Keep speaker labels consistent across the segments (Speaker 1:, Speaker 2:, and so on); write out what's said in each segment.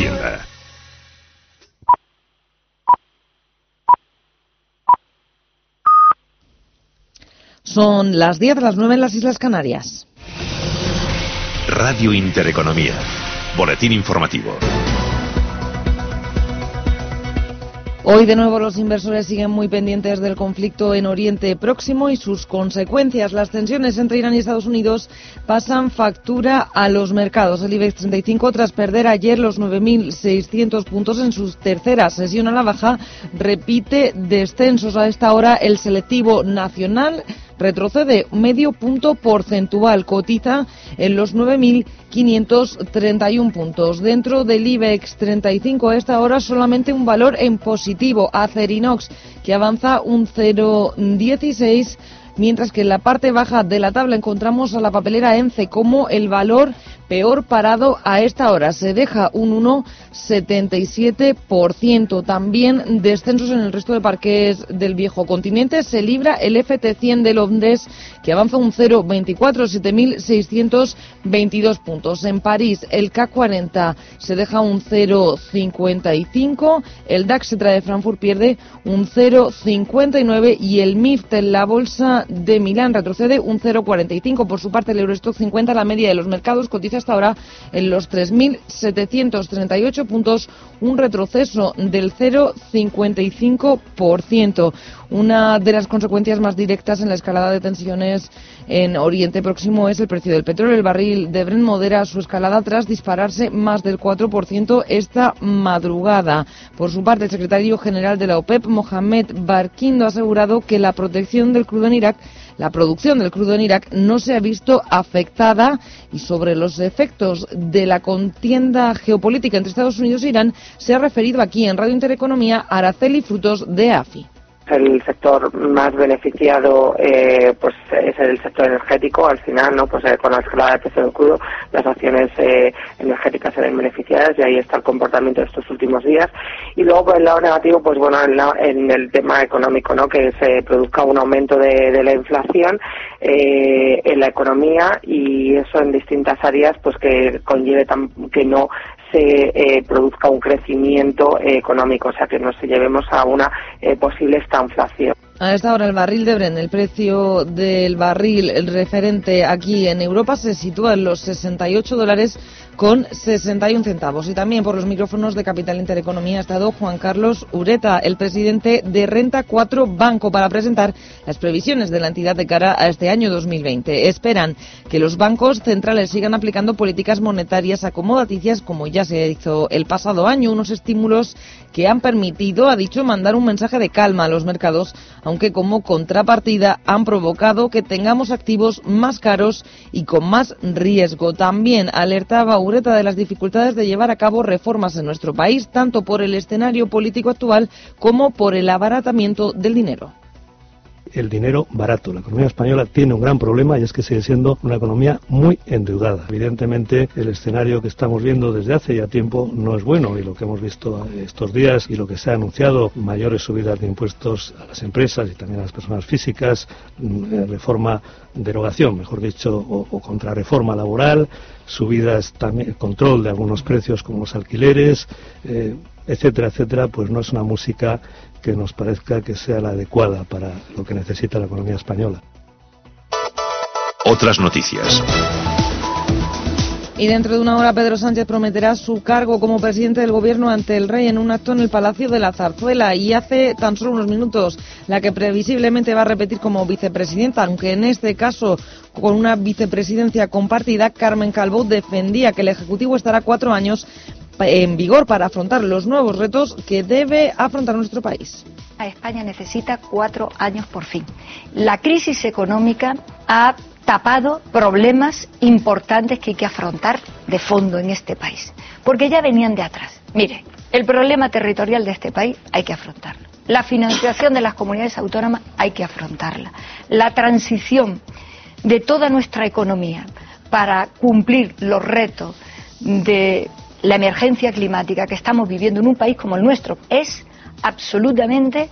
Speaker 1: tienda.
Speaker 2: Son las 10 de las 9 en las Islas Canarias.
Speaker 1: Radio Intereconomía. Boletín informativo.
Speaker 2: Hoy de nuevo los inversores siguen muy pendientes del conflicto en Oriente Próximo y sus consecuencias. Las tensiones entre Irán y Estados Unidos pasan factura a los mercados. El IBEX 35, tras perder ayer los 9.600 puntos en su tercera sesión a la baja, repite descensos a esta hora el selectivo nacional retrocede medio punto porcentual, cotiza en los 9.531 puntos. Dentro del IBEX 35 a esta hora solamente un valor en positivo, Acerinox, que avanza un 0,16 mientras que en la parte baja de la tabla encontramos a la papelera ENCE como el valor peor parado a esta hora. Se deja un 1,77%. También descensos en el resto de parques del viejo continente. Se libra el FT100 de Londres, que avanza un 0,24, 7.622 puntos. En París, el K40 se deja un 0,55. El DAX de Frankfurt pierde un 0,59 y el MIFT en la bolsa de Milán retrocede un 0,45. Por su parte, el Eurostock 50, la media de los mercados, cotiza hasta ahora en los 3.738 puntos, un retroceso del 0,55%. Una de las consecuencias más directas en la escalada de tensiones en Oriente Próximo es el precio del petróleo. El barril de Brent modera su escalada tras dispararse más del 4% esta madrugada. Por su parte, el secretario general de la OPEP, Mohamed Barkindo, ha asegurado que la protección del crudo en Irak la producción del crudo en Irak no se ha visto afectada y sobre los efectos de la contienda geopolítica entre Estados Unidos e Irán se ha referido aquí en Radio Intereconomía Araceli Frutos de AFI
Speaker 3: el sector más beneficiado eh, pues es el sector energético. Al final no pues eh, con la escalada de precio del crudo las acciones eh, energéticas se ven beneficiadas y ahí está el comportamiento de estos últimos días. Y luego por el lado negativo pues bueno en, el tema económico no que se produzca un aumento de, de la inflación en la economía y eso en distintas áreas pues que conlleve que no se eh, produzca un crecimiento eh, económico, o sea, que no se llevemos a una eh, posible estanflación.
Speaker 2: A esta hora el barril de Bren, el precio del barril, el referente aquí en Europa, se sitúa en los 68 dólares con 61 centavos. Y también por los micrófonos de Capital Intereconomía ha estado Juan Carlos Ureta, el presidente de Renta 4 Banco, para presentar las previsiones de la entidad de cara a este año 2020. Esperan que los bancos centrales sigan aplicando políticas monetarias acomodaticias como ya se hizo el pasado año, unos estímulos que han permitido, ha dicho, mandar un mensaje de calma a los mercados, aunque como contrapartida han provocado que tengamos activos más caros y con más riesgo. También alertaba de las dificultades de llevar a cabo reformas en nuestro país, tanto por el escenario político actual como por el abaratamiento del dinero
Speaker 4: el dinero barato. La economía española tiene un gran problema y es que sigue siendo una economía muy endeudada. Evidentemente, el escenario que estamos viendo desde hace ya tiempo no es bueno y lo que hemos visto estos días y lo que se ha anunciado, mayores subidas de impuestos a las empresas y también a las personas físicas, mm, eh, reforma, derogación, mejor dicho, o, o contrarreforma laboral, subidas también, control de algunos precios como los alquileres, eh, etcétera, etcétera, pues no es una música que nos parezca que sea la adecuada para lo que necesita la economía española.
Speaker 1: Otras noticias.
Speaker 2: Y dentro de una hora Pedro Sánchez prometerá su cargo como presidente del gobierno ante el rey en un acto en el Palacio de la Zarzuela. Y hace tan solo unos minutos la que previsiblemente va a repetir como vicepresidenta, aunque en este caso con una vicepresidencia compartida, Carmen Calvo defendía que el Ejecutivo estará cuatro años en vigor para afrontar los nuevos retos que debe afrontar nuestro país.
Speaker 5: España necesita cuatro años por fin. La crisis económica ha tapado problemas importantes que hay que afrontar de fondo en este país, porque ya venían de atrás. Mire, el problema territorial de este país hay que afrontarlo. La financiación de las comunidades autónomas hay que afrontarla. La transición de toda nuestra economía para cumplir los retos de la emergencia climática que estamos viviendo en un país como el nuestro es absolutamente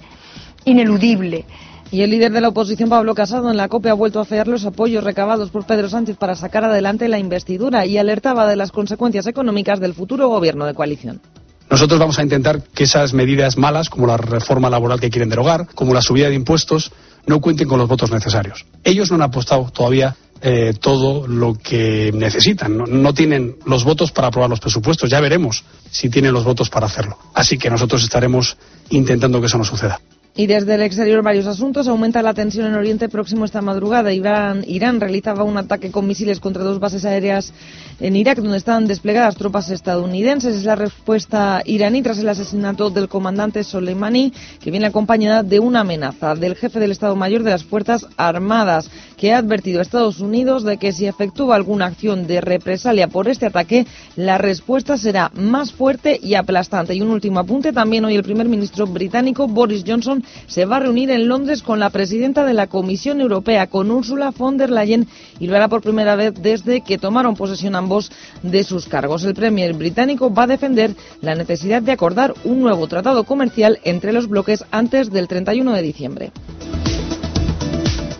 Speaker 5: ineludible.
Speaker 2: Y el líder de la oposición, Pablo Casado, en la COPE ha vuelto a afear los apoyos recabados por Pedro Sánchez para sacar adelante la investidura y alertaba de las consecuencias económicas del futuro gobierno de coalición.
Speaker 6: Nosotros vamos a intentar que esas medidas malas, como la reforma laboral que quieren derogar, como la subida de impuestos, no cuenten con los votos necesarios. Ellos no han apostado todavía eh, todo lo que necesitan. no, tienen los votos para aprobar los presupuestos. Ya veremos si tienen los votos para hacerlo. Así que nosotros estaremos intentando que eso no suceda.
Speaker 2: Y desde el exterior varios asuntos. Aumenta la tensión en Oriente Próximo esta madrugada. Irán, Irán realizaba un ataque con misiles contra dos bases aéreas en Irak, donde están desplegadas tropas estadounidenses. Es la respuesta iraní tras el asesinato del comandante Soleimani, que viene acompañada de una amenaza del jefe del Estado Mayor de las Fuerzas Armadas, que ha advertido a Estados Unidos de que si efectúa alguna acción de represalia por este ataque, la respuesta será más fuerte y aplastante. Y un último apunte, también hoy el primer ministro británico Boris Johnson se va a reunir en Londres con la presidenta de la Comisión Europea, con Ursula von der Leyen, y lo hará por primera vez desde que tomaron posesión ambos de sus cargos. El Premier británico va a defender la necesidad de acordar un nuevo tratado comercial entre los bloques antes del 31 de diciembre.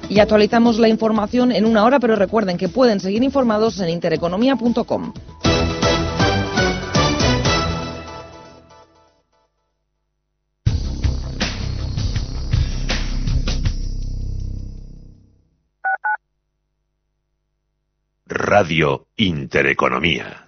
Speaker 2: Y actualizamos la información en una hora, pero recuerden que pueden seguir informados en intereconomía.com.
Speaker 1: Radio Intereconomía.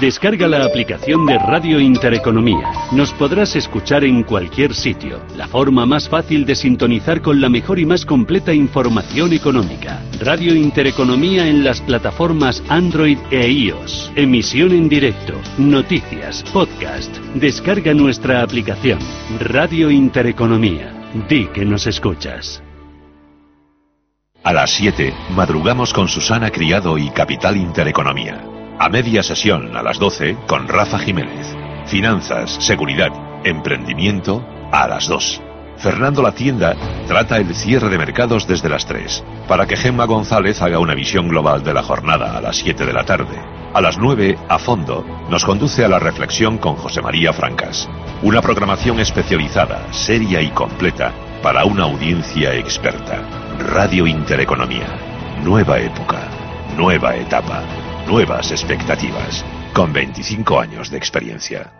Speaker 7: Descarga la aplicación de Radio Intereconomía. Nos podrás escuchar en cualquier sitio. La forma más fácil de sintonizar con la mejor y más completa información económica. Radio Intereconomía en las plataformas Android e iOS. Emisión en directo, noticias, podcast. Descarga nuestra aplicación. Radio Intereconomía. Di que nos escuchas.
Speaker 1: A las 7, madrugamos con Susana Criado y Capital Intereconomía. A media sesión, a las 12, con Rafa Jiménez. Finanzas, seguridad, emprendimiento, a las 2. Fernando La Tienda trata el cierre de mercados desde las 3, para que Gemma González haga una visión global de la jornada a las 7 de la tarde. A las 9, a fondo, nos conduce a la reflexión con José María Francas. Una programación especializada, seria y completa para una audiencia experta. Radio Intereconomía. Nueva época. Nueva etapa. Nuevas expectativas, con 25 años de experiencia.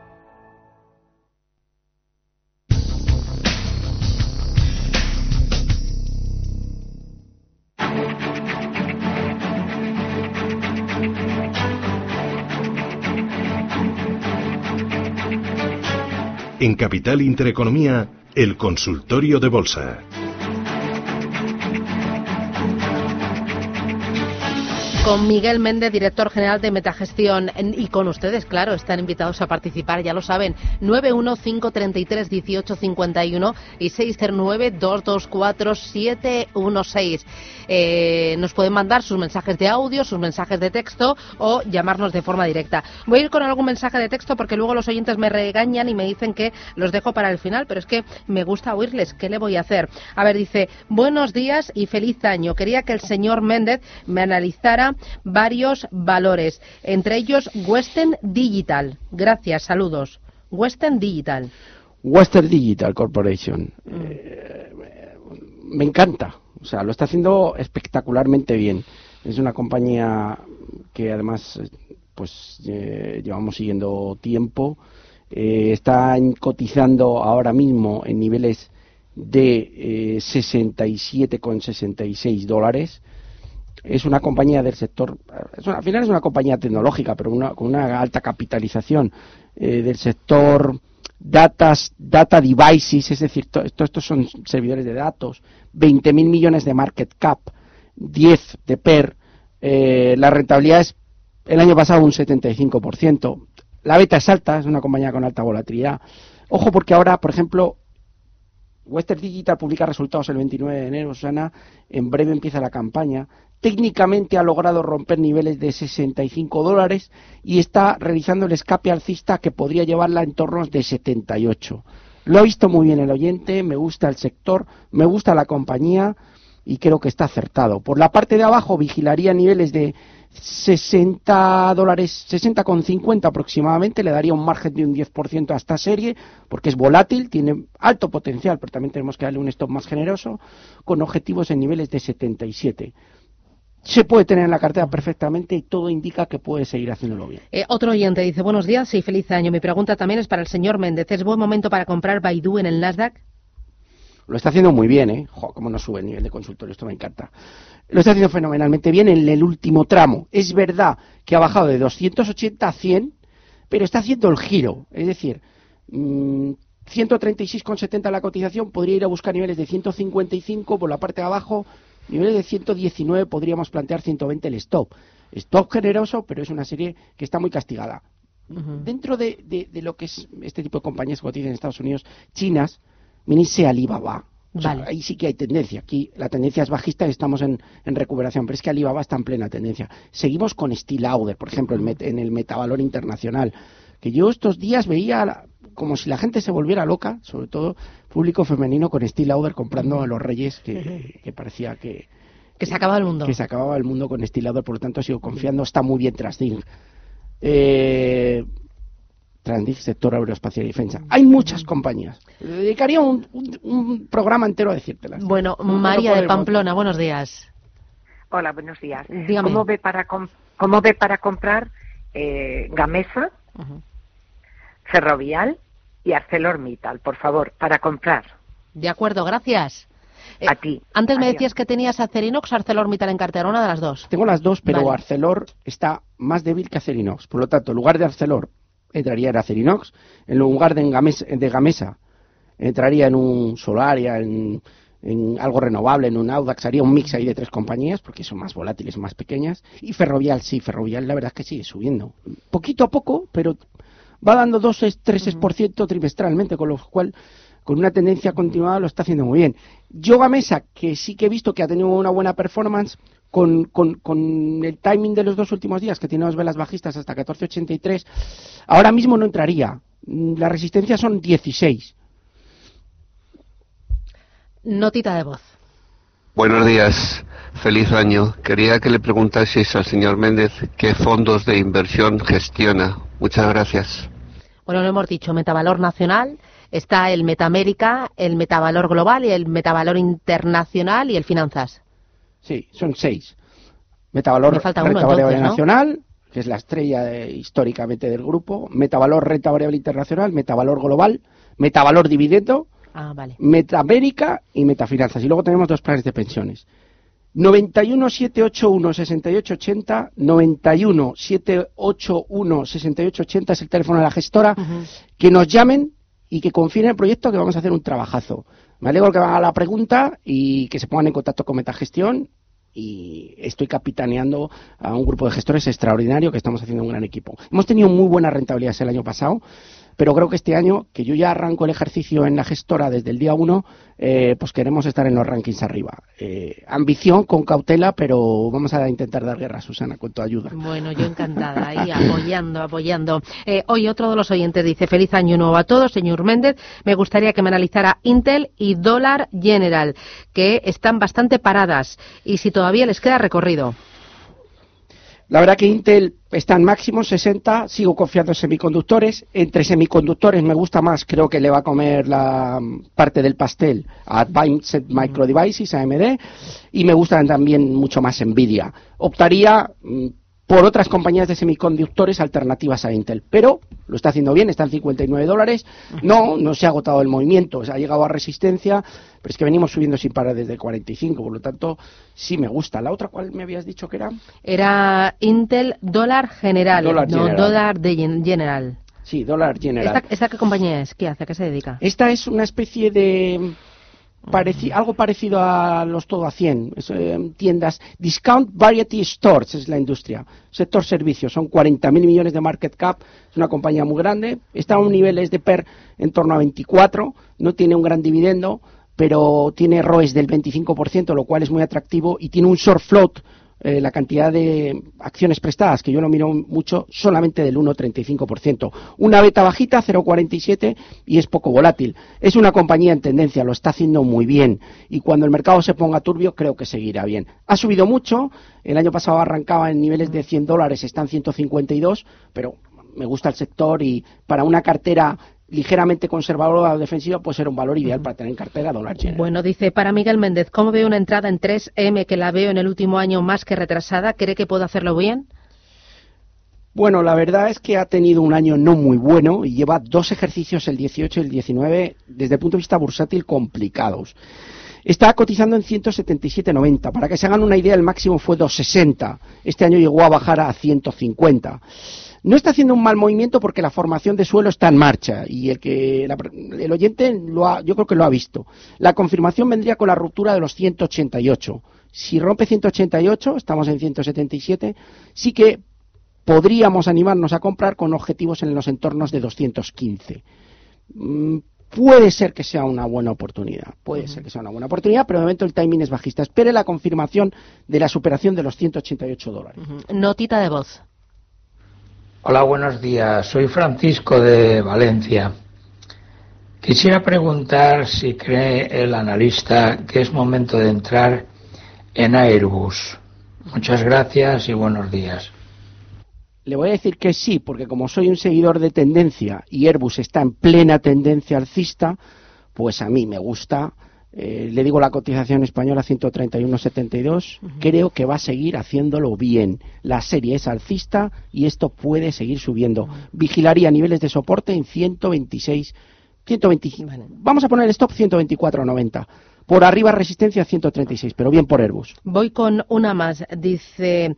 Speaker 8: En Capital Intereconomía, el consultorio de bolsa.
Speaker 9: Con Miguel Méndez, director general de Metagestión. Y con ustedes, claro, están invitados a participar, ya lo saben, 915331851 y 609224716. Eh, nos pueden mandar sus mensajes de audio, sus mensajes de texto o llamarnos de forma directa. Voy a ir con algún mensaje de texto porque luego los oyentes me regañan y me dicen que los dejo para el final, pero es que me gusta oírles. ¿Qué le voy a hacer? A ver, dice, buenos días y feliz año. Quería que el señor Méndez me analizara varios valores, entre ellos Western Digital. Gracias, saludos. Western Digital.
Speaker 10: Western Digital Corporation. Eh, me encanta, o sea, lo está haciendo espectacularmente bien. Es una compañía que además pues eh, llevamos siguiendo tiempo. Eh, está cotizando ahora mismo en niveles de 67,66 dólares es una compañía del sector, al final es una compañía tecnológica, pero con una alta capitalización eh, del sector datas, data devices, es decir, todos estos son servidores de datos, 20.000 millones de market cap, 10 de PER, eh, la rentabilidad es el año pasado un 75%, la beta es alta, es una compañía con alta volatilidad. Ojo porque ahora, por ejemplo, Western Digital publica resultados el 29 de enero, Susana, en breve empieza la campaña. Técnicamente ha logrado romper niveles de 65 dólares y está realizando el escape alcista que podría llevarla en torno de 78. Lo ha visto muy bien el oyente, me gusta el sector, me gusta la compañía y creo que está acertado. Por la parte de abajo vigilaría niveles de 60 dólares, 60,50 aproximadamente, le daría un margen de un 10% a esta serie, porque es volátil, tiene alto potencial, pero también tenemos que darle un stop más generoso, con objetivos en niveles de 77 se puede tener en la cartera perfectamente y todo indica que puede seguir haciéndolo bien.
Speaker 9: Eh, otro oyente dice, buenos días y feliz año. Mi pregunta también es para el señor Méndez. ¿Es buen momento para comprar Baidu en el Nasdaq?
Speaker 10: Lo está haciendo muy bien, ¿eh? Jo, cómo no sube el nivel de consultorio, esto me encanta lo está haciendo fenomenalmente bien en el último tramo. Es verdad que ha bajado de 280 a 100, pero está haciendo el giro. Es decir, 136,70 mm, la cotización, podría ir a buscar niveles de 155 por la parte de abajo, niveles de 119 podríamos plantear 120 el stop. Stop generoso, pero es una serie que está muy castigada. Dentro de, lo que es este tipo de compañías que cotizan en Estados Unidos, chinas, Minise Alibaba, ahí sí que hay tendencia. Aquí la tendencia es bajista y estamos en, recuperación, pero es que Alibaba está en plena tendencia. Seguimos con Steel Lauder, por ejemplo, en el metavalor internacional, que yo estos días veía como si la gente se volviera loca, sobre todo público femenino con Steel Lauder comprando a los reyes, que, parecía que,
Speaker 9: que se acababa el mundo.
Speaker 10: Que se acababa el mundo con Steel Lauder, por lo tanto sigo confiando, está muy bien tras Eh, Transdif, sector aeroespacial y defensa. Hay muchas compañías. dedicaría un, programa entero a decírtelas.
Speaker 9: Bueno, María de Pamplona, buenos días.
Speaker 11: Hola, buenos días. ¿Cómo ve para, cómo ve para comprar eh, Gamesa, Ferrovial y ArcelorMittal, por favor, para comprar?
Speaker 9: De acuerdo, gracias.
Speaker 11: Eh, a ti.
Speaker 9: Antes me decías que tenías Acerinox o ArcelorMittal en cartera, una de las dos.
Speaker 10: Tengo las dos, pero Arcelor está más débil que Acerinox. Por lo tanto, en lugar de Arcelor entraría en Acerinox, en lugar de, Gamesa, de Gamesa entraría en un Solaria, en, en, algo renovable, en un Audax, haría un mix ahí de tres compañías, porque son más volátiles, más pequeñas, y Ferrovial, sí, Ferrovial la verdad es que sigue subiendo, poquito a poco, pero va dando 2-3% trimestralmente, con lo cual con una tendencia continuada lo está haciendo muy bien. Yo Gamesa, que sí que he visto que ha tenido una buena performance, con, con, con, el timing de los dos últimos días, que tiene dos velas bajistas hasta 14.83, ahora mismo no entraría. La resistencia son 16.
Speaker 9: Notita de voz.
Speaker 12: Buenos días, feliz año. Quería que le preguntaseis al señor Méndez qué fondos de inversión gestiona. Muchas gracias.
Speaker 9: Bueno, lo hemos dicho, Metavalor Nacional, está el Metamérica, el Metavalor Global y el Metavalor Internacional y el Finanzas.
Speaker 10: Sí, son seis. Metavalor renta variable nacional, que es la estrella históricamente del grupo. Metavalor renta variable internacional, Metavalor global, Metavalor dividendo,
Speaker 9: ah,
Speaker 10: Metamérica y Metafinanzas. Y luego tenemos dos planes de pensiones. 91 781 6880 91 781 6880 es el teléfono de la gestora que nos llamen y que confíen en el proyecto que vamos a hacer un trabajazo. Me alegro que van a la pregunta y que se pongan en contacto con Metagestión. Y estoy capitaneando a un grupo de gestores extraordinario que estamos haciendo un gran equipo. Hemos tenido muy buenas rentabilidades el año pasado pero creo que este año, que yo ya arranco el ejercicio en la gestora desde el día uno, eh, pues queremos estar en los rankings arriba. Eh, ambición con cautela, pero vamos a intentar dar guerra, Susana, con tu ayuda.
Speaker 9: Bueno, yo encantada, ahí apoyando, apoyando. Eh, hoy otro de los oyentes dice, feliz año nuevo a todos, señor Méndez. Me gustaría que me analizara Intel y Dollar General, que están bastante paradas y si todavía les queda recorrido.
Speaker 10: La verdad que Intel está en máximo 60, sigo confiando en semiconductores. Entre semiconductores me gusta más, creo que le va a comer la parte del pastel a Advanced Micro Devices, AMD, y me gusta también mucho más Nvidia. Optaría mm, por otras compañías de semiconductores alternativas a Intel. Pero lo está haciendo bien, está en 59 dólares. No, no se ha agotado el movimiento, o sea, ha llegado a resistencia, pero es que venimos subiendo sin parar desde 45, por lo tanto, sí me gusta. ¿La otra cuál me habías dicho que era?
Speaker 9: Era Intel dólar general, no dólar de general.
Speaker 10: Sí, dólar general.
Speaker 9: ¿Esta, ¿Esta, qué compañía es? ¿Qué hace? ¿A qué se dedica?
Speaker 10: Esta es una especie de algo parecido a los todo a 100, eh, tiendas, Discount Variety Stores es la industria, sector servicios, son 40.000 millones de market cap, es una compañía muy grande, está a un nivel de PER en torno a 24, no tiene un gran dividendo, pero tiene ROEs del 25%, lo cual es muy atractivo, y tiene un short float eh, la cantidad de acciones prestadas, que yo lo miro mucho, solamente del 1,35%. Una beta bajita, 0,47, y es poco volátil. Es una compañía en tendencia, lo está haciendo muy bien. Y cuando el mercado se ponga turbio, creo que seguirá bien. Ha subido mucho, el año pasado arrancaba en niveles de 100 dólares, está en 152, pero me gusta el sector y para una cartera ligeramente conservadora o defensiva puede ser un valor ideal para tener en cartera dólar general.
Speaker 9: Bueno, dice, para Miguel Méndez, ¿cómo veo una entrada en 3M que la veo en el último año más que retrasada? ¿Cree que puedo hacerlo bien?
Speaker 10: Bueno, la verdad es que ha tenido un año no muy bueno y lleva dos ejercicios, el 18 y el 19, desde el punto de vista bursátil complicados. Está cotizando en 177.90. Para que se hagan una idea, el máximo fue 260. Este año llegó a bajar a 150. No está haciendo un mal movimiento porque la formación de suelo está en marcha y el que el oyente lo ha, yo creo que lo ha visto. La confirmación vendría con la ruptura de los 188. Si rompe 188, estamos en 177, sí que podríamos animarnos a comprar con objetivos en los entornos de 215. Mm, puede ser que sea una buena oportunidad, puede ser que sea una buena oportunidad, pero de momento el timing es bajista. Espere la confirmación de la superación de los 188 dólares.
Speaker 9: Notita de voz.
Speaker 13: Hola, buenos días. Soy Francisco de Valencia. Quisiera preguntar si cree el analista que es momento de entrar en Airbus. Muchas gracias y buenos días.
Speaker 10: Le voy a decir que sí, porque como soy un seguidor de tendencia y Airbus está en plena tendencia alcista, pues a mí me gusta eh, le digo la cotización española 131.72, creo que va a seguir haciéndolo bien. La serie es alcista y esto puede seguir subiendo. Vigilaría niveles de soporte en 126, 125. Vamos a poner el stop 124.90. Por arriba resistencia 136, pero bien por Airbus.
Speaker 9: Voy con una más. Dice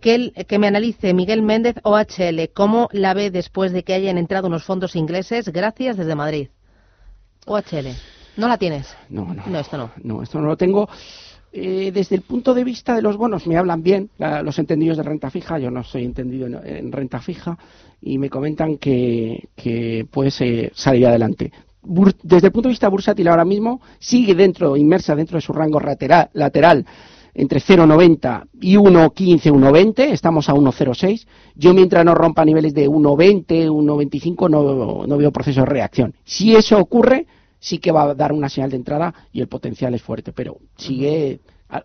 Speaker 9: que, que me analice Miguel Méndez OHL. ¿Cómo la ve después de que hayan entrado unos fondos ingleses? Gracias desde Madrid. OHL. ¿No la tienes?
Speaker 10: No, no.
Speaker 9: No, esto no.
Speaker 10: No, esto no lo tengo. Eh, desde el punto de vista de los bonos, me hablan bien los entendidos de renta fija. Yo no soy entendido en, renta fija y me comentan que, que puede salir adelante. desde el punto de vista bursátil ahora mismo sigue dentro, inmersa dentro de su rango lateral, lateral entre 0,90 y 1,15, 1,20, estamos a 1,06. Yo mientras no rompa niveles de 1,20, 1,25 no, no veo proceso de reacción. Si eso ocurre, sí que va a dar una señal de entrada y el potencial es fuerte, pero sigue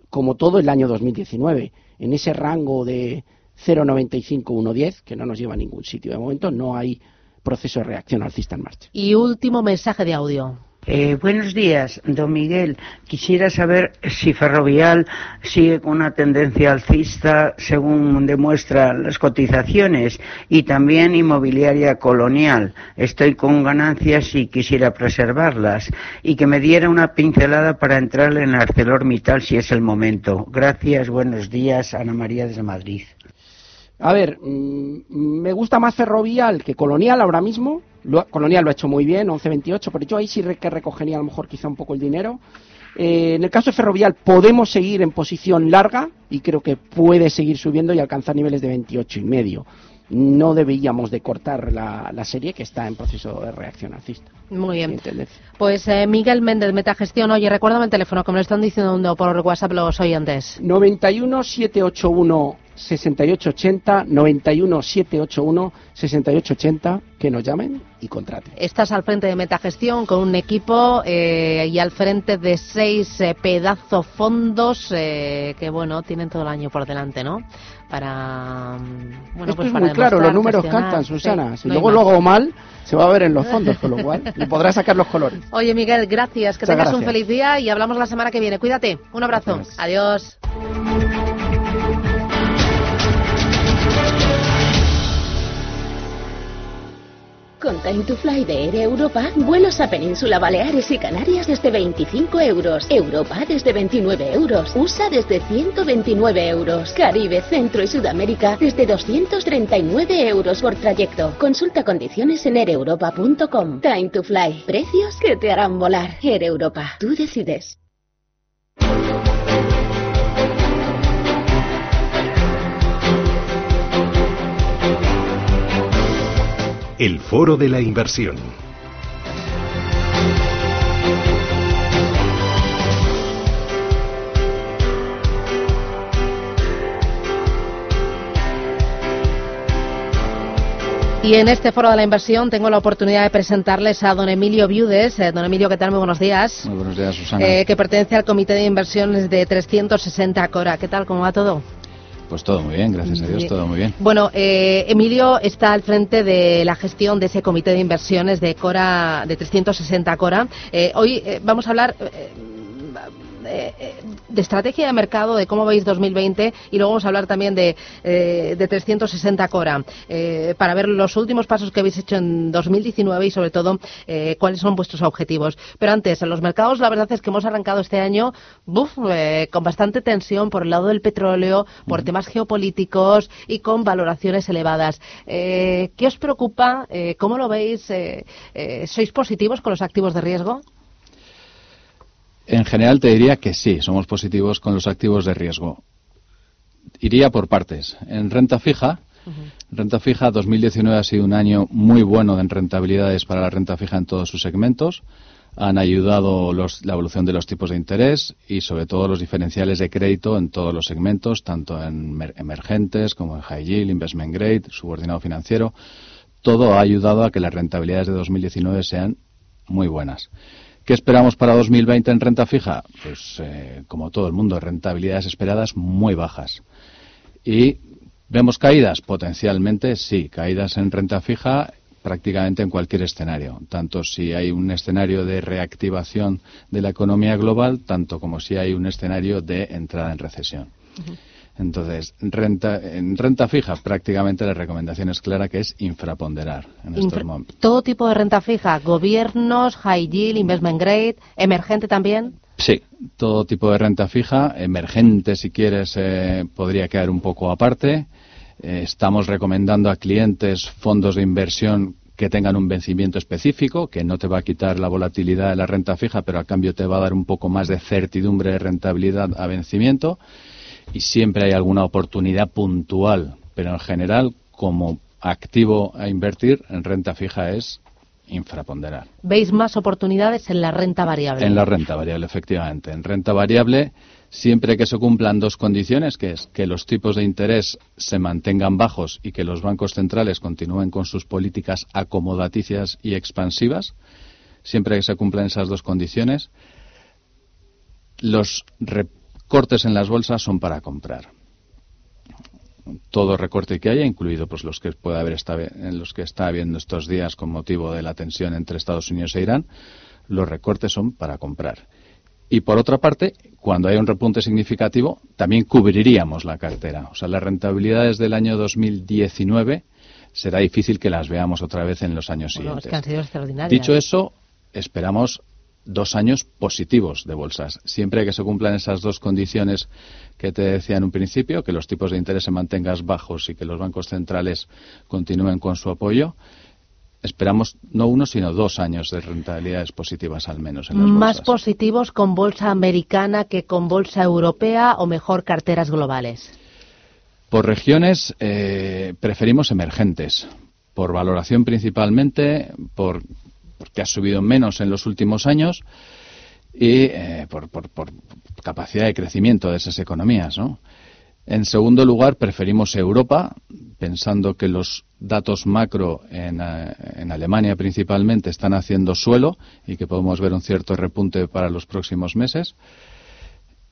Speaker 10: como todo el año 2019, en ese rango de 0,95-1,10 que no nos lleva a ningún sitio. De momento no hay proceso de reacción alcista en marcha.
Speaker 9: Y último mensaje de audio.
Speaker 14: Eh, buenos días, don Miguel. Quisiera saber si Ferrovial sigue con una tendencia alcista según demuestran las cotizaciones y también inmobiliaria colonial. Estoy con ganancias y quisiera preservarlas y que me diera una pincelada para entrar en ArcelorMittal si es el momento. Gracias, buenos días, Ana María desde Madrid.
Speaker 10: A ver, mm, me gusta más Ferrovial que Colonial ahora mismo Colonial lo ha hecho muy bien, 11.28, pero yo ahí sí que recogería a lo mejor quizá un poco el dinero. Eh, en el caso de Ferrovial podemos seguir en posición larga y creo que puede seguir subiendo y alcanzar niveles de 28 y medio. No deberíamos de cortar la, serie que está en proceso de reacción alcista.
Speaker 9: Muy bien. Pues eh, Miguel Méndez, Metagestión. Oye, recuérdame el teléfono, como le están diciendo por WhatsApp los oyentes.
Speaker 10: 91 781 6880 91 781 6880 que nos llamen y contraten.
Speaker 9: Estás al frente de Metagestión con un equipo eh, y al frente de seis eh, pedazos fondos eh, que bueno tienen todo el año por delante, ¿no? Para
Speaker 10: mm, bueno, pues es muy claro, los números cantan, Susana. si luego lo hago mal, se va a ver en los fondos, con lo cual le podrás sacar los colores.
Speaker 9: Oye, Miguel, gracias, que tengas un feliz día y hablamos la semana que viene. Cuídate, un abrazo. Adiós.
Speaker 15: Con Time to Fly de Air Europa, vuelos a Península Baleares y Canarias desde 25 euros. Europa desde 29 euros. USA desde 129 euros. Caribe, Centro y Sudamérica desde 239 euros por trayecto. Consulta condiciones en aereuropa.com. Time to Fly. Precios que te harán volar. Air Europa. Tú decides.
Speaker 8: El foro de la inversión.
Speaker 9: Y en este foro de la inversión tengo la oportunidad de presentarles a don Emilio Viudes. Eh, don Emilio, ¿qué tal? Muy buenos días.
Speaker 16: Muy buenos días, Susana.
Speaker 9: Eh, que pertenece al Comité de Inversiones de 360 Cora. ¿Qué tal? ¿Cómo va todo?
Speaker 16: Pues todo muy bien, gracias a Dios, todo muy bien.
Speaker 9: Bueno, eh, Emilio está al frente de la gestión de ese comité de inversiones de Cora, de 360 Cora. Eh, hoy eh, vamos a hablar eh, eh, de estrategia de mercado, de cómo veis 2020 y luego vamos a hablar también de, eh, de 360 Cora para ver los últimos pasos que habéis hecho en 2019 y sobre todo cuáles son vuestros objetivos. Pero antes, en los mercados la verdad es que hemos arrancado este año buf, con bastante tensión por el lado del petróleo, por temas geopolíticos y con valoraciones elevadas. Eh, ¿Qué os preocupa? ¿Cómo lo veis? ¿Sois positivos con los activos de riesgo?
Speaker 16: En general te diría que sí, somos positivos con los activos de riesgo. Iría por partes. En renta fija, renta fija 2019 ha sido un año muy bueno en rentabilidades para la renta fija en todos sus segmentos. Han ayudado los- la evolución de los tipos de interés y sobre todo los diferenciales de crédito en todos los segmentos, tanto en mer- emergentes como en high yield, investment grade, subordinado financiero. Todo ha ayudado a que las rentabilidades de 2019 sean muy buenas. ¿Qué esperamos para 2020 en renta fija? Pues, eh, como todo el mundo, rentabilidades esperadas muy bajas. ¿Y vemos caídas? Potencialmente sí, caídas en renta fija prácticamente en cualquier escenario, tanto si hay un escenario de reactivación de la economía global, tanto como si hay un escenario de entrada en recesión. Entonces, renta, en renta fija prácticamente la recomendación es clara que es infraponderar en estos
Speaker 9: Infra-
Speaker 16: momentos.
Speaker 9: Todo tipo de renta fija, gobiernos, high yield, investment grade, emergente también.
Speaker 16: Sí, todo tipo de renta fija, emergente si quieres, eh, podría quedar un poco aparte. Eh, estamos recomendando a clientes fondos de inversión que tengan un vencimiento específico, que no te va a quitar la volatilidad de la renta fija, pero a cambio te va a dar un poco más de certidumbre de rentabilidad a vencimiento. Y siempre hay alguna oportunidad puntual, pero en general, como activo a invertir en renta fija es infraponderar.
Speaker 9: ¿Veis más oportunidades en la renta variable?
Speaker 16: En la renta variable, efectivamente. En renta variable, siempre que se cumplan dos condiciones, que es que los tipos de interés se mantengan bajos y que los bancos centrales continúen con sus políticas acomodaticias y expansivas, siempre que se cumplan esas dos condiciones, los recortes en las bolsas son para comprar. Todo recorte que haya, incluido pues los que puede haber esta- en los que está habiendo estos días con motivo de la tensión entre Estados Unidos e Irán, los recortes son para comprar. Y por otra parte, cuando hay un repunte significativo, también cubriríamos la cartera. O sea, las rentabilidades del año 2019 será difícil que las veamos otra vez en los años
Speaker 9: Bueno, es
Speaker 16: siguientes.
Speaker 9: que han sido extraordinarias.
Speaker 16: Dicho eso, esperamos dos años positivos de bolsas. Siempre que se cumplan esas dos condiciones que te decía en un principio, que los tipos de interés se mantengan bajos y que los bancos centrales continúen con su apoyo, esperamos no uno, sino dos años de rentabilidades positivas al menos en las
Speaker 9: ¿Más
Speaker 16: bolsas.
Speaker 9: positivos con bolsa americana que con bolsa europea o mejor carteras globales?
Speaker 16: Por regiones, eh, preferimos emergentes. Por valoración principalmente, por, porque ha subido menos en los últimos años y eh, por, por- por capacidad de crecimiento de esas economías. ¿no? En segundo lugar, preferimos Europa, pensando que los datos macro en, eh, en Alemania principalmente están haciendo suelo y que podemos ver un cierto repunte para los próximos meses.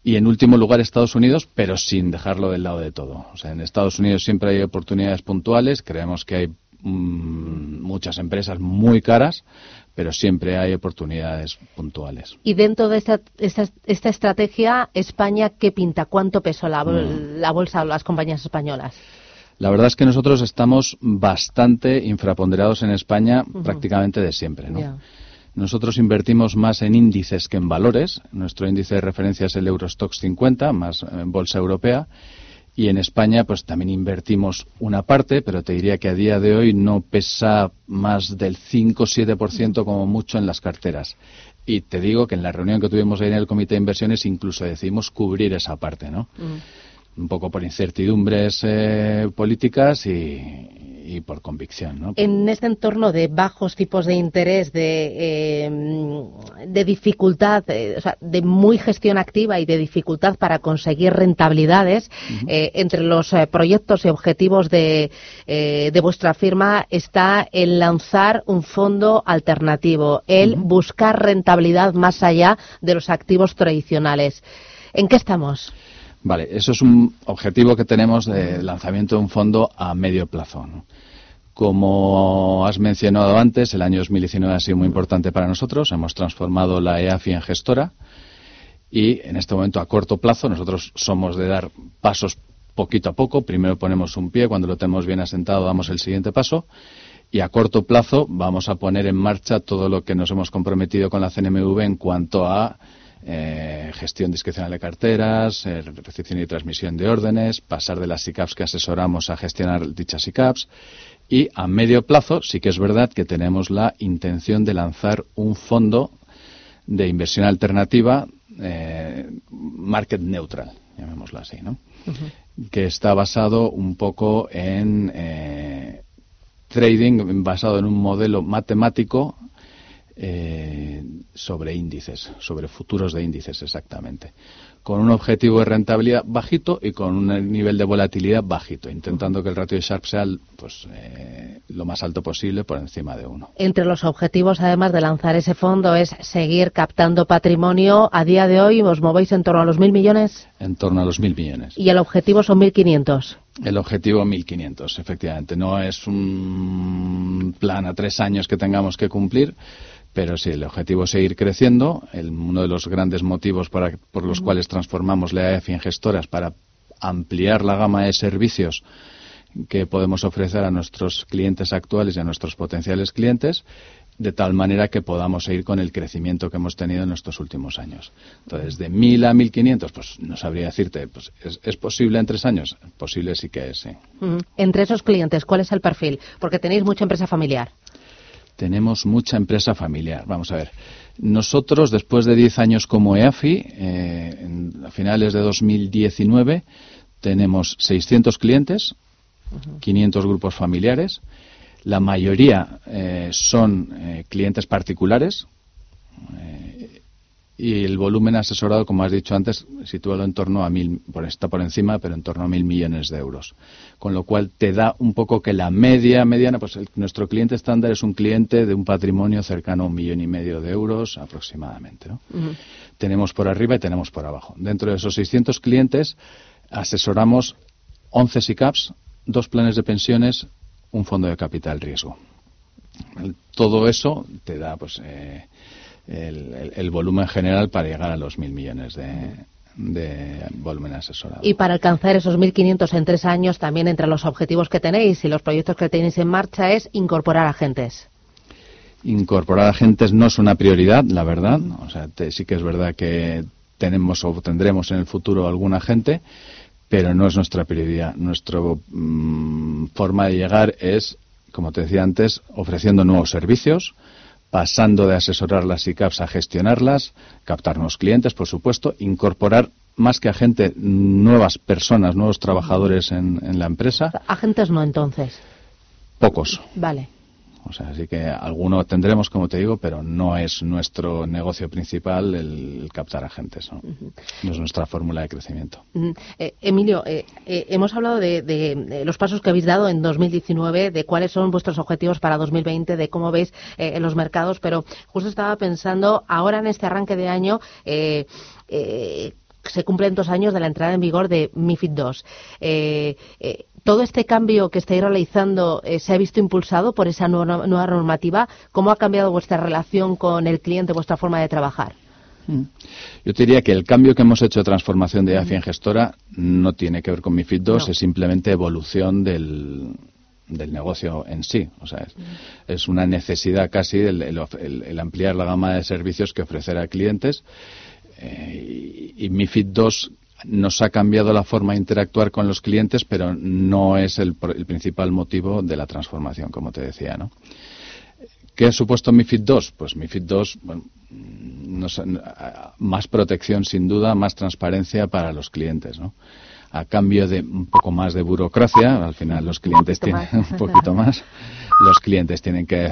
Speaker 16: Y en último lugar Estados Unidos, pero sin dejarlo del lado de todo. O sea, en Estados Unidos siempre hay oportunidades puntuales, creemos que hay muchas empresas muy caras, pero siempre hay oportunidades puntuales.
Speaker 9: Y dentro de esta, esta, esta estrategia, España, ¿qué pinta? ¿Cuánto peso la, bol-
Speaker 16: Mm.
Speaker 9: la bolsa o las compañías españolas?
Speaker 16: La verdad es que nosotros estamos bastante infraponderados en España prácticamente de siempre. ¿no? Nosotros invertimos más en índices que en valores. Nuestro índice de referencia es el Eurostox 50, más en bolsa europea. Y en España, pues también invertimos una parte, pero te diría que a día de hoy no pesa más del 5 7% como mucho en las carteras. Y te digo que en la reunión que tuvimos ahí en el Comité de Inversiones incluso decidimos cubrir esa parte, ¿no? un poco por incertidumbres eh, políticas y, por convicción. ¿no?
Speaker 9: En este entorno de bajos tipos de interés, de, de dificultad, eh, o sea, de muy gestión activa y de dificultad para conseguir rentabilidades, eh, entre los proyectos y objetivos de, de vuestra firma está el lanzar un fondo alternativo, el buscar rentabilidad más allá de los activos tradicionales. ¿En qué estamos?
Speaker 16: Vale, eso es un objetivo que tenemos de lanzamiento de un fondo a medio plazo. Como has mencionado antes, el año 2019 ha sido muy importante para nosotros. Hemos transformado la EAFI en gestora y en este momento a corto plazo nosotros somos de dar pasos poquito a poco. Primero ponemos un pie, cuando lo tenemos bien asentado damos el siguiente paso y a corto plazo vamos a poner en marcha todo lo que nos hemos comprometido con la CNMV en cuanto a eh, gestión discrecional de carteras, eh, recepción y transmisión de órdenes, pasar de las SICAPs que asesoramos a gestionar dichas SICAPs y a medio plazo sí que es verdad que tenemos la intención de lanzar un fondo de inversión alternativa eh, market neutral, llamémoslo así, ¿no? que está basado un poco en trading basado en un modelo matemático eh, sobre índices, sobre futuros de índices exactamente, con un objetivo de rentabilidad bajito y con un nivel de volatilidad bajito, intentando que el ratio de Sharp sea pues, eh, lo más alto posible por encima de uno.
Speaker 9: Entre los objetivos, además de lanzar ese fondo, es seguir captando patrimonio. A día de hoy, ¿os movéis en torno a los mil millones?
Speaker 16: En torno a los mil millones.
Speaker 9: ¿Y el objetivo son 1.500?
Speaker 16: El objetivo 1.500, efectivamente. No es un plan a tres años que tengamos que cumplir, pero sí, el objetivo es seguir creciendo. uno de los grandes motivos por los cuales transformamos la EFI en gestoras para ampliar la gama de servicios que podemos ofrecer a nuestros clientes actuales y a nuestros potenciales clientes, de tal manera que podamos seguir con el crecimiento que hemos tenido en estos últimos años. Entonces, de 1.000 a 1.500, pues no sabría decirte, pues, ¿es, posible en tres años? Posible sí que es, sí.
Speaker 9: Entre esos clientes, ¿cuál es el perfil? Porque tenéis mucha empresa familiar
Speaker 16: tenemos mucha empresa familiar. Vamos a ver. Nosotros, después de 10 años como EAFI, eh, a finales de 2019, tenemos 600 clientes, 500 grupos familiares. La mayoría eh, son eh, clientes particulares y el volumen asesorado, como has dicho antes, situado en torno a mil, está por encima, pero en torno a mil millones de euros. Con lo cual te da un poco que la media, mediana, pues nuestro cliente estándar es un cliente de un patrimonio cercano a un millón y medio de euros aproximadamente. Tenemos por arriba y tenemos por abajo. Dentro de esos 600 clientes asesoramos 11 SICAPs, dos planes de pensiones, un fondo de capital riesgo. Todo eso te da, pues. Eh, el, volumen general para llegar a los mil millones de, volumen asesorado.
Speaker 9: Y para alcanzar esos 1.500 en tres años, también entre los objetivos que tenéis y los proyectos que tenéis en marcha es incorporar agentes.
Speaker 16: Incorporar agentes no es una prioridad, la verdad. O sea, sí que es verdad que tenemos o tendremos en el futuro algún agente, pero no es nuestra prioridad. Nuestra mm, forma de llegar es, como te decía antes, ofreciendo nuevos servicios, pasando de asesorar las ICAPs a gestionarlas, captar nuevos clientes, por supuesto, incorporar más que agente nuevas personas, nuevos trabajadores en, en la empresa.
Speaker 9: Agentes no, entonces.
Speaker 16: Pocos.
Speaker 9: Vale.
Speaker 16: O sea, así que alguno tendremos, como te digo, pero no es nuestro negocio principal el, captar agentes. ¿no? no es nuestra fórmula de crecimiento.
Speaker 9: Eh, Emilio, eh, eh, hemos hablado de, los pasos que habéis dado en 2019, de cuáles son vuestros objetivos para 2020, de cómo veis en los mercados, pero justo estaba pensando, ahora en este arranque de año, se cumplen dos años de la entrada en vigor de MIFID II todo este cambio que estáis realizando eh, se ha visto impulsado por esa nueva, normativa. ¿Cómo ha cambiado vuestra relación con el cliente, vuestra forma de trabajar?
Speaker 16: Mm. Yo te diría que el cambio que hemos hecho de transformación de AFI en gestora no tiene que ver con MIFID II, es simplemente evolución del, del negocio en sí. O sea, es, una necesidad casi el, ampliar la gama de servicios que ofrecer a clientes. Eh, y, MIFID II nos ha cambiado la forma de interactuar con los clientes, pero no es el, principal motivo de la transformación, como te decía, ¿no? ¿Qué ha supuesto MIFID II? Pues MIFID II, bueno, más protección sin duda, más transparencia para los clientes, ¿no? a cambio de un poco más de burocracia. Al final los clientes tienen un poquito más. Los clientes tienen que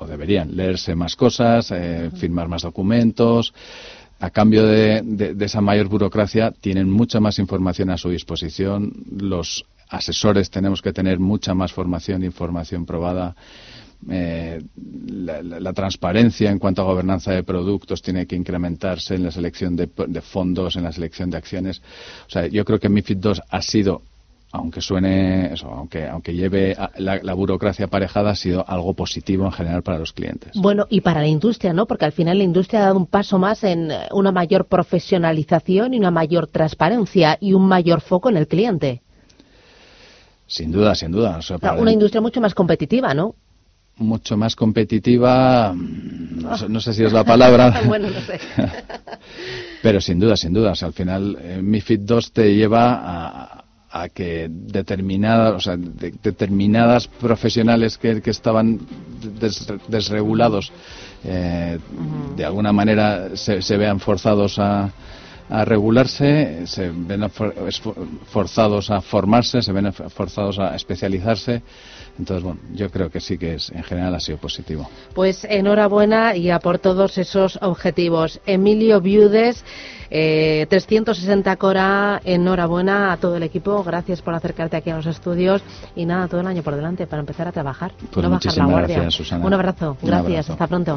Speaker 16: o deberían leerse más cosas, eh, firmar más documentos. A cambio de, de, esa mayor burocracia, tienen mucha más información a su disposición. Los asesores tenemos que tener mucha más formación información probada eh, la, transparencia en cuanto a gobernanza de productos tiene que incrementarse en la selección de, fondos, en la selección de acciones. O sea, yo creo que MIFID II ha sido aunque suene eso, aunque aunque lleve la, burocracia aparejada ha sido algo positivo en general para los clientes.
Speaker 9: Bueno, y para la industria, ¿no? Porque al final la industria ha dado un paso más en una mayor profesionalización y una mayor transparencia y un mayor foco en el cliente.
Speaker 16: Sin duda, sin duda.
Speaker 9: una industria mucho más competitiva, ¿no?
Speaker 16: mucho más competitiva, no sé, si es la palabra.
Speaker 9: bueno, no sé.
Speaker 16: Pero sin duda, sin duda. al final, eh, MIFID 2 te lleva a, que determinadas, o sea, determinadas profesionales que, estaban desregulados eh, de alguna manera se, se vean forzados a, a regularse, se ven forzados a formarse, se ven forzados a especializarse. Entonces, bueno, yo creo que sí que es, en general ha sido positivo.
Speaker 9: Pues enhorabuena y a por todos esos objetivos. Emilio Viudes, eh, 360 Cora, enhorabuena a todo el equipo. Gracias por acercarte aquí a los estudios y nada, todo el año por delante para empezar a trabajar.
Speaker 16: Pues no bajar la guardia.
Speaker 9: Un abrazo. Gracias. Hasta pronto.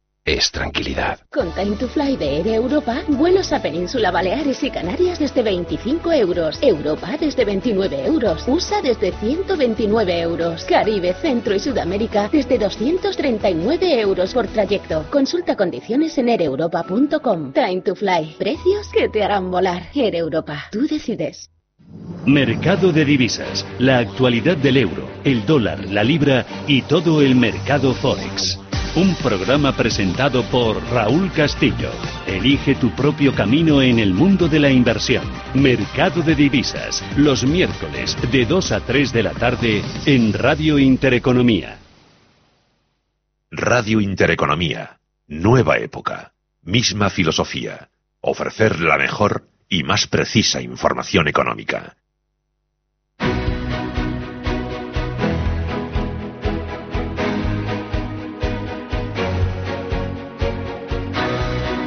Speaker 8: es tranquilidad.
Speaker 15: Con Time to Fly de Air Europa, vuelos a Península Baleares y Canarias desde 25 euros. Europa desde 29 euros. USA desde 129 euros. Caribe, Centro y Sudamérica desde 239 euros por trayecto. Consulta condiciones en aereuropa.com. Time to Fly. Precios que te harán volar. Air Europa. Tú decides.
Speaker 7: Mercado de divisas. La actualidad del euro, el dólar, la libra y todo el mercado forex. Un programa presentado por Raúl Castillo. Elige tu propio camino en el mundo de la inversión. Mercado de divisas. Los miércoles de 2 a 3 de la tarde en Radio Intereconomía.
Speaker 1: Radio Intereconomía. Nueva época. Misma filosofía. Ofrecer la mejor y más precisa información económica.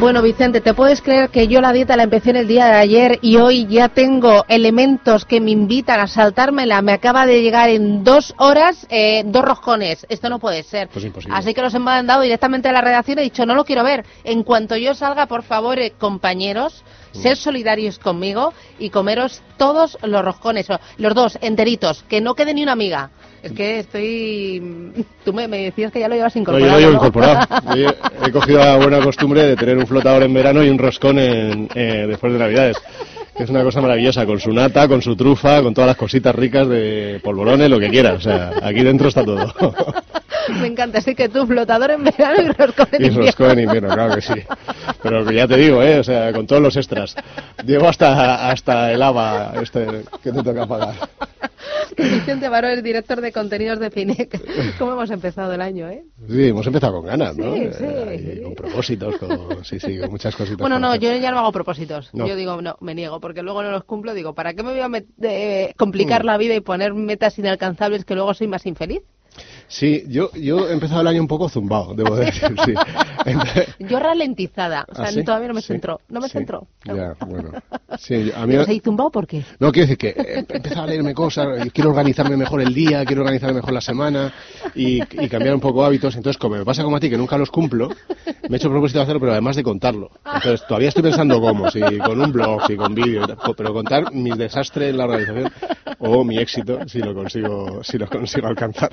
Speaker 9: Bueno, Vicente, ¿te puedes creer que yo la dieta la empecé en el día de ayer y hoy ya tengo elementos que me invitan a saltármela? Me acaba de llegar en dos horas eh, dos roscones. Esto no puede ser.
Speaker 16: Pues
Speaker 9: Así que los he mandado directamente a la redacción y he dicho, no lo quiero ver. En cuanto yo salga, por favor, eh, compañeros. Ser solidarios conmigo y comeros todos los roscones, los dos enteritos, que no quede ni una amiga. Es que estoy. Tú me, decías que ya lo llevas incorporado.
Speaker 17: No, yo lo llevo incorporado. he, cogido la buena costumbre de tener un flotador en verano y un roscón en, eh, después de Navidades. Que es una cosa maravillosa, con su nata, con su trufa, con todas las cositas ricas de polvorones, lo que quieras. O sea, aquí dentro está todo.
Speaker 9: Me encanta, así que tú flotador en verano y roscón en invierno.
Speaker 17: Y roscón en invierno, claro que sí. Pero ya te digo, ¿eh? O sea, con todos los extras. Llevo hasta, hasta el ABA este que te toca pagar.
Speaker 9: Vicente Baró, el director de contenidos de FINEC. ¿Cómo hemos empezado el año, eh?
Speaker 17: Sí, hemos empezado con ganas, ¿no?
Speaker 9: Sí, sí.
Speaker 17: Eh, con propósitos, con, sí, sí, con muchas cositas.
Speaker 9: Bueno, no, yo ya no hago propósitos. Yo digo, no, me niego, porque luego no los cumplo. Digo, ¿para qué me voy a eh, complicar mm. la vida y poner metas inalcanzables que luego soy más infeliz?
Speaker 17: Sí, yo, yo he empezado el año un poco zumbado, debo decir, sí.
Speaker 9: yo ralentizada, o sea, ¿Ah, todavía no me centró, no me centró.
Speaker 17: Ya, bueno. Sí,
Speaker 9: a mí... zumbado por qué?
Speaker 17: No, quiero decir que he empezado a leerme cosas, quiero organizarme mejor el día, quiero organizarme mejor la semana y, y, cambiar un poco hábitos. Entonces, como me pasa como a ti, que nunca los cumplo, me he hecho propósito de hacerlo, pero además de contarlo. Entonces, todavía estoy pensando cómo, si con un blog, si con vídeo, pero contar mi desastre en la organización o mi éxito, si lo consigo, si lo consigo alcanzar.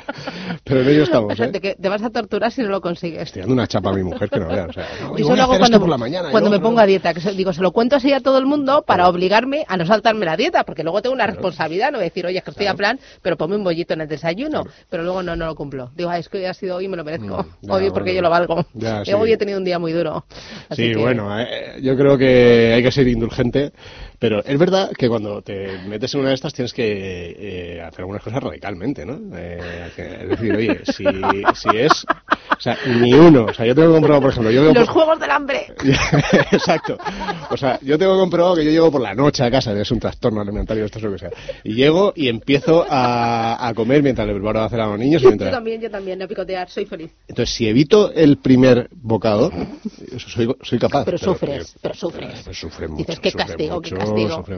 Speaker 17: Pero en ello estamos, ¿eh?
Speaker 9: te vas a torturar si no lo consigues.
Speaker 17: Estoy dando una chapa a mi mujer que no. O sea,
Speaker 9: no, yo hago cuando, por la mañana, cuando me pongo a dieta. Que digo, se lo cuento así a todo el mundo para obligarme a no saltarme la dieta, porque luego tengo una responsabilidad, no decir, oye, que estoy a plan, pero ponme un bollito en el desayuno. Pero luego no, no lo cumplo. Digo, es que hoy ha sido hoy y me lo merezco. Mm, hoy porque yo lo valgo. Hoy he tenido un día muy duro.
Speaker 17: sí, bueno, eh, yo creo que hay que ser indulgente pero es verdad que cuando te metes en una de estas tienes que eh, hacer algunas cosas radicalmente, ¿no? Eh, es decir, oye, si, si es... O sea, ni uno. O sea, yo tengo comprobado, por ejemplo... Yo
Speaker 9: Los Juegos del Hambre.
Speaker 17: Exacto. O sea, yo tengo comprobado que yo llego por la noche a casa, es un trastorno alimentario, esto es lo que sea. Y llego y empiezo a, a comer mientras le preparo a hacer a los niños. Y mientras...
Speaker 9: Yo también, yo también, a picotear, soy feliz.
Speaker 17: Entonces, si evito el primer bocado, soy, soy capaz.
Speaker 9: Pero, sufres, pero, sufres.
Speaker 17: Pero sufre mucho.
Speaker 9: Dices, qué castigo,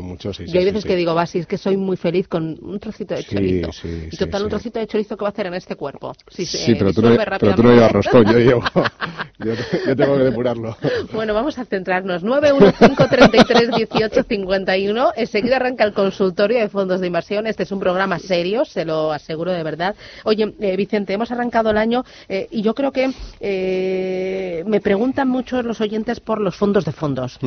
Speaker 17: mucho, sí,
Speaker 9: Yo hay veces que digo, Basi, es que soy muy feliz con un trocito de chorizo. y total, un trocito de chorizo que va a hacer en este cuerpo.
Speaker 17: Sí, pero, tú no, pero tú no llevas roscón, yo llevo. yo, tengo que depurarlo.
Speaker 9: Bueno, vamos a centrarnos. 915331851. Enseguida arranca el consultorio de fondos de inversión. Este es un programa serio, se lo aseguro de verdad. Oye, eh, Vicente, hemos arrancado el año eh, y yo creo que eh, me preguntan mucho los oyentes por los fondos de fondos.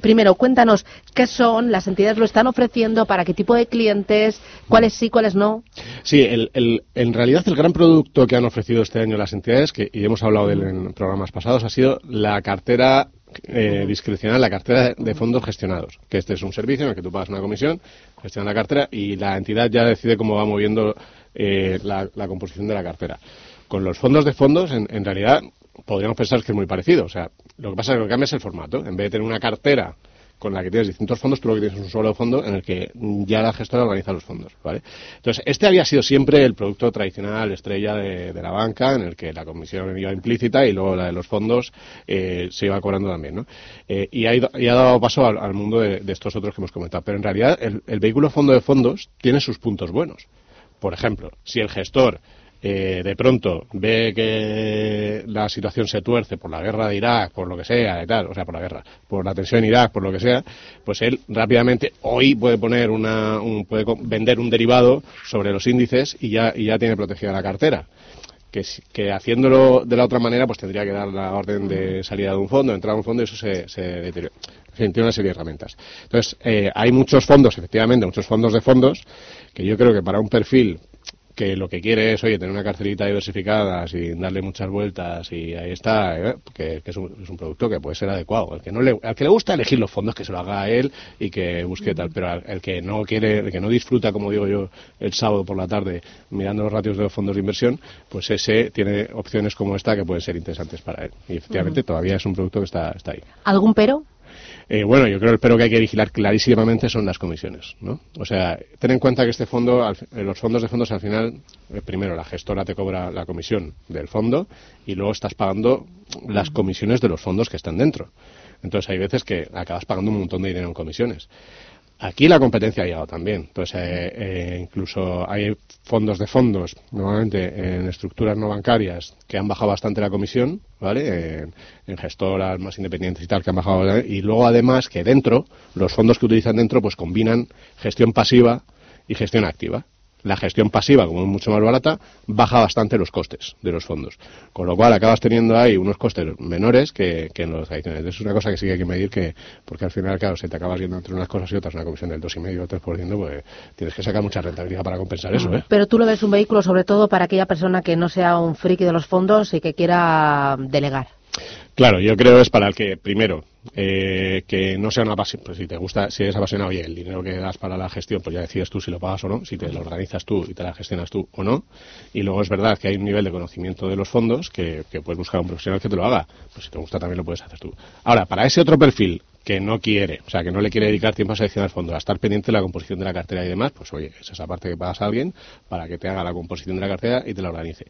Speaker 9: primero, cuéntanos qué son, las entidades lo están ofreciendo, para qué tipo de clientes, cuáles sí, cuáles no.
Speaker 17: Sí, el, en realidad el gran producto que han ofrecido este año las entidades, que y hemos hablado de él en programas pasados, ha sido la cartera eh, discrecional, la cartera de fondos gestionados, que este es un servicio en el que tú pagas una comisión, gestionas la cartera y la entidad ya decide cómo va moviendo eh, la, composición de la cartera. Con los fondos de fondos, en, en realidad, podríamos pensar que es muy parecido. O sea, lo que pasa es que lo que cambia es el formato. En vez de tener una cartera con la que tienes distintos fondos, tú lo que tienes es un solo fondo en el que ya la gestora organiza los fondos, ¿vale? Entonces, este había sido siempre el producto tradicional, estrella de, la banca, en el que la comisión iba implícita y luego la de los fondos eh, se iba cobrando también, ¿no? Eh, y, ha ha dado paso al, mundo de, estos otros que hemos comentado. Pero en realidad, el vehículo fondo de fondos tiene sus puntos buenos. Por ejemplo, si el gestor eh, de pronto ve que la situación se tuerce por la guerra de Irak, por lo que sea, y tal, o sea, por la guerra, por la tensión en Irak, por lo que sea, pues él rápidamente hoy puede poner una, un, puede vender un derivado sobre los índices y ya, y ya tiene protegida la cartera. Que, que, haciéndolo de la otra manera, pues tendría que dar la orden de salida de un fondo, entrar a un fondo y eso se, se deteriora. tiene una serie de herramientas. Entonces, eh, hay muchos fondos, efectivamente, muchos fondos de fondos, que yo creo que para un perfil que lo que quiere es, oye, tener una carcelita diversificada sin darle muchas vueltas y ahí está, ¿eh? que, es, un, es, un, producto que puede ser adecuado. Al que, no le, al que le gusta elegir los fondos, que se lo haga a él y que busque tal, pero al, el que no quiere, el que no disfruta, como digo yo, el sábado por la tarde mirando los ratios de los fondos de inversión, pues ese tiene opciones como esta que pueden ser interesantes para él. Y efectivamente todavía es un producto que está, está ahí.
Speaker 9: ¿Algún pero?
Speaker 17: Eh, bueno, yo creo que el pero que hay que vigilar clarísimamente son las comisiones, ¿no? O sea, ten en cuenta que este fondo, eh, los fondos de fondos al final, eh, primero la gestora te cobra la comisión del fondo y luego estás pagando las comisiones de los fondos que están dentro. Entonces hay veces que acabas pagando un montón de dinero en comisiones. Aquí la competencia ha llegado también. Entonces, eh, eh, incluso hay fondos de fondos, normalmente en estructuras no bancarias, que han bajado bastante la comisión, ¿vale? En, gestoras más independientes y tal, que han bajado. Y luego, además, que dentro, los fondos que utilizan dentro, pues combinan gestión pasiva y gestión activa la gestión pasiva, como es mucho más barata, baja bastante los costes de los fondos. Con lo cual acabas teniendo ahí unos costes menores que, en los tradicionales. Es una cosa que sí que hay que medir, que porque al final, claro, si te acabas yendo entre unas cosas y otras, una comisión del 2,5 o 3%, pues tienes que sacar mucha rentabilidad para compensar eso. ¿eh?
Speaker 9: Pero tú lo ves un vehículo sobre todo para aquella persona que no sea un friki de los fondos y que quiera delegar.
Speaker 17: Claro, yo creo es para el que, primero, eh, que no sea una pasión, pues si te gusta, si eres apasionado, oye, el dinero que das para la gestión, pues ya decides tú si lo pagas o no, si te lo organizas tú y te la gestionas tú o no. Y luego es verdad que hay un nivel de conocimiento de los fondos que, que puedes buscar a un profesional que te lo haga. Pues si te gusta también lo puedes hacer tú. Ahora, para ese otro perfil que no quiere, o sea, que no le quiere dedicar tiempo a seleccionar el fondo, a estar pendiente de la composición de la cartera y demás, pues oye, es esa parte que pagas a alguien para que te haga la composición de la cartera y te la organice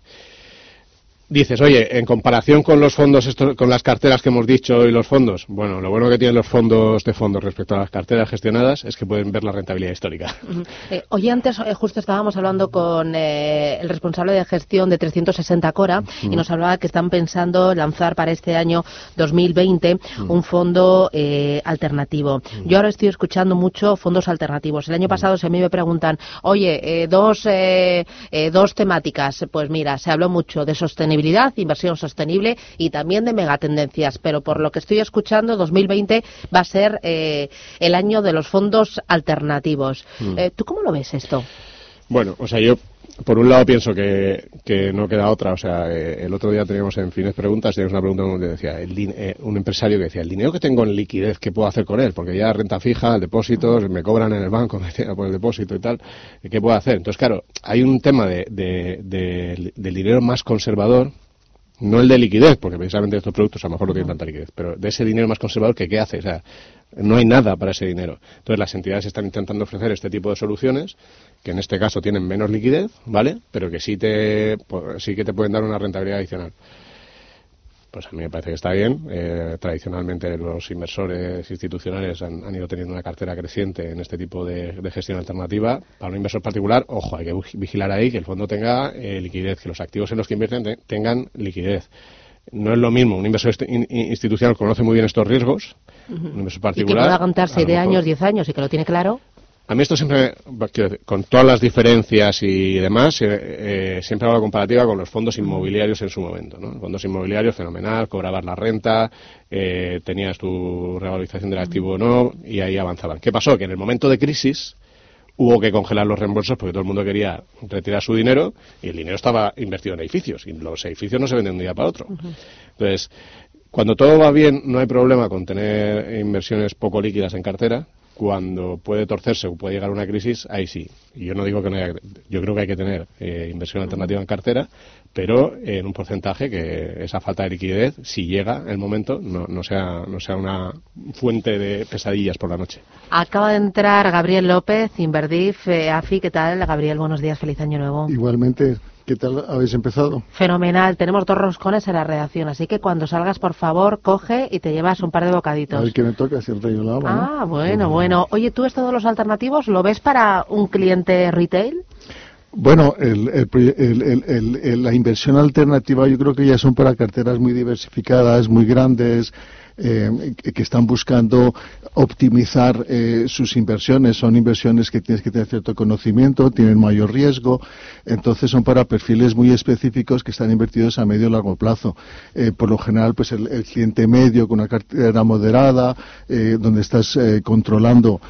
Speaker 17: dices, oye, en comparación con los fondos, con las carteras que hemos dicho y los fondos, bueno, lo bueno que tienen los fondos de fondos respecto a las carteras gestionadas es que pueden ver la rentabilidad histórica.
Speaker 9: Eh, oye, antes eh, justo estábamos hablando con eh, el responsable de gestión de 360 Cora y nos hablaba que están pensando lanzar para este año 2020 un fondo alternativo. Yo ahora estoy escuchando mucho fondos alternativos. El año pasado, si a mí me preguntan, oye, dos, dos temáticas, pues mira, se habló mucho de sostenibilidad inversión sostenible y también de megatendencias. Pero por lo que estoy escuchando, 2020 va a ser eh, el año de los fondos alternativos. Mm. Eh, ¿Tú cómo lo ves esto?
Speaker 17: Bueno, o sea, yo por un lado pienso que, no queda otra. O sea, eh, el otro día teníamos en Fines Preguntas, teníamos una pregunta donde decía, un empresario que decía, el dinero que tengo en liquidez, ¿qué puedo hacer con él? Porque ya renta fija, depósitos, me cobran en el banco por el depósito y tal, ¿qué puedo hacer? Entonces, claro, hay un tema de, del dinero más conservador, no el de liquidez, porque precisamente estos productos a lo mejor no tienen tanta liquidez, pero de ese dinero más conservador que qué hace, o sea, no hay nada para ese dinero. Entonces las entidades están intentando ofrecer este tipo de soluciones que en este caso tienen menos liquidez, ¿vale? Pero que sí te pues, sí que te pueden dar una rentabilidad adicional pues a mí me parece que está bien. Eh, tradicionalmente los inversores institucionales han, ido teniendo una cartera creciente en este tipo de, gestión alternativa. Para un inversor particular, ojo, hay que vigilar ahí que el fondo tenga eh, liquidez, que los activos en los que invierten tengan liquidez. No es lo mismo, un inversor institucional conoce muy bien estos riesgos, un inversor particular...
Speaker 9: Y que pueda aguantarse de años, 10 años y que lo tiene claro.
Speaker 17: A mí esto siempre, con todas las diferencias y demás, eh, eh, siempre hago la comparativa con los fondos inmobiliarios en su momento. ¿no? Fondos inmobiliarios, fenomenal, cobrabas la renta, eh, tenías tu revalorización del activo o no, y ahí avanzaban. ¿Qué pasó? Que en el momento de crisis hubo que congelar los reembolsos porque todo el mundo quería retirar su dinero y el dinero estaba invertido en edificios y los edificios no se venden de un día para otro. Entonces, cuando todo va bien, no hay problema con tener inversiones poco líquidas en cartera cuando puede torcerse o puede llegar una crisis, ahí sí. Y yo no digo que no haya, yo creo que hay que tener eh, inversión alternativa en cartera, pero en un porcentaje que esa falta de liquidez, si llega el momento, no, no, sea, no sea una fuente de pesadillas por la noche.
Speaker 9: Acaba de entrar Gabriel López, Inverdif, eh, AFI. ¿Qué tal, Gabriel? Buenos días, feliz año nuevo.
Speaker 18: Igualmente. ¿Qué tal habéis empezado?
Speaker 9: Fenomenal, tenemos dos roscones en la redacción, así que cuando salgas, por favor, coge y te llevas un par de bocaditos.
Speaker 18: A ver qué me toca, si el rey lava.
Speaker 9: Ah, bueno, bueno. Oye, ¿tú esto de los alternativos lo ves para un cliente retail?
Speaker 18: Bueno, la inversión alternativa yo creo que ya son para carteras muy diversificadas, muy grandes, eh, que están buscando optimizar eh, sus inversiones. Son inversiones que tienes que tener cierto conocimiento, tienen mayor riesgo, entonces son para perfiles muy específicos que están invertidos a medio y largo plazo. Eh, por lo general, pues el, cliente medio con una cartera moderada, donde estás controlando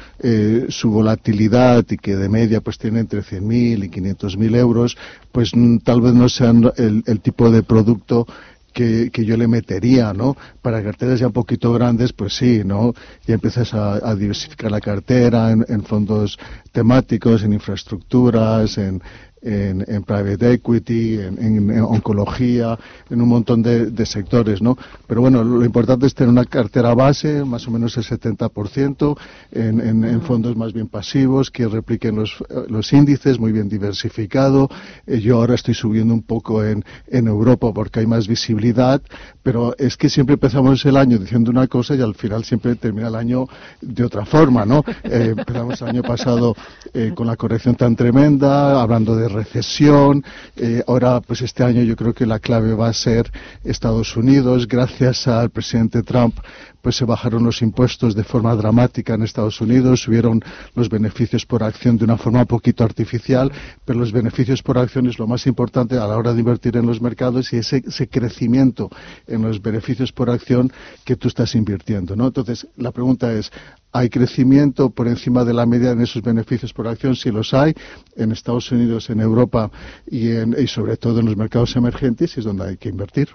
Speaker 18: su volatilidad y que de media pues tiene entre 100.000 y 500.000 euros, pues mm, tal vez no sean el tipo de producto que, yo le metería, ¿no? Para carteras ya un poquito grandes, pues sí, ¿no? Y empiezas a, diversificar la cartera en, fondos temáticos, en infraestructuras, en, en, private equity, en, oncología, en un montón de, sectores, ¿no? Pero bueno, lo importante es tener una cartera base, más o menos el 70%, en, fondos más bien pasivos, que repliquen los, los índices, muy bien diversificado. Eh, yo ahora estoy subiendo un poco en, Europa porque hay más visibilidad, pero es que siempre empezamos el año diciendo una cosa y al final siempre termina el año de otra forma, ¿no? Eh, empezamos el año pasado eh, con la corrección tan tremenda, hablando de recesión. Eh, ahora, pues este año yo creo que la clave va a ser Estados Unidos. Gracias al presidente Trump, pues se bajaron los impuestos de forma dramática en Estados Unidos, subieron los beneficios por acción de una forma un poquito artificial, pero los beneficios por acción es lo más importante a la hora de invertir en los mercados y ese, ese crecimiento en los beneficios por acción que tú estás invirtiendo, ¿no? Entonces, la pregunta es, ¿hay crecimiento por encima de la media en esos beneficios por acción? Si los hay, en Estados Unidos, en Europa y, en, y sobre todo en los mercados emergentes es donde hay que invertir.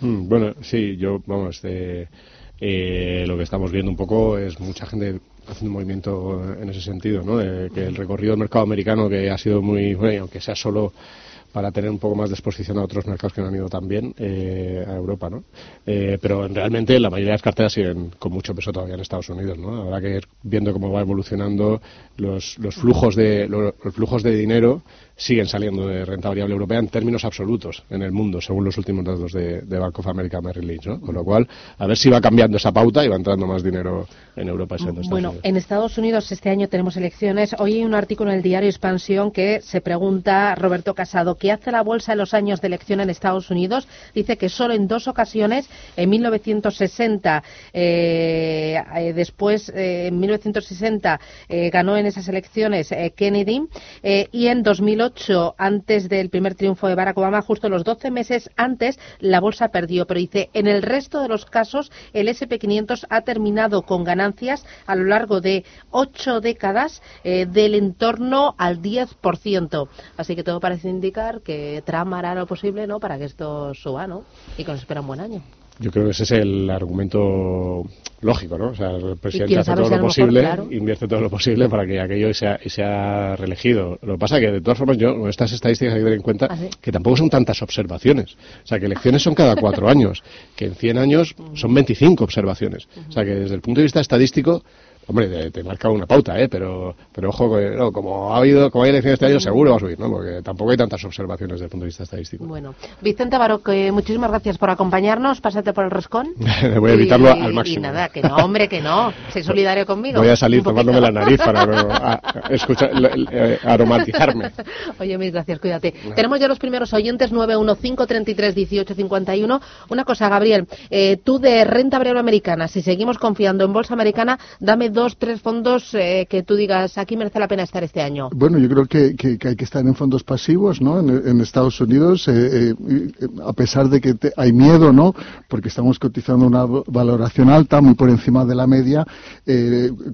Speaker 17: Mm, bueno, sí, yo, vamos, eh, lo que estamos viendo un poco es mucha gente haciendo un movimiento en ese sentido, ¿no? que el recorrido del mercado americano que ha sido muy, bueno, aunque sea solo para tener un poco más de exposición a otros mercados que no han ido tan bien eh, a Europa, ¿no? Eh, pero realmente la mayoría de las carteras siguen con mucho peso todavía en Estados Unidos, ¿no? Habrá que ir viendo cómo va evolucionando los, los flujos de los, flujos de dinero siguen saliendo de renta variable europea en términos absolutos en el mundo, según los últimos datos de, de Bank of America Merrill Lynch, ¿no? Con lo cual, a ver si va cambiando esa pauta y va entrando más dinero en Europa y Estados
Speaker 9: bueno,
Speaker 17: Unidos.
Speaker 9: en Estados Unidos este año tenemos elecciones. Hoy hay un artículo en el diario Expansión que se pregunta Roberto Casado ¿qué hace la bolsa en los años de elección en Estados Unidos? Dice que solo en dos ocasiones, en 1960, eh, eh, después eh, en 1960 ganó en esas elecciones Kennedy y en 2008, antes del primer triunfo de Barack Obama, justo los 12 meses antes, la bolsa perdió. Pero dice, en el resto de los casos, el SP500 ha terminado con ganancias a lo largo de ocho décadas del entorno al 10%. Así que todo parece indicar que Trump hará lo posible ¿no? para que esto suba ¿no? y que nos espera un buen año.
Speaker 17: Yo creo que ese es el argumento lógico, ¿no? O sea, el presidente hace todo lo posible, invierte todo lo posible para que aquello sea, sea reelegido. Lo que pasa es que, de todas formas, yo, con estas estadísticas hay que tener en cuenta ¿Ah, que tampoco son tantas observaciones. O sea, que elecciones son cada cuatro años, que en 100 años son 25 observaciones. O sea, que desde el punto de vista estadístico Hombre, te, marca una pauta, ¿eh? Pero, pero ojo, no, como ha habido, como hay elecciones este año, seguro va a subir, ¿no? Porque tampoco hay tantas observaciones desde el punto de vista estadístico.
Speaker 9: Bueno, Vicente Baró, muchísimas gracias por acompañarnos. Pásate por el roscón.
Speaker 17: Voy a evitarlo al máximo.
Speaker 9: Y nada, que no, hombre, que no. Sé solidario conmigo.
Speaker 17: Voy a salir tomándome la nariz para escuchar, eh, aromatizarme.
Speaker 9: Oye, mis gracias, cuídate. Tenemos ya los primeros oyentes, 915331851. Una cosa, Gabriel, eh, tú de renta variable americana, si seguimos confiando en bolsa americana, dame dos, tres fondos eh, que tú digas, aquí merece la pena estar este año?
Speaker 18: Bueno, yo creo que, hay que estar en fondos pasivos, ¿no? En, Estados Unidos, eh, eh, a pesar de que hay miedo, ¿no? Porque estamos cotizando una valoración alta, muy por encima de la media,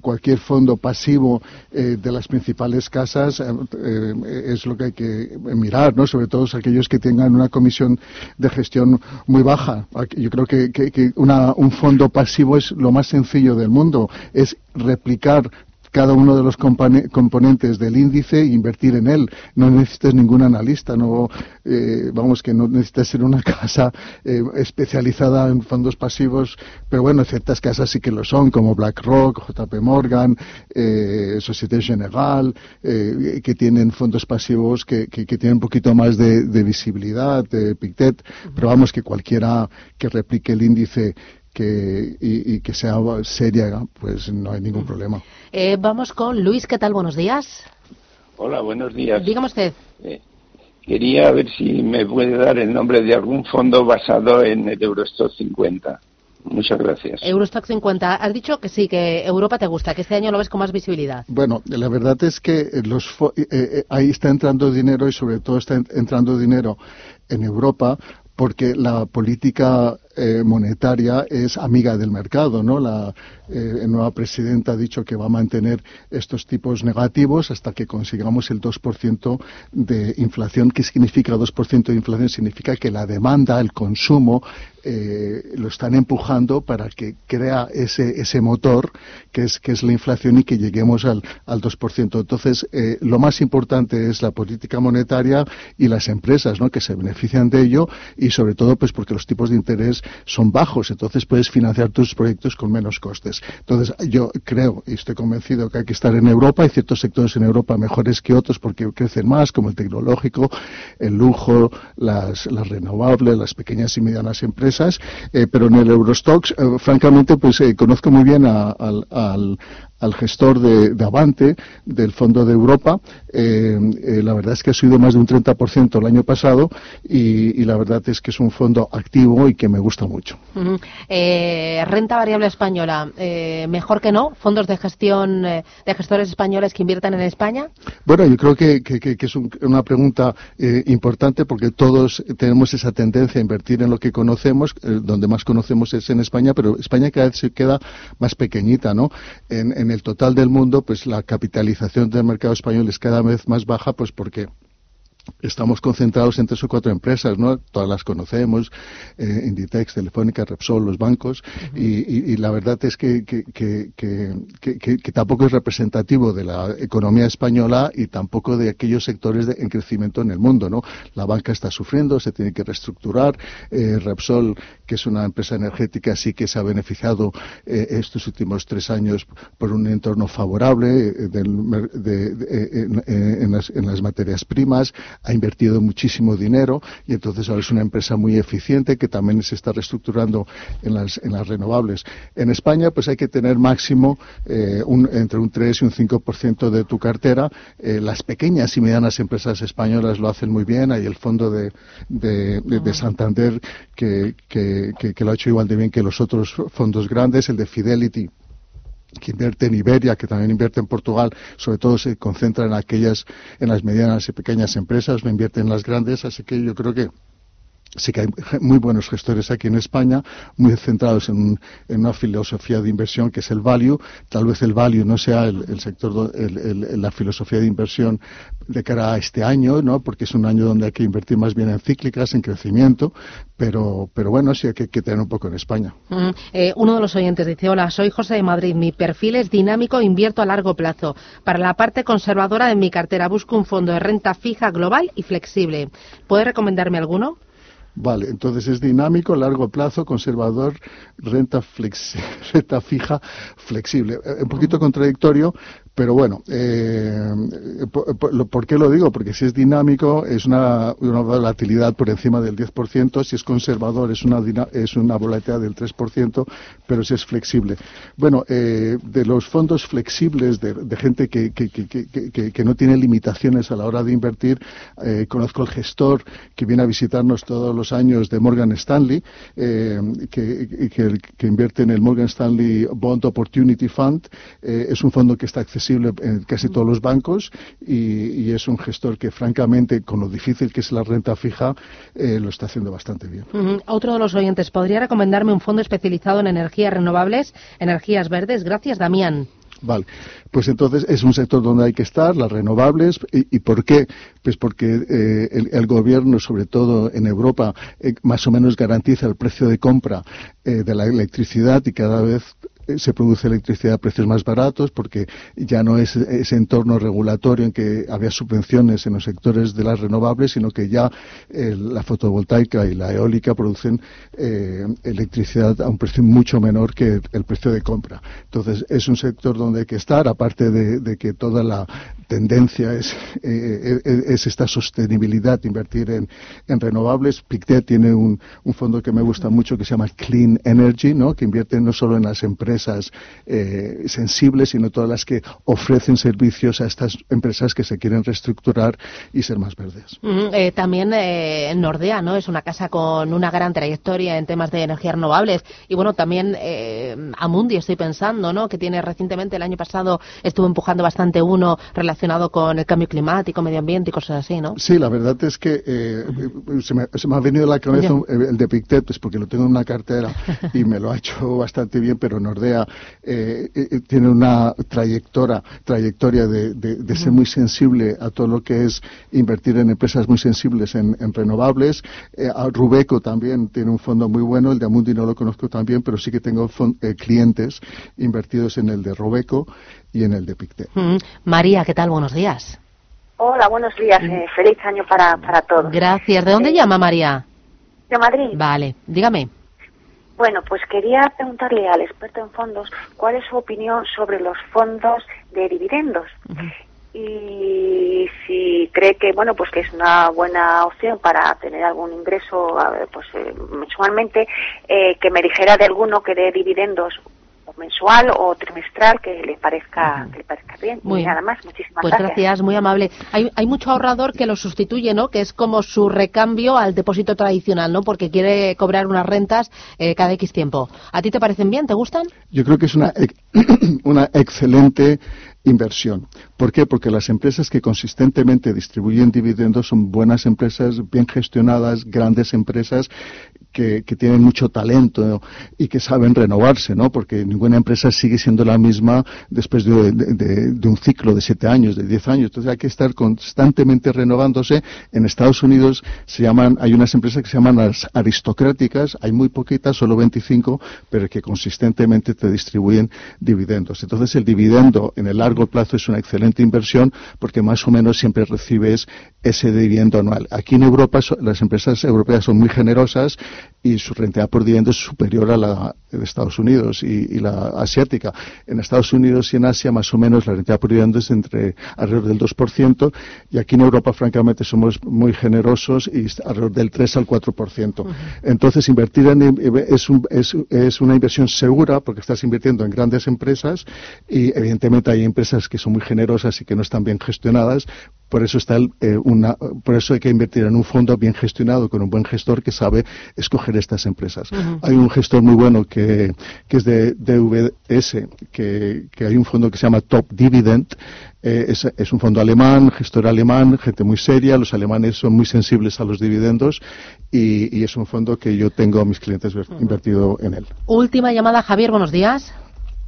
Speaker 18: cualquier fondo pasivo de las principales casas es lo que hay que mirar, ¿no? Sobre todo aquellos que tengan una comisión de gestión muy baja. Yo creo que, que un fondo pasivo es lo más sencillo del mundo. Es replicar cada uno de los componentes del índice e invertir en él. No necesitas ningún analista, no, eh, vamos que no necesitas ser una casa eh, especializada en fondos pasivos, pero bueno, ciertas casas sí que lo son, como BlackRock, JP Morgan, eh, Societe Generale, eh, que tienen fondos pasivos que, que, tienen un poquito más de, de visibilidad, de Pictet, pero vamos que cualquiera que replique el índice que, y, que sea seria, pues no hay ningún problema.
Speaker 9: Eh, vamos con Luis, ¿qué tal? Buenos días.
Speaker 19: Hola, buenos días.
Speaker 9: Dígame usted.
Speaker 19: Eh, quería ver si me puede dar el nombre de algún fondo basado en el Eurostock 50. Muchas gracias.
Speaker 9: Eurostock 50. Has dicho que sí, que Europa te gusta, que este año lo ves con más visibilidad.
Speaker 18: Bueno, la verdad es que los eh, ahí está entrando dinero y sobre todo está entrando dinero en Europa porque la política eh, monetaria es amiga del mercado, ¿no? La eh, nueva presidenta ha dicho que va a mantener estos tipos negativos hasta que consigamos el 2% de inflación. ¿Qué significa 2% de inflación? Significa que la demanda, el consumo, eh, lo están empujando para que crea ese, ese motor que es, que es la inflación y que lleguemos al, al 2%. Entonces, lo más importante es la política monetaria y las empresas, ¿no? Que se benefician de ello y sobre todo, pues porque los tipos de interés son bajos, entonces puedes financiar tus proyectos con menos costes. Entonces, yo creo y estoy convencido que hay que estar en Europa. Hay ciertos sectores en Europa mejores que otros porque crecen más, como el tecnológico, el lujo, las, renovables, las pequeñas y medianas empresas. Eh, pero en el Eurostox, eh, francamente, pues eh, conozco muy bien al, al gestor de, Avante, del Fondo de Europa. Eh, eh, la verdad es que ha subido más de un 30% el año pasado y, la verdad es que es un fondo activo y que me gusta mucho.
Speaker 9: Eh, renta variable española, mejor que no, fondos de gestión de gestores españoles que inviertan en España.
Speaker 18: Bueno, yo creo que, es una pregunta importante porque todos tenemos esa tendencia a invertir en lo que conocemos, donde más conocemos es en España, pero España cada vez se queda más pequeñita, ¿no? en en el total del mundo, pues la capitalización del mercado español es cada vez más baja, pues porque estamos concentrados en tres o cuatro empresas, ¿no? Todas las conocemos, eh, Inditex, Telefónica, Repsol, los bancos, y, la verdad es que, que, tampoco es representativo de la economía española y tampoco de aquellos sectores en crecimiento en el mundo, ¿no? La banca está sufriendo, se tiene que reestructurar, eh, Repsol, que es una empresa energética, sí que se ha beneficiado eh, estos últimos tres años por un entorno favorable en las materias primas, ha invertido muchísimo dinero y entonces ahora es una empresa muy eficiente que también se está reestructurando en las, en las renovables. En España, pues hay que tener máximo eh, entre un 3 y un 5% de tu cartera. Eh, las pequeñas y medianas empresas españolas lo hacen muy bien. Hay el fondo de, de, de, Santander que, que, que lo ha hecho igual de bien que los otros fondos grandes, el de Fidelity que invierte en Iberia, que también invierte en Portugal, sobre todo se concentra en aquellas, en las medianas y pequeñas empresas, no invierte en las grandes, así que yo creo que sí que hay muy buenos gestores aquí en España, muy centrados en, una filosofía de inversión que es el value. Tal vez el value no sea el, sector, la filosofía de inversión de cara a este año, ¿no? porque es un año donde hay que invertir más bien en cíclicas, en crecimiento, pero, pero bueno, sí hay que, tener un poco en España.
Speaker 9: Mm, eh, uno de los oyentes dice, hola, soy José de Madrid, mi perfil es dinámico, invierto a largo plazo. Para la parte conservadora de mi cartera busco un fondo de renta fija global y flexible. ¿Puede recomendarme alguno?
Speaker 18: Vale, entonces es dinámico, largo plazo, conservador, renta, renta fija, flexible. Eh, un poquito contradictorio, pero bueno, eh, por, qué lo digo? Porque si es dinámico es una, volatilidad por encima del 10%, si es conservador es una, es una volatilidad del 3%, pero si es flexible. Bueno, eh, de los fondos flexibles de, gente que, que, no tiene limitaciones a la hora de invertir, eh, conozco el gestor que viene a visitarnos todos los años de Morgan Stanley, eh, que, invierte en el Morgan Stanley Bond Opportunity Fund. es un fondo que está accesible en casi todos los bancos y, es un gestor que, francamente, con lo difícil que es la renta fija, eh, lo está haciendo bastante bien.
Speaker 9: Otro de los oyentes, ¿podría recomendarme un fondo especializado en energías renovables, energías verdes? Gracias, Damián.
Speaker 18: Vale, pues entonces es un sector donde hay que estar, las renovables. ¿Y, por qué? Pues porque eh, el, gobierno, sobre todo en Europa, eh, más o menos garantiza el precio de compra de la electricidad y cada vez se produce electricidad a precios más baratos porque ya no es ese entorno regulatorio en que había subvenciones en los sectores de las renovables, sino que ya eh, la fotovoltaica y la eólica producen eh, electricidad a un precio mucho menor que el precio de compra. Entonces, es un sector donde hay que estar, aparte de, que toda la tendencia es, eh, es esta sostenibilidad, invertir en, renovables. Pictet tiene un, un, fondo que me gusta mucho que se llama Clean Energy, ¿no? que invierte no solo en las empresas, empresas eh, sensibles, sino todas las que ofrecen servicios a estas empresas que se quieren reestructurar y ser más verdes.
Speaker 9: Eh, también eh, Nordea, ¿no? Es una casa con una gran trayectoria en temas de energías renovables. Y bueno, también eh, Amundi, estoy pensando, ¿no? Que tiene recientemente, el año pasado, estuvo empujando bastante uno relacionado con el cambio climático, medio ambiente y cosas así, ¿no?
Speaker 18: Sí, la verdad es que se me, se, me, ha venido a la cabeza el de Pictet, pues porque lo tengo en una cartera y me lo ha hecho bastante bien, pero Nordea eh, eh, tiene una trayectoria, trayectoria de, ser muy sensible a todo lo que es invertir en empresas muy sensibles en, renovables. Eh, Rubeco también tiene un fondo muy bueno, el de Amundi no lo conozco también, pero sí que tengo clientes invertidos en el de Rubeco y en el de Pictet.
Speaker 9: María, ¿qué tal? Buenos días.
Speaker 20: Hola, buenos días. feliz año para, para todos.
Speaker 9: Gracias. ¿De dónde llama María?
Speaker 20: De Madrid.
Speaker 9: Vale, dígame.
Speaker 20: Bueno, pues quería preguntarle al experto en fondos cuál es su opinión sobre los fondos de dividendos. Y si cree que bueno pues que es una buena opción para tener algún ingreso pues eh, mensualmente eh, que me dijera de alguno que dé dividendos mensual o trimestral que le parezca, que parezca bien. Muy, y nada más, muchísimas
Speaker 9: pues gracias. muy amable. Hay, hay mucho ahorrador que lo sustituye, ¿no? Que es como su recambio al depósito tradicional, ¿no? Porque quiere cobrar unas rentas eh, cada X tiempo. ¿A ti te parecen bien? ¿Te gustan?
Speaker 18: Yo creo que es una, una excelente inversión. ¿Por qué? Porque las empresas que consistentemente distribuyen dividendos son buenas empresas, bien gestionadas, grandes empresas que, tienen mucho talento y que saben renovarse, ¿no? Porque ninguna empresa sigue siendo la misma después de, un ciclo de siete años, de diez años. Entonces hay que estar constantemente renovándose. En Estados Unidos se llaman, hay unas empresas que se llaman las aristocráticas, hay muy poquitas, solo 25, pero que consistentemente te distribuyen dividendos. Entonces el dividendo en el largo plazo es una excelente inversión porque más o menos siempre recibes ese dividendo anual. Aquí en Europa las empresas europeas son muy generosas y su rentabilidad por dividendo es superior a la de Estados Unidos y, la asiática. En Estados Unidos y en Asia más o menos la rentabilidad por dividendo es entre alrededor del 2% y aquí en Europa francamente somos muy generosos y alrededor del 3 al 4%. Entonces invertir en, es, es, es una inversión segura porque estás invirtiendo en grandes empresas y evidentemente hay empresas que son muy generosas y que no están bien gestionadas, por eso está eh, una, por eso hay que invertir en un fondo bien gestionado con un buen gestor que sabe escoger estas empresas. Hay un gestor muy bueno que, que es de DVS, que, que, hay un fondo que se llama Top Dividend. Eh, es, es, un fondo alemán, gestor alemán, gente muy seria. Los alemanes son muy sensibles a los dividendos y, y es un fondo que yo tengo a mis clientes invertido en él.
Speaker 9: Última llamada, Javier. Buenos días.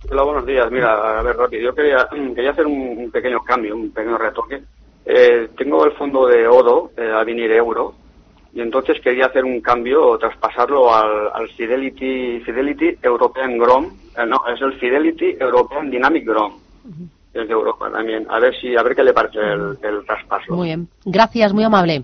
Speaker 21: Hola, buenos días. Mira, a ver, rápido. Yo quería, quería hacer un pequeño cambio, un pequeño retoque eh, tengo el fondo de Odo, eh, Avenir Euro, y entonces quería hacer un cambio o traspasarlo al, Fidelity, Fidelity European Grom, eh, no, es el Fidelity European Dynamic Grom. Es de Europa también. A ver si, a ver qué le parece el, traspaso.
Speaker 9: Muy bien. Gracias, muy amable.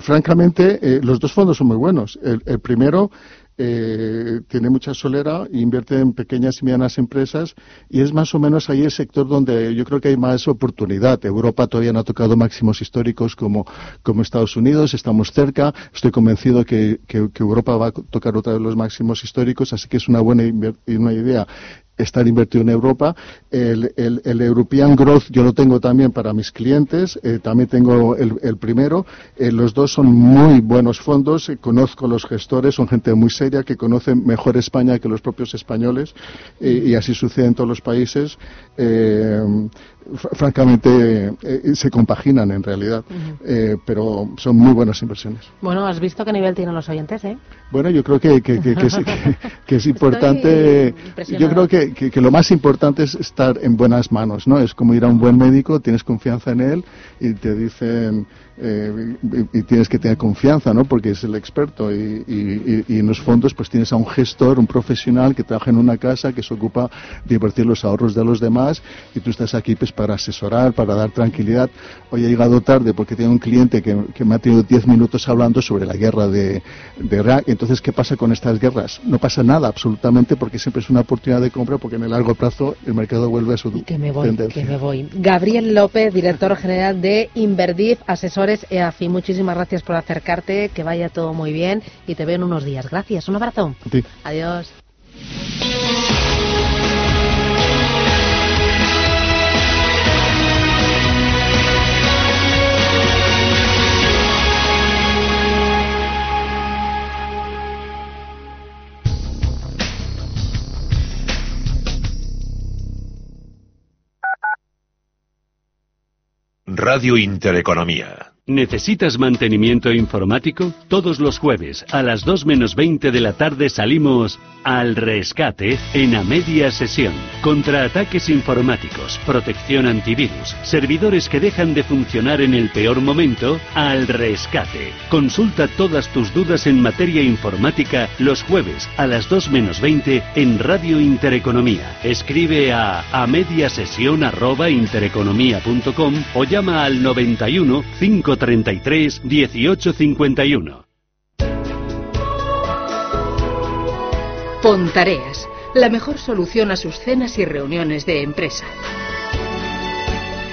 Speaker 18: Francamente, los dos fondos son muy buenos. el primero eh, tiene mucha solera, invierte en pequeñas y medianas empresas y es más o menos ahí el sector donde yo creo que hay más oportunidad. Europa todavía no ha tocado máximos históricos como, como Estados Unidos, estamos cerca, estoy convencido que, que, Europa va a tocar otra vez los máximos históricos, así que es una buena una idea estar invertido en Europa. El, European Growth yo lo tengo también para mis clientes, eh, también tengo el, primero. Eh, los dos son muy buenos fondos, eh, conozco los gestores, son gente muy seria que conocen mejor España que los propios españoles y así sucede en todos los países francamente eh, se compaginan en realidad, eh, pero son muy buenas inversiones.
Speaker 9: Bueno, has visto qué nivel tienen los oyentes, ¿eh?
Speaker 18: Bueno, yo creo que, que, que, es importante, yo creo que, lo más importante es estar en buenas manos, ¿no? Es como ir a un buen médico, tienes confianza en él y te dicen eh, y, tienes que tener confianza, ¿no? Porque es el experto y, en los fondos pues tienes a un gestor, un profesional que trabaja en una casa que se ocupa de invertir los ahorros de los demás y tú estás aquí pues para asesorar, para dar tranquilidad. Hoy he llegado tarde porque tengo un cliente que, me ha tenido 10 minutos hablando sobre la guerra de, de Irak. Entonces, ¿qué pasa con estas guerras? No pasa nada absolutamente porque siempre es una oportunidad de compra porque en el largo plazo el mercado vuelve a su
Speaker 9: que me voy, Que me voy. Gabriel López, director general de Inverdif, asesor EAFI. Muchísimas gracias por acercarte, que vaya todo muy bien y te veo en unos días. Gracias, un abrazo. Adiós.
Speaker 1: Radio Intereconomía.
Speaker 7: ¿Necesitas mantenimiento informático? Todos los jueves a las 2 menos 20 de la tarde salimos al rescate en a media sesión. Contra ataques informáticos, protección antivirus, servidores que dejan de funcionar en el peor momento, al rescate. Consulta todas tus dudas en materia informática los jueves a las 2 menos 20 en Radio Intereconomía. Escribe a a media sesión arroba intereconomía.com o llama al 91 5 33 1851.
Speaker 22: Pontareas, la mejor solución a sus cenas y reuniones de empresa.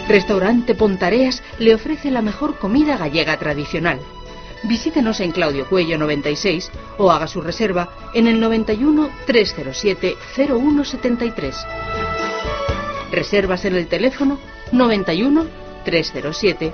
Speaker 22: Restaurante Pontareas le ofrece la mejor comida gallega tradicional. Visítenos en Claudio Cuello 96 o haga su reserva en el 91 307 0173. Reservas en el teléfono 91 307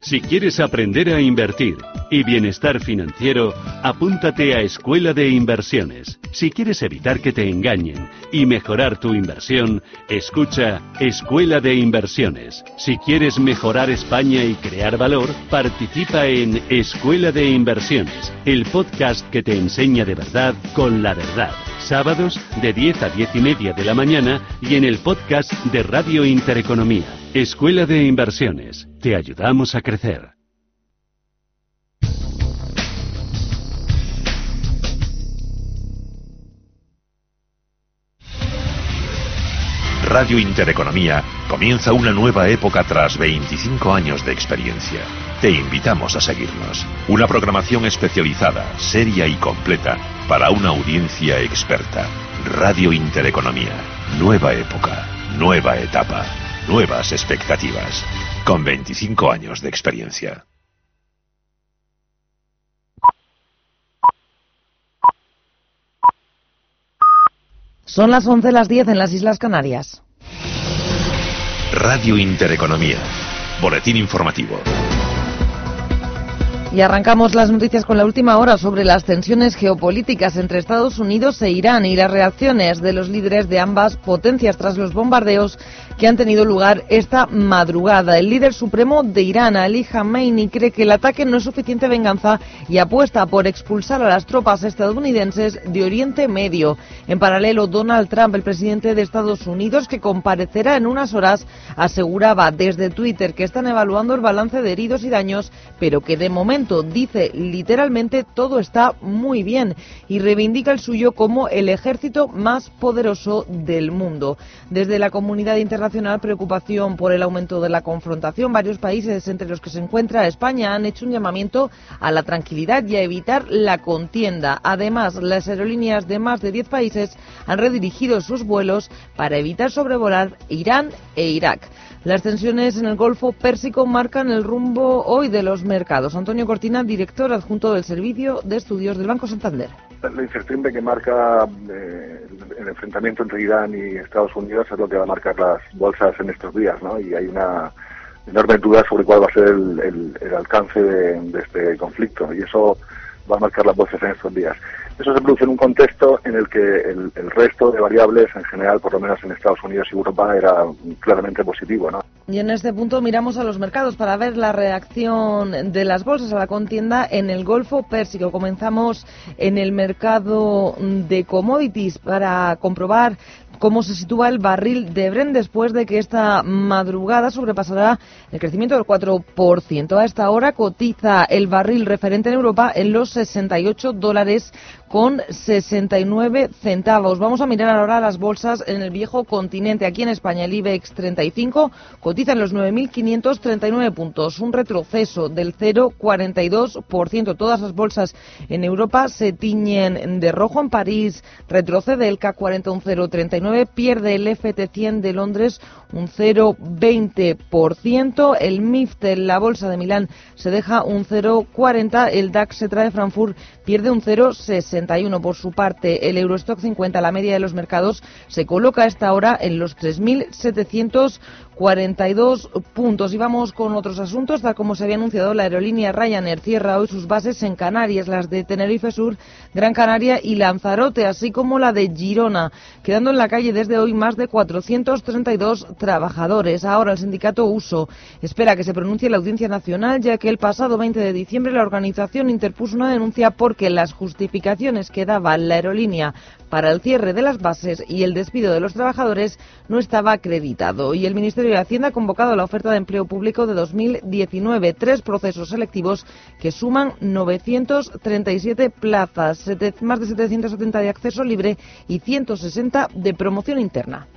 Speaker 7: Si quieres aprender a invertir y bienestar financiero, apúntate a Escuela de Inversiones. Si quieres evitar que te engañen y mejorar tu inversión, escucha Escuela de Inversiones. Si quieres mejorar España y crear valor, participa en Escuela de Inversiones, el podcast que te enseña de verdad con la verdad. Sábados de 10 a 10 y media de la mañana y en el podcast de Radio Intereconomía. Escuela de Inversiones. Te ayudamos a crecer.
Speaker 1: Radio Intereconomía comienza una nueva época tras 25 años de experiencia. Te invitamos a seguirnos. Una programación especializada, seria y completa para una audiencia experta. Radio Intereconomía. Nueva época. Nueva etapa. Nuevas expectativas. Con 25 años de experiencia.
Speaker 2: Son las 11 las 10 en las Islas Canarias.
Speaker 1: Radio Intereconomía. Boletín informativo.
Speaker 2: Y arrancamos las noticias con la última hora sobre las tensiones geopolíticas entre Estados Unidos e Irán y las reacciones de los líderes de ambas potencias tras los bombardeos que han tenido lugar esta madrugada. El líder supremo de Irán, Ali Khamenei, cree que el ataque no es suficiente venganza y apuesta por expulsar a las tropas estadounidenses de Oriente Medio. En paralelo, Donald Trump, el presidente de Estados Unidos, que comparecerá en unas horas, aseguraba desde Twitter que están evaluando el balance de heridos y daños, pero que de momento, dice literalmente, todo está muy bien y reivindica el suyo como el ejército más poderoso del mundo. Desde la comunidad internacional, internacional preocupación por el aumento de la confrontación. Varios países, entre los que se encuentra España, han hecho un llamamiento a la tranquilidad y a evitar la contienda. Además, las aerolíneas de más de 10 países han redirigido sus vuelos para evitar sobrevolar Irán e Irak. Las tensiones en el Golfo Pérsico marcan el rumbo hoy de los mercados. Antonio Cortina, director adjunto del Servicio de Estudios del Banco Santander
Speaker 23: la incertidumbre que marca eh, el enfrentamiento entre Irán y Estados Unidos es lo que va a marcar las bolsas en estos días, ¿no? Y hay una enorme duda sobre cuál va a ser el, alcance de, este conflicto y eso va a marcar las bolsas en estos días. Eso se produce en un contexto en el que el, resto de variables, en general, por lo menos en Estados Unidos y Europa, era claramente positivo. ¿no?
Speaker 2: Y en este punto miramos a los mercados para ver la reacción de las bolsas a la contienda en el Golfo Pérsico. Comenzamos en el mercado de commodities para comprobar cómo se sitúa el barril de Bren después de que esta madrugada sobrepasará el crecimiento del 4%. A esta hora cotiza el barril referente en Europa en los 68 dólares con 69 centavos. Vamos a mirar ahora las bolsas en el viejo continente. Aquí en España el IBEX 35 cotiza en los 9.539 puntos, un retroceso del 0,42%. Todas las bolsas en Europa se tiñen de rojo. En París retrocede el CAC 40 un 0,39, pierde el FT100 de Londres un 0,20%. El MIFT la bolsa de Milán se deja un 0,40. El DAX se trae Frankfurt pierde un 0,61. Por su parte, el Eurostock 50, la media de los mercados, se coloca a esta hora en los 3.700 42 puntos. Y vamos con otros asuntos. Tal como se había anunciado, la aerolínea Ryanair cierra hoy sus bases en Canarias, las de Tenerife Sur, Gran Canaria y Lanzarote, así como la de Girona, quedando en la calle desde hoy más de 432 trabajadores. Ahora el sindicato USO espera que se pronuncie la Audiencia Nacional, ya que el pasado 20 de diciembre la organización interpuso una denuncia porque las justificaciones que daba la aerolínea para el cierre de las bases y el despido de los trabajadores no estaba acreditado. Y el Ministerio de Hacienda ha convocado la oferta de empleo público de 2019, tres procesos selectivos que suman 937 plazas, más de 770 de acceso libre y 160 de promoción interna.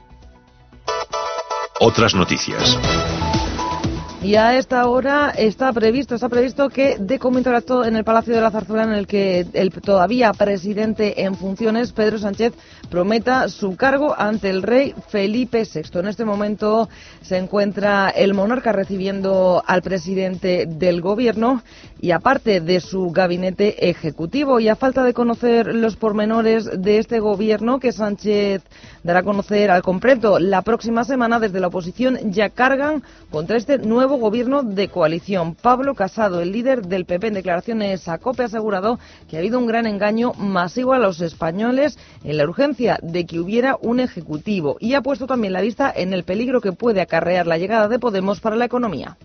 Speaker 1: Otras noticias.
Speaker 2: Y a esta hora está previsto, está previsto que dé comienzo acto en el Palacio de la Zarzuela en el que el todavía presidente en funciones, Pedro Sánchez, prometa su cargo ante el rey Felipe VI. En este momento se encuentra el monarca recibiendo al presidente del gobierno y aparte de su gabinete ejecutivo. Y a falta de conocer los pormenores de este gobierno que Sánchez dará a conocer al completo la próxima semana, desde la oposición ya cargan contra este nuevo gobierno de coalición. Pablo Casado, el líder del PP en declaraciones a COPE, ha asegurado que ha habido un gran engaño masivo a los españoles en la urgencia de que hubiera un ejecutivo y ha puesto también la vista en el peligro que puede acarrear la llegada de Podemos para la economía.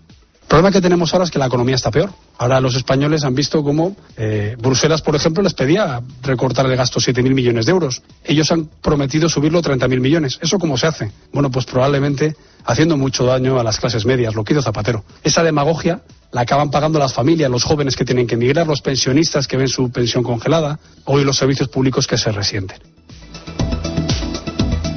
Speaker 24: El problema que tenemos ahora es que la economía está peor. Ahora los españoles han visto cómo eh, Bruselas, por ejemplo, les pedía recortar el gasto 7.000 millones de euros. Ellos han prometido subirlo a 30.000 millones. ¿Eso cómo se hace? Bueno, pues probablemente haciendo mucho daño a las clases medias, lo que Zapatero. Esa demagogia la acaban pagando las familias, los jóvenes que tienen que emigrar, los pensionistas que ven su pensión congelada, hoy los servicios públicos que se resienten.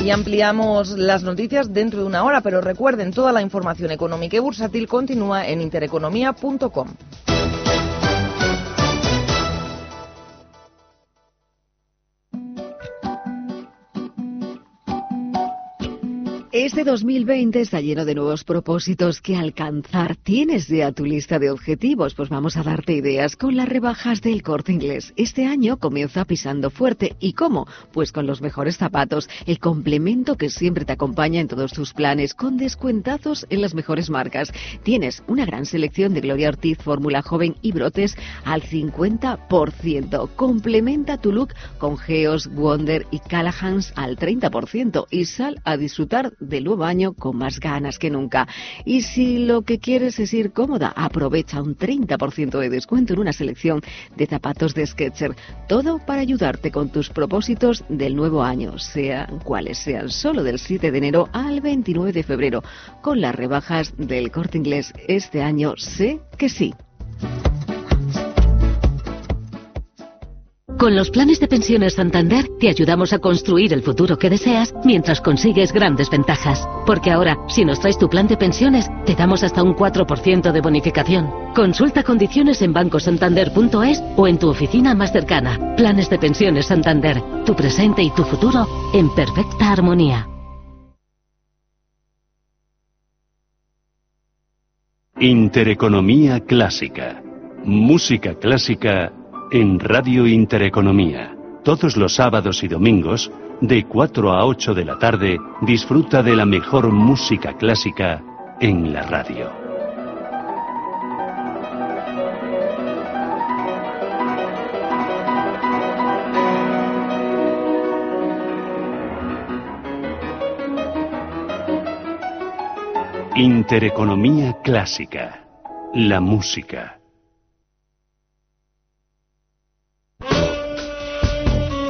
Speaker 2: Y ampliamos las noticias dentro de una hora, pero recuerden, toda la información económica y bursátil continúa en intereconomía.com.
Speaker 25: Este 2020 está lleno de nuevos propósitos que alcanzar. ¿Tienes ya tu lista de objetivos? Pues vamos a darte ideas con las rebajas del corte inglés. Este año comienza pisando fuerte. ¿Y cómo? Pues con los mejores zapatos, el complemento que siempre te acompaña en todos tus planes, con descuentazos en las mejores marcas. Tienes una gran selección de Gloria Ortiz, Fórmula Joven y brotes al 50%. Complementa tu look con Geos, Wonder y Callaghan's al 30% y sal a disfrutar del nuevo año con más ganas que nunca. Y si lo que quieres es ir cómoda, aprovecha un 30% de descuento en una selección de zapatos de Sketcher. Todo para ayudarte con tus propósitos del nuevo año, sean cuales sean, solo del 7 de enero al 29 de febrero. Con las rebajas del corte inglés este año, sé que sí.
Speaker 26: Con los planes de pensiones Santander te ayudamos a construir el futuro que deseas mientras consigues grandes ventajas. Porque ahora, si nos traes tu plan de pensiones, te damos hasta un 4% de bonificación. Consulta condiciones en bancosantander.es o en tu oficina más cercana. Planes de pensiones Santander, tu presente y tu futuro en perfecta armonía.
Speaker 7: Intereconomía clásica. Música clásica en Radio Intereconomía. Todos los sábados y domingos, de 4 a 8 de la tarde, disfruta de la mejor música clásica en la radio. Intereconomía clásica. La música.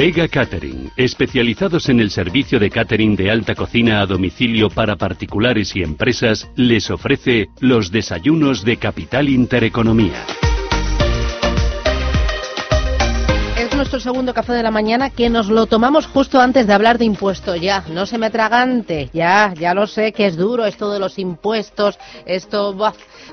Speaker 7: Vega Catering, especializados en el servicio de catering de alta cocina a domicilio para particulares y empresas, les ofrece los desayunos de Capital Intereconomía.
Speaker 9: Nuestro segundo café de la mañana que nos lo tomamos justo antes de hablar de impuestos. Ya, no se me atragante, ya, ya lo sé que es duro esto de los impuestos, esto,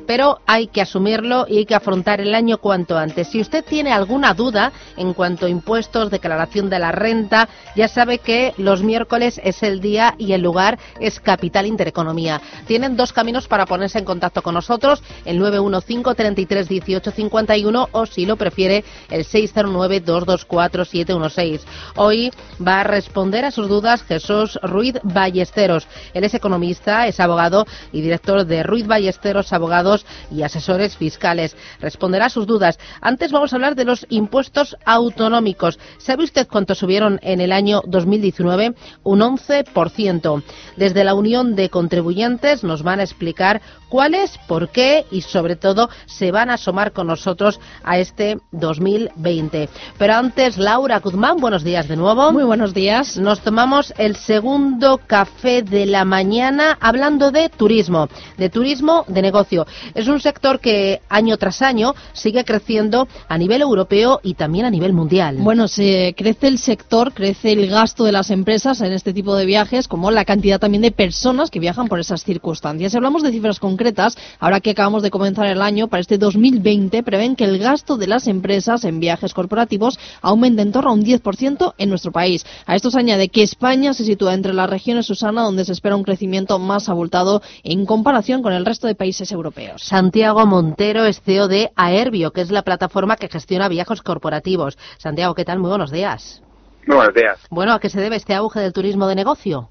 Speaker 9: pero hay que asumirlo y hay que afrontar el año cuanto antes. Si usted tiene alguna duda en cuanto a impuestos, declaración de la renta, ya sabe que los miércoles es el día y el lugar es Capital Intereconomía. Tienen dos caminos para ponerse en contacto con nosotros, el 915 33 18 51 o si lo prefiere el 609 22 609-224-716. Hoy va a responder a sus dudas Jesús Ruiz Ballesteros. Él es economista, es abogado y director de Ruiz Ballesteros Abogados y Asesores Fiscales. Responderá a sus dudas. Antes vamos a hablar de los impuestos autonómicos. ¿Sabe usted cuánto subieron en el año 2019? Un 11%. Desde la Unión de Contribuyentes nos van a explicar cuáles, por qué y sobre todo se van a asomar con nosotros a este 2020. Pero antes, Laura Guzmán, buenos días de nuevo.
Speaker 27: Muy buenos días.
Speaker 9: Nos tomamos el segundo café de la mañana hablando de turismo, de turismo de negocio. Es un sector que año tras año sigue creciendo a nivel europeo y también a nivel mundial.
Speaker 27: Bueno, se crece el sector, crece el gasto de las empresas en este tipo de viajes, como la cantidad también de personas que viajan por esas circunstancias. Si hablamos de cifras concretas, ahora que acabamos de comenzar el año, para este 2020 prevén que el gasto de las empresas en viajes corporativos aumente en torno a un 10% en nuestro país. A esto se añade que España se sitúa entre las regiones, Susana, donde se espera un crecimiento más abultado en comparación con el resto de países europeos.
Speaker 9: Santiago Montero es CEO de Aerbio, que es la plataforma que gestiona viajes corporativos. Santiago, ¿qué tal? Muy buenos días.
Speaker 28: Muy buenos días.
Speaker 9: Bueno, ¿a qué se debe este auge del turismo de negocio?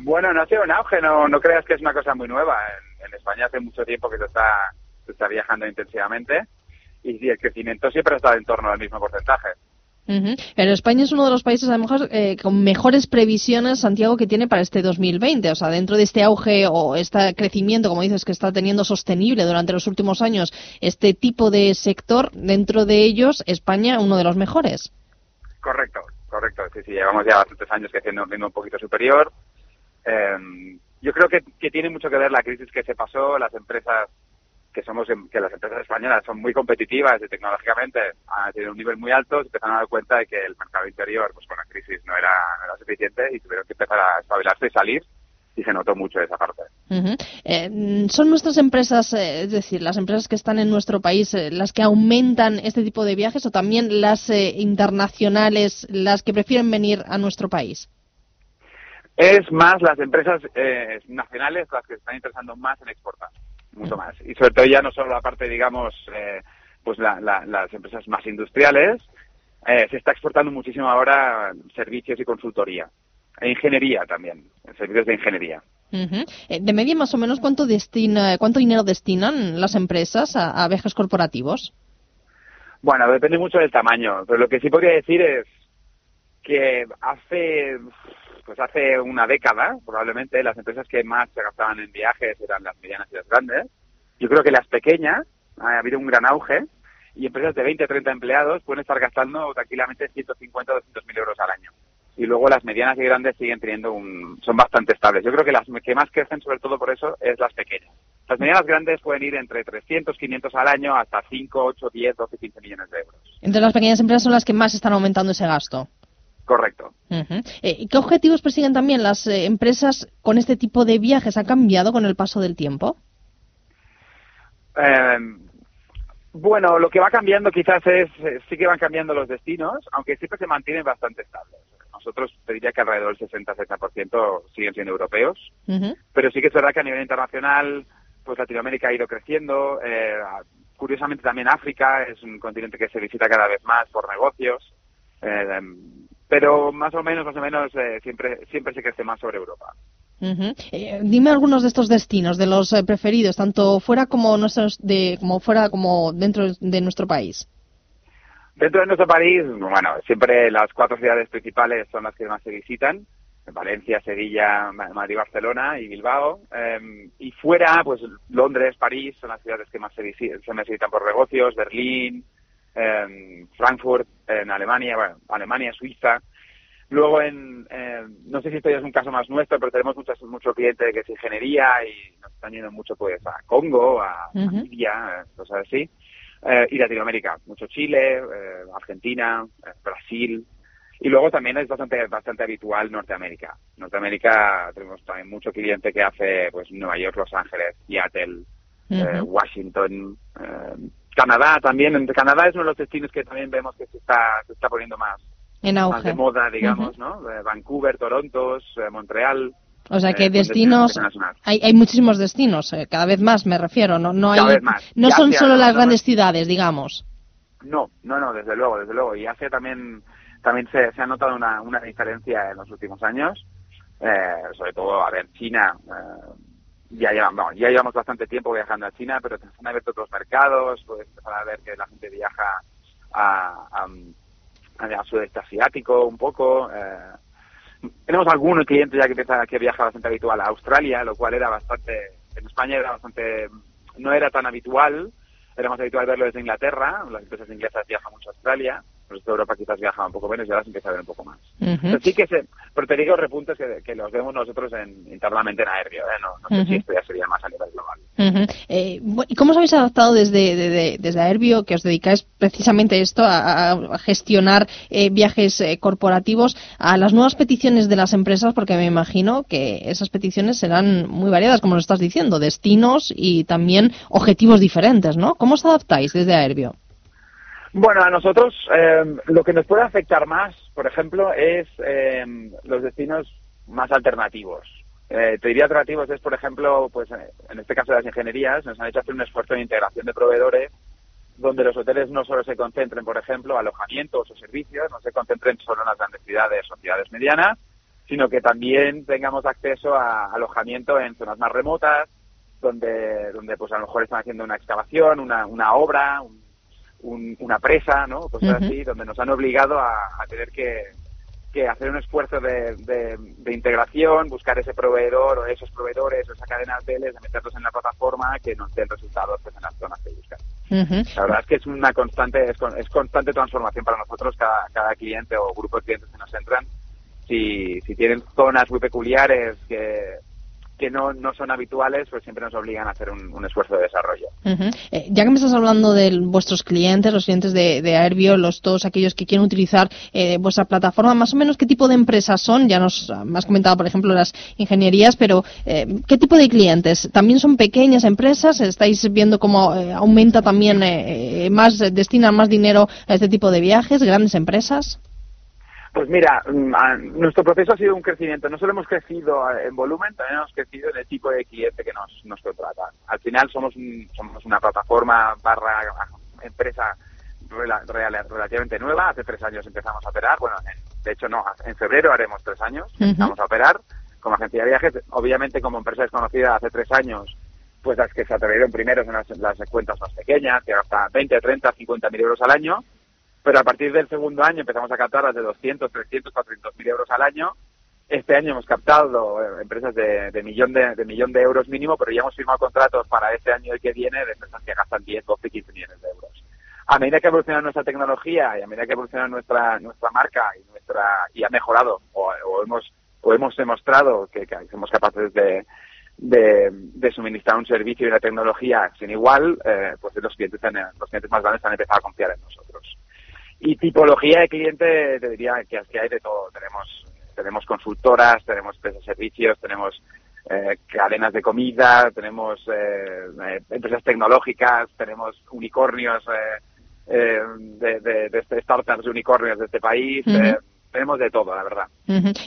Speaker 28: Bueno, no ha sido un auge, no, no creas que es una cosa muy nueva. En, en España hace mucho tiempo que se está, se está viajando intensivamente y el crecimiento siempre ha estado en torno al mismo porcentaje.
Speaker 27: Uh Pero España es uno de los países a lo mejor eh, con mejores previsiones, Santiago, que tiene para este 2020. O sea, dentro de este auge o este crecimiento, como dices, que está teniendo sostenible durante los últimos años este tipo de sector, dentro de ellos, España uno de los mejores.
Speaker 28: Correcto, correcto. Sí, sí, llevamos ya bastantes años creciendo un ritmo un poquito superior. Eh, yo creo que, que tiene mucho que ver la crisis que se pasó, las empresas que somos que las empresas españolas son muy competitivas y tecnológicamente tienen un nivel muy alto, se empezaron a dar cuenta de que el mercado interior, pues con la crisis no era, no era suficiente y tuvieron que empezar a espabilarse y salir y se notó mucho esa parte.
Speaker 27: Uh eh, ¿Son nuestras empresas, eh, es decir, las empresas que están en nuestro país, eh, las que aumentan este tipo de viajes o también las eh, internacionales, las que prefieren venir a nuestro país?
Speaker 28: Es más las empresas eh, nacionales las que están interesando más en exportar mucho más. Y sobre todo ya no solo la parte, digamos, eh, pues la, la, las empresas más industriales, eh, se está exportando muchísimo ahora servicios y consultoría. E ingeniería también, servicios de ingeniería.
Speaker 27: Uh -huh. De media, más o menos, ¿cuánto, destina, cuánto dinero destinan las empresas a, a viajes corporativos?
Speaker 28: Bueno, depende mucho del tamaño, pero lo que sí podría decir es que hace pues hace una década, probablemente, las empresas que más se gastaban en viajes eran las medianas y las grandes. Yo creo que las pequeñas, ha habido un gran auge, y empresas de 20 o 30 empleados pueden estar gastando tranquilamente 150 o 200 mil euros al año. Y luego las medianas y grandes siguen teniendo un, son bastante estables. Yo creo que las que más crecen, sobre todo por eso, es las pequeñas. Las medianas grandes pueden ir entre 300, 500 al año hasta 5, 8, 10, 12, 15 millones de euros.
Speaker 27: Entre las pequeñas empresas son las que más están aumentando ese gasto.
Speaker 28: Correcto.
Speaker 27: Uh -huh. eh, ¿Qué objetivos persiguen también las eh, empresas con este tipo de viajes? ¿Ha cambiado con el paso del tiempo?
Speaker 28: Eh, bueno, lo que va cambiando quizás es, sí que van cambiando los destinos, aunque siempre se mantienen bastante estables. Nosotros te diría que alrededor del 60-70% siguen siendo europeos, uh -huh. pero sí que es verdad que a nivel internacional, pues Latinoamérica ha ido creciendo, eh, curiosamente también África es un continente que se visita cada vez más por negocios. Eh, pero más o menos, más o menos, eh, siempre, siempre se crece más sobre Europa.
Speaker 27: Uh -huh. eh, dime algunos de estos destinos, de los eh, preferidos, tanto fuera como nuestros, de, como fuera como dentro de nuestro país.
Speaker 28: Dentro de nuestro país, bueno, siempre las cuatro ciudades principales son las que más se visitan. Valencia, Sevilla, Madrid, Barcelona y Bilbao. Eh, y fuera, pues Londres, París son las ciudades que más se, visitan, se visitan por negocios, Berlín, eh, Frankfurt, en Alemania, bueno, Alemania, Suiza. Luego, en, eh, no sé si esto ya es un caso más nuestro, pero tenemos muchos, mucho cliente que es ingeniería y nos están yendo mucho pues a Congo, a uh -huh. India, cosas así. Eh, y Latinoamérica, mucho Chile, eh, Argentina, Brasil. Y luego también es bastante, bastante habitual Norteamérica. Norteamérica tenemos también mucho cliente que hace pues Nueva York, Los Ángeles, Seattle, uh -huh. Washington, Canadá también. En Canadá es uno de los destinos que también vemos que se está, se está poniendo más,
Speaker 27: en auge.
Speaker 28: más de moda, digamos, uh -huh. ¿no? Eh, Vancouver, Toronto, eh, Montreal.
Speaker 27: O sea que eh, destinos, hay, hay muchísimos destinos, eh, cada vez más me refiero, no, no, hay, no son solo las grandes ciudades, digamos.
Speaker 28: No, no, no, desde luego, desde luego. Y Asia también, también se, se ha notado una, una diferencia en los últimos años. Eh, sobre todo, a ver, China, ya, llevamos, ya llevamos bastante tiempo viajando a China, pero se han abierto otros mercados, puedes empezar a ver que la gente viaja a, a, a sudeste asiático un poco. Eh, tenemos algunos clientes ya que, empieza, que viaja bastante habitual a Australia, lo cual era bastante, en España era bastante, no era tan habitual, era más habitual verlo desde Inglaterra, las empresas inglesas viajan mucho a Australia, de Europa quizás viaja un poco menos y ahora se empieza a ver un poco más. Pero sí que se, pero te digo repuntes que, que los vemos nosotros en, internamente en aéreo, ¿eh? no, no sé si esto ya sería más a nivel global.
Speaker 27: Eh, ¿Y cómo os habéis adaptado desde, de- de- desde Airbio, que os dedicáis precisamente a esto, a, a gestionar eh, viajes eh, corporativos, a las nuevas peticiones de las empresas? Porque me imagino que esas peticiones serán muy variadas, como lo estás diciendo, destinos y también objetivos diferentes, ¿no? ¿Cómo os adaptáis desde Airbio?
Speaker 28: Bueno, a nosotros eh, lo que nos puede afectar más, por ejemplo, es eh, los destinos más alternativos. Eh, te diría alternativos es, por ejemplo, pues en este caso de las ingenierías, nos han hecho hacer un esfuerzo de integración de proveedores donde los hoteles no solo se concentren, por ejemplo, alojamientos o servicios, no se concentren solo en las grandes ciudades o ciudades medianas, sino que también tengamos acceso a alojamiento en zonas más remotas, donde, donde pues a lo mejor están haciendo una excavación, una, una obra, un- un- una presa, ¿no? Cosas
Speaker 29: Ujú.
Speaker 28: así, donde nos han obligado a, a tener que, que hacer un esfuerzo de, de- de integración, buscar ese proveedor o esos proveedores o esa cadena de hoteles, de meterlos en la plataforma que nos den resultados pues, en las zonas que buscan. La verdad es que es una constante, es, con- es constante transformación para nosotros cada, cada cliente o grupo de clientes que nos entran. Si, si tienen zonas muy peculiares que, que no, no son habituales, pues siempre nos obligan a hacer un, un esfuerzo de desarrollo.
Speaker 27: Eh, ya que me estás hablando de vuestros clientes, los clientes de, de Airbio, los todos aquellos que quieren utilizar eh, vuestra plataforma, más o menos qué tipo de empresas son, ya nos me has comentado, por ejemplo, las ingenierías, pero eh, ¿qué tipo de clientes? ¿También son pequeñas empresas? ¿Estáis viendo cómo eh, aumenta también eh, más, destinan más dinero a este tipo de viajes? ¿Grandes empresas?
Speaker 28: Pues mira, mm, nuestro proceso ha sido un crecimiento. No solo hemos crecido eh, en volumen, también hemos crecido en el tipo de cliente que nos, nos contrata. Al final somos, un- somos una plataforma barra empresa rela- real- relativamente nueva. Hace tres años empezamos a operar. Bueno, en- de hecho no, en febrero haremos tres años. Empezamos a operar como agencia de viajes. Obviamente como empresa desconocida hace tres años, pues las que se atrevieron primero son las, las cuentas más pequeñas, que hasta 20, 30, 50 mil euros al año pero a partir del segundo año empezamos a captar las de 200, 300, 400 mil euros al año. Este año hemos captado eh, empresas de, de millón de, de millón de euros mínimo, pero ya hemos firmado contratos para este año y que viene de empresas que gastan 10, 12, 15 millones de euros. A medida que evoluciona nuestra tecnología y a medida que evoluciona nuestra nuestra marca y nuestra y ha mejorado o, o hemos o hemos demostrado que, que somos capaces de, de, de suministrar un servicio y una tecnología sin igual, eh, pues los clientes los clientes más grandes han empezado a confiar en nosotros. Y tipología de cliente, te diría que, hay de todo. Tenemos, tenemos consultoras, tenemos empresas de servicios, tenemos eh, cadenas de comida, tenemos eh, eh, empresas tecnológicas, tenemos unicornios eh, eh, de, de, de startups de unicornios de este país. Eh, tenemos de todo, la verdad.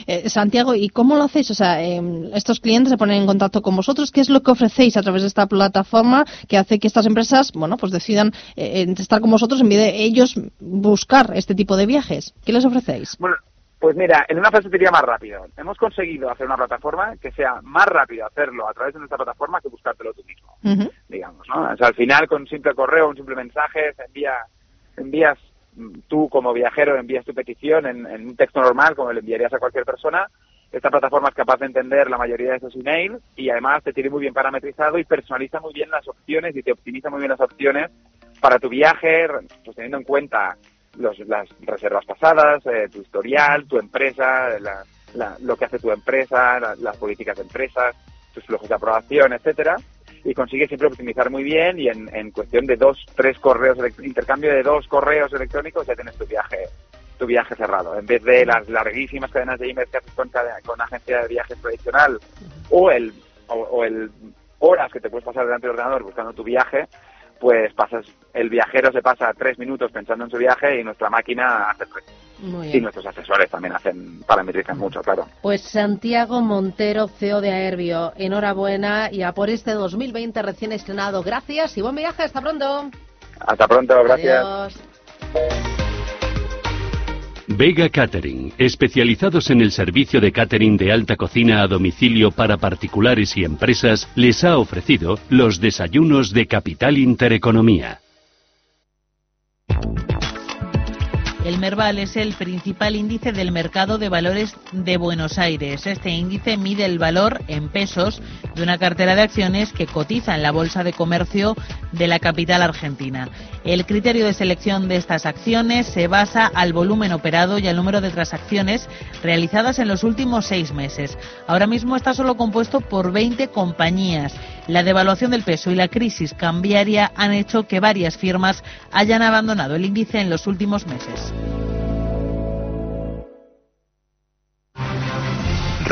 Speaker 27: Eh, Santiago, ¿y cómo lo hacéis? O sea, em, estos clientes se ponen en contacto con vosotros. ¿Qué es lo que ofrecéis a través de esta plataforma que hace que estas empresas, bueno, pues decidan eh, en estar con vosotros en vez de ellos buscar este tipo de viajes? ¿Qué les ofrecéis?
Speaker 28: Bueno, pues mira, en una frase te diría más rápido. Hemos conseguido hacer una plataforma que sea más rápido hacerlo a través de nuestra plataforma que buscártelo tú mismo, digamos, ¿no? O sea, al final con un simple correo, un simple mensaje, se envía, envías tú como viajero, envías tu petición en, un texto normal como le enviarías a cualquier persona. Esta plataforma es capaz de entender la mayoría de esos emails y además te tiene muy bien parametrizado y personaliza muy bien las opciones y te optimiza muy bien las opciones para tu viaje, pues teniendo en cuenta los- las reservas pasadas, eh, tu historial, tu empresa, la- la- lo que hace tu empresa, la- las políticas de empresas, tus flujos de aprobación, etcétera, y consigue siempre optimizar muy bien y en, en cuestión de dos, tres correos, intercambio de dos correos electrónicos ya tienes tu viaje tu viaje cerrado. En vez de las larguísimas cadenas de email que haces con, con agencia de viajes tradicional o el, o, o el horas que te puedes pasar delante del ordenador buscando tu viaje, pues pasas, el viajero se pasa tres minutos pensando en su viaje y nuestra máquina hace tres.
Speaker 9: Muy
Speaker 28: Y nuestros asesores también hacen, parametrizan mucho, claro.
Speaker 9: Pues Santiago Montero, CEO de Aerbio, enhorabuena y a por este 2020 recién estrenado. Gracias y buen viaje. Hasta pronto.
Speaker 28: Hasta pronto, gracias.
Speaker 9: Adiós.
Speaker 7: Vega Catering, especializados en el servicio de catering de alta cocina a domicilio para particulares y empresas, les ha ofrecido los desayunos de Capital Intereconomía.
Speaker 30: El Merval es el principal índice del mercado de valores de Buenos Aires. Este índice mide el valor en pesos de una cartera de acciones que cotiza en la Bolsa de Comercio de la capital argentina. El criterio de selección de estas acciones se basa al volumen operado y al número de transacciones realizadas en los últimos seis meses. Ahora mismo está solo compuesto por 20 compañías. La devaluación del peso y la crisis cambiaria han hecho que varias firmas hayan abandonado el índice en los últimos meses.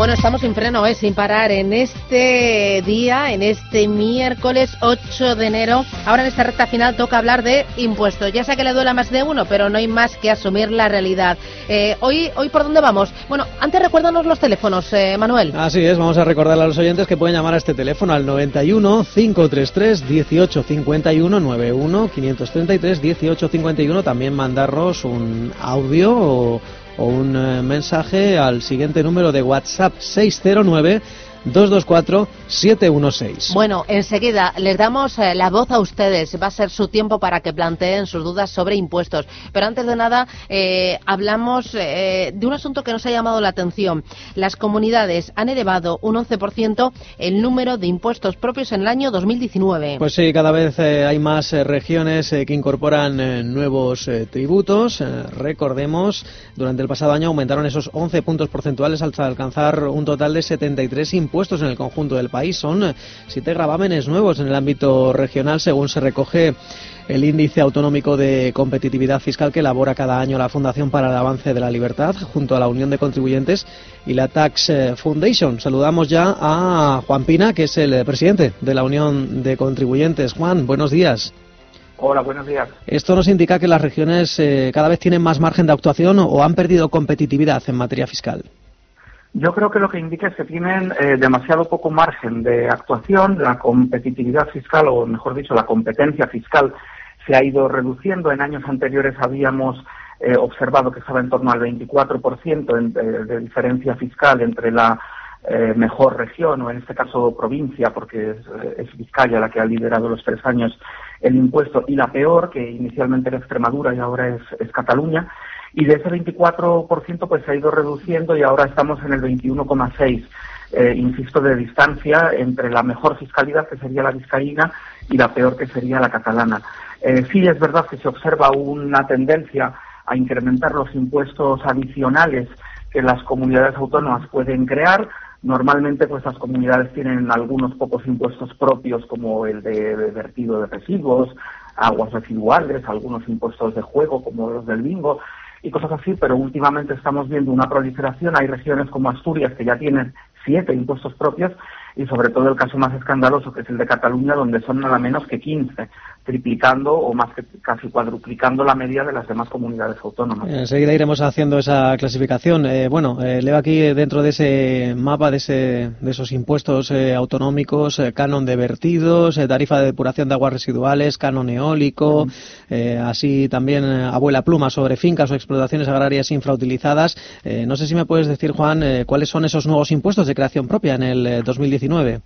Speaker 9: Bueno, estamos sin freno, ¿eh? sin parar en este día, en este miércoles 8 de enero. Ahora en esta recta final toca hablar de impuestos. Ya sé que le duela más de uno, pero no hay más que asumir la realidad. Eh, hoy, hoy ¿por dónde vamos? Bueno, antes recuérdanos los teléfonos, eh, Manuel.
Speaker 31: Así es, vamos a recordarle a los oyentes que pueden llamar a este teléfono al 91 533 1851 91 533 1851. También mandarnos un audio o o un eh, mensaje al siguiente número de WhatsApp 609 224-716.
Speaker 9: Bueno, enseguida les damos eh, la voz a ustedes. Va a ser su tiempo para que planteen sus dudas sobre impuestos. Pero antes de nada, eh, hablamos eh, de un asunto que nos ha llamado la atención. Las comunidades han elevado un 11% el número de impuestos propios en el año 2019.
Speaker 31: Pues sí, cada vez hay más regiones que incorporan nuevos tributos. recordemos, durante el pasado año aumentaron esos 11 puntos porcentuales hasta alcanzar un total de 73 impuestos impuestos en el conjunto del país. Son eh, siete gravámenes nuevos en el ámbito regional, según se recoge el índice autonómico de competitividad fiscal que elabora cada año la Fundación para el Avance de la Libertad junto a la Unión de Contribuyentes y la Tax eh, Foundation. Saludamos ya a Juan Pina, que es el eh, presidente de la Unión de Contribuyentes. Juan, buenos días.
Speaker 32: Hola, buenos días.
Speaker 31: Esto nos indica que las regiones cada vez tienen más margen de actuación o han perdido competitividad en materia fiscal.
Speaker 32: Yo creo que lo que indica es que tienen eh, demasiado poco margen de actuación, la competitividad fiscal, o mejor dicho, la competencia fiscal se ha ido reduciendo. En años anteriores habíamos eh, observado que estaba en torno al 24% de, de, diferencia fiscal entre la eh, mejor región, o en este caso provincia, porque es, es Vizcaya la que ha liderado los tres años el impuesto, y la peor, que inicialmente era Extremadura y ahora es Cataluña y de ese 24% pues se ha ido reduciendo y ahora estamos en el 21,6%. Eh, insisto, de distancia entre la mejor fiscalidad, que sería la vizcaína, y la peor, que sería la catalana. Eh, sí es verdad que se observa una tendencia a incrementar los impuestos adicionales que las comunidades autónomas pueden crear. Normalmente, pues las comunidades tienen algunos pocos impuestos propios, como el de, de vertido de residuos, aguas residuales, algunos impuestos de juego, como los del bingo, y cosas así, pero últimamente estamos viendo una proliferación. Hay regiones como Asturias que ya tienen siete impuestos propios y sobre todo el caso más escandaloso que es el de Cataluña donde son nada menos que 15 triplicando o más que casi cuadruplicando la media de las demás comunidades autónomas.
Speaker 31: Enseguida iremos haciendo esa clasificación. Eh, bueno, eh, leo aquí dentro de ese mapa de, ese, de esos impuestos eh, autonómicos, eh, canon de vertidos, eh, tarifa de depuración de aguas residuales, canon eólico, así también abuela pluma sobre fincas o explotaciones agrarias infrautilizadas. no sé si me puedes decir, Juan, cuáles son esos nuevos impuestos de creación propia en el 2019.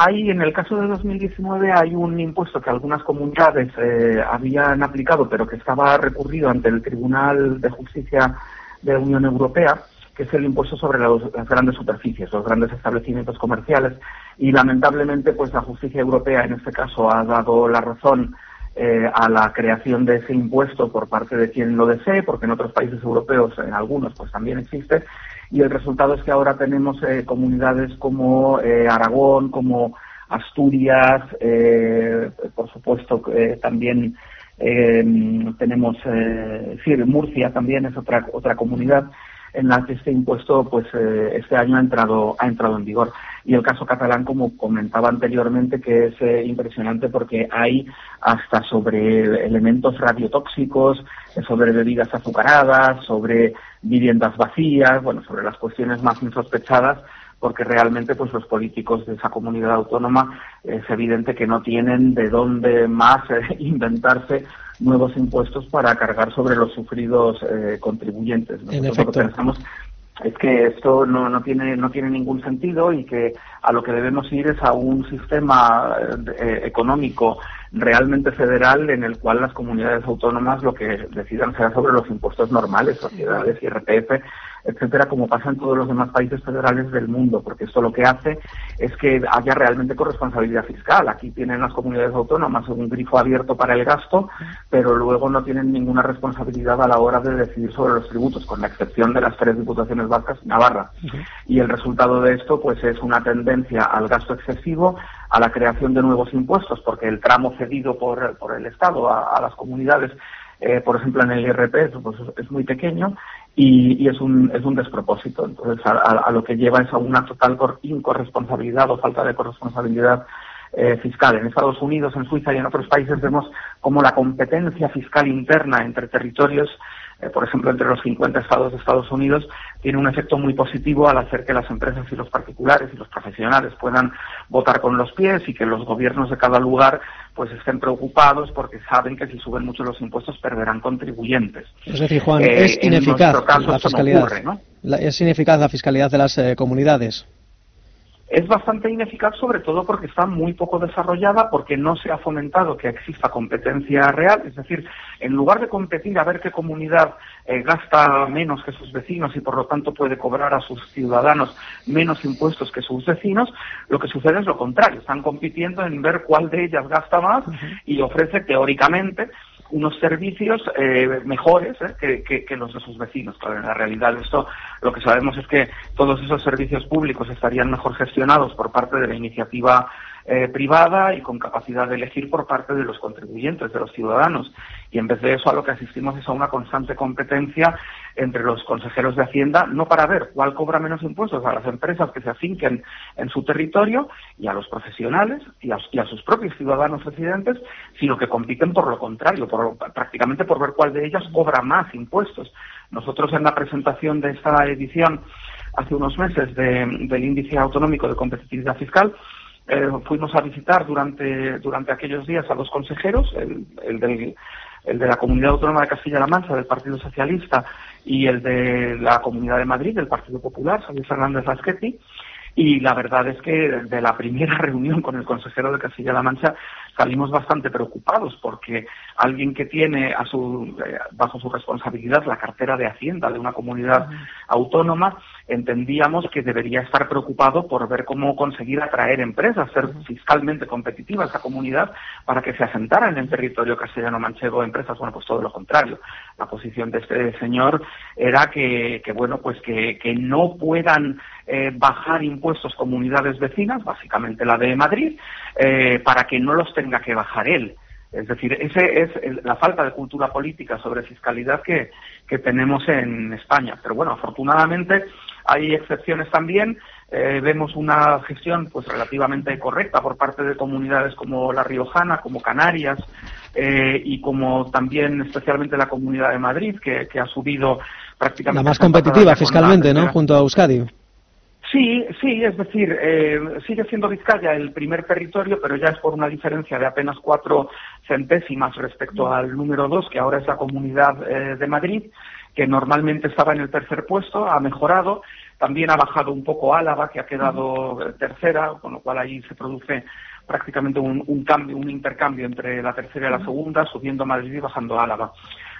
Speaker 32: Hay, en el caso de 2019, hay un impuesto que algunas comunidades eh, habían aplicado, pero que estaba recurrido ante el Tribunal de Justicia de la Unión Europea, que es el impuesto sobre las grandes superficies, los grandes establecimientos comerciales. Y lamentablemente, pues la justicia europea en este caso ha dado la razón eh, a la creación de ese impuesto por parte de quien lo desee, porque en otros países europeos, en algunos, pues también existe y el resultado es que ahora tenemos eh, comunidades como eh, Aragón, como Asturias, eh, por supuesto, eh, también eh, tenemos, sí, Murcia también es otra otra comunidad en la que este impuesto pues este año ha entrado ha entrado en vigor. Y el caso catalán como comentaba anteriormente que es impresionante porque hay hasta sobre elementos radiotóxicos sobre bebidas azucaradas sobre viviendas vacías bueno sobre las cuestiones más insospechadas porque realmente pues los políticos de esa comunidad autónoma es evidente que no tienen de dónde más eh, inventarse nuevos impuestos para cargar sobre los sufridos eh, contribuyentes.
Speaker 31: En
Speaker 32: Nosotros lo que
Speaker 31: efecto.
Speaker 32: pensamos es que esto no, no tiene no tiene ningún sentido y que a lo que debemos ir es a un sistema eh, económico realmente federal en el cual las comunidades autónomas lo que decidan sea sobre los impuestos normales, sociedades, IRPF, etcétera, como pasa en todos los demás países federales del mundo, porque esto lo que hace es que haya realmente corresponsabilidad fiscal. Aquí tienen las comunidades autónomas un grifo abierto para el gasto, pero luego no tienen ninguna responsabilidad a la hora de decidir sobre los tributos, con la excepción de las tres diputaciones vascas y Navarra. Y el resultado de esto, pues, es una tendencia al gasto excesivo, a la creación de nuevos impuestos, porque el tramo cedido por, por el Estado a, a las comunidades, eh, por ejemplo, en el IRP, pues, es muy pequeño y, y es, un, es un despropósito. Entonces, a, lo que lleva es a una total cor- incorresponsabilidad o falta de corresponsabilidad eh, fiscal. En Estados Unidos, en Suiza y en otros países vemos como la competencia fiscal interna entre territorios, eh, por ejemplo, entre los 50 estados de Estados Unidos, tiene un efecto muy positivo al hacer que las empresas y los particulares y los profesionales puedan votar con los pies y que los gobiernos de cada lugar pues estén preocupados porque saben que si suben mucho los impuestos perderán contribuyentes.
Speaker 31: Es decir, Juan,
Speaker 32: Eh,
Speaker 31: es ineficaz
Speaker 32: caso
Speaker 31: la fiscalidad.
Speaker 32: ocurre, ¿no?
Speaker 31: La- es ineficaz la fiscalidad de las eh, comunidades.
Speaker 32: Es bastante ineficaz sobre todo porque está muy poco desarrollada, porque no se ha fomentado que exista competencia real, es decir, en lugar de competir a ver qué comunidad eh, gasta menos que sus vecinos y por lo tanto puede cobrar a sus ciudadanos menos impuestos que sus vecinos, lo que sucede es lo contrario, están compitiendo en ver cuál de ellas gasta más y ofrece teóricamente unos servicios eh, mejores eh, que, que- que los de sus vecinos. Claro, en la realidad esto lo que sabemos es que todos esos servicios públicos estarían mejor gestionados por parte de la iniciativa eh, privada y con capacidad de elegir por parte de los contribuyentes, de los ciudadanos. Y en vez de eso a lo que asistimos es a una constante competencia entre los consejeros de Hacienda, no para ver cuál cobra menos impuestos a las empresas que se afinquen en su territorio y a los profesionales y a, sus propios ciudadanos residentes, sino que compiten por lo contrario, por, prácticamente por ver cuál de ellas cobra más impuestos. Nosotros en la presentación de esta edición hace unos meses de- del índice autonómico de competitividad fiscal, eh, fuimos a visitar durante, durante aquellos días a dos consejeros, el, el del- el de la Comunidad Autónoma de Castilla-La Mancha, del Partido Socialista, y el de la Comunidad de Madrid, del Partido Popular, Javier Fernández Lasqueti, y la verdad es que de la primera reunión con el consejero de Castilla-La Mancha salimos bastante preocupados porque alguien que tiene a su, eh, bajo su responsabilidad la cartera de Hacienda de una comunidad autónoma, entendíamos que debería estar preocupado por ver cómo conseguir atraer empresas, ser fiscalmente competitiva esa comunidad para que se asentaran en el territorio castellano-manchego empresas. Bueno, pues todo lo contrario. La posición de este señor era que, que bueno, pues que, que no puedan eh, bajar impuestos comunidades vecinas, básicamente la de Madrid, eh, para que no los tenga que bajar él. Es decir, ese es el- la falta de cultura política sobre fiscalidad que, que tenemos en España. Pero bueno, afortunadamente hay excepciones también. Eh, vemos una gestión pues relativamente correcta por parte de comunidades como La Riojana, como Canarias eh, y como también especialmente la Comunidad de Madrid, que, que ha subido prácticamente...
Speaker 31: La más competitiva fiscalmente, ¿no? Junto a Euskadi.
Speaker 32: Sí, sí, es decir, eh, sigue siendo Vizcaya el primer territorio, pero ya es por una diferencia de apenas cuatro centésimas respecto al número dos, que ahora es la Comunidad eh, de Madrid, que normalmente estaba en el tercer puesto, ha mejorado. También ha bajado un poco Álava, que ha quedado eh, tercera, con lo cual ahí se produce prácticamente un, un cambio, un intercambio entre la tercera y la segunda, subiendo Madrid y bajando Álava.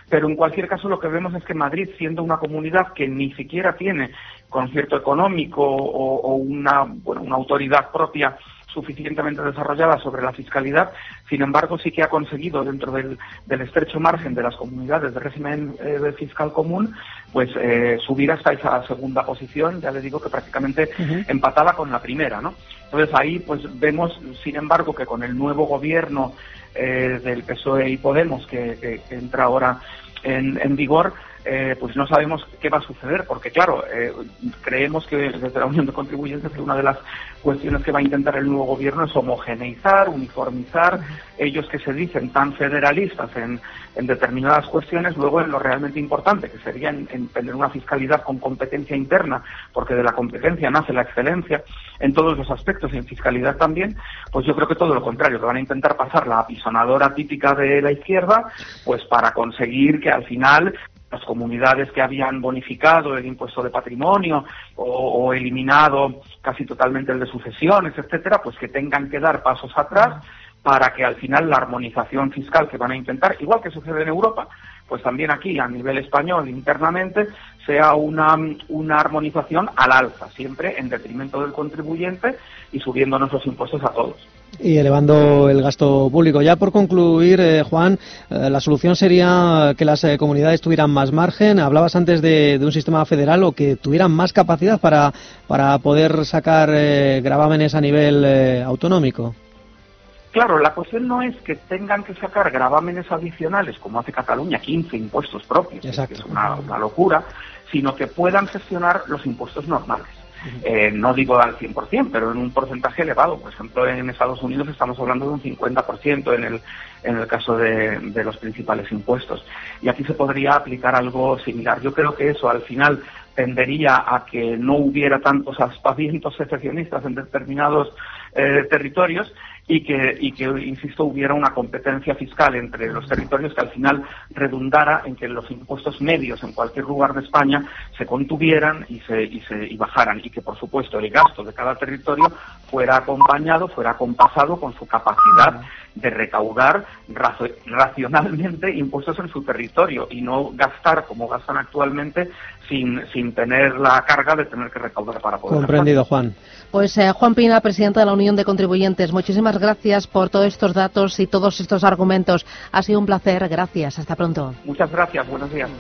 Speaker 32: Pero en cualquier caso lo que vemos es que Madrid, siendo una comunidad que ni siquiera tiene concierto económico o, o una, bueno, una autoridad propia suficientemente desarrollada sobre la fiscalidad, sin embargo sí que ha conseguido dentro del, del estrecho margen de las comunidades de régimen eh, fiscal común, pues eh, subir hasta esa segunda posición, ya le digo que prácticamente
Speaker 31: Ujú.
Speaker 32: empatada con la primera, ¿no? Entonces ahí pues vemos, sin embargo, que con el nuevo gobierno eh, del PSOE y Podemos que, entra ahora en vigor, eh, pues no sabemos qué va a suceder, porque claro, eh, creemos que desde la Unión de Contribuyentes que una de las cuestiones que va a intentar el nuevo gobierno es homogeneizar, uniformizar, ellos que se dicen tan federalistas en, determinadas cuestiones, luego en lo realmente importante, que sería en, tener una fiscalidad con competencia interna, porque de la competencia nace la excelencia en todos los aspectos y en fiscalidad también, pues yo creo que todo lo contrario, que van a intentar pasar la apisonadora típica de la izquierda, pues para conseguir que al final las comunidades que habían bonificado el impuesto de patrimonio o, eliminado casi totalmente el de sucesiones, etcétera, pues que tengan que dar pasos atrás para que al final la armonización fiscal que van a intentar, igual que sucede en Europa, pues también aquí a nivel español internamente sea una, una armonización al alza, siempre en detrimento del contribuyente y subiéndonos los impuestos a todos
Speaker 31: y elevando el gasto público. Ya por concluir, eh, Juan, eh, la solución sería que las eh, comunidades tuvieran más margen. Hablabas antes de, un sistema federal o que tuvieran más capacidad para, para poder sacar gravámenes a nivel autonómico.
Speaker 32: Claro, la cuestión no es que tengan que sacar gravámenes adicionales, como hace Cataluña, 15 impuestos propios, que es una locura, sino que puedan gestionar los impuestos normales. Eh, no digo al 100%, pero en un porcentaje elevado. Por ejemplo, en Estados Unidos estamos hablando de un 50% en el, en el caso de, los principales impuestos. Y aquí se podría aplicar algo similar. Yo creo que eso al final tendería a que no hubiera tantos aspavientos secesionistas en determinados eh, territorios y que, y que, insisto, hubiera una competencia fiscal entre los territorios que al final redundara en que los impuestos medios en cualquier lugar de España se contuvieran y, se, y, se, y bajaran y que, por supuesto, el gasto de cada territorio fuera acompañado, fuera compasado con su capacidad de recaudar racionalmente impuestos en su territorio y no gastar como gastan actualmente sin, sin tener la carga de tener que recaudar para poder.
Speaker 31: Comprendido, Juan.
Speaker 9: Pues eh, Juan Pina, presidente de la Unión de Contribuyentes, muchísimas gracias por todos estos datos y todos estos argumentos. Ha sido un placer. Gracias. Hasta pronto.
Speaker 32: Muchas gracias. Buenos días.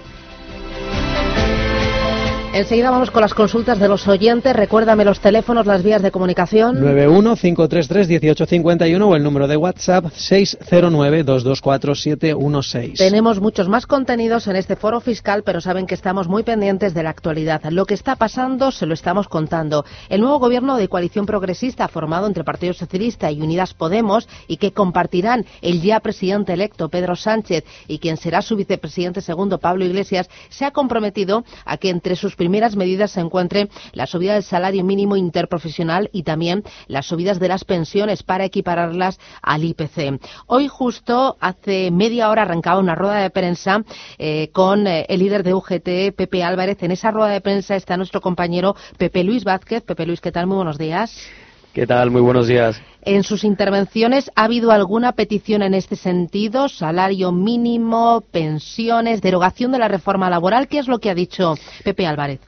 Speaker 9: Enseguida vamos con las consultas de los oyentes. Recuérdame los teléfonos, las vías de comunicación.
Speaker 31: 915331851 o el número de WhatsApp 609224716.
Speaker 9: Tenemos muchos más contenidos en este foro fiscal, pero saben que estamos muy pendientes de la actualidad. Lo que está pasando se lo estamos contando. El nuevo gobierno de coalición progresista formado entre Partido Socialista y Unidas Podemos y que compartirán el ya presidente electo Pedro Sánchez y quien será su vicepresidente segundo Pablo Iglesias se ha comprometido a que entre sus primeras medidas se encuentre la subida del salario mínimo interprofesional y también las subidas de las pensiones para equipararlas al IPC. Hoy justo hace media hora arrancaba una rueda de prensa eh, con eh, el líder de UGT, Pepe Álvarez. En esa rueda de prensa está nuestro compañero Pepe Luis Vázquez. Pepe Luis, ¿qué tal? Muy buenos días.
Speaker 33: ¿Qué tal? Muy buenos días.
Speaker 9: En sus intervenciones, ¿ha habido alguna petición en este sentido? Salario mínimo, pensiones, derogación de la reforma laboral. ¿Qué es lo que ha dicho Pepe Álvarez?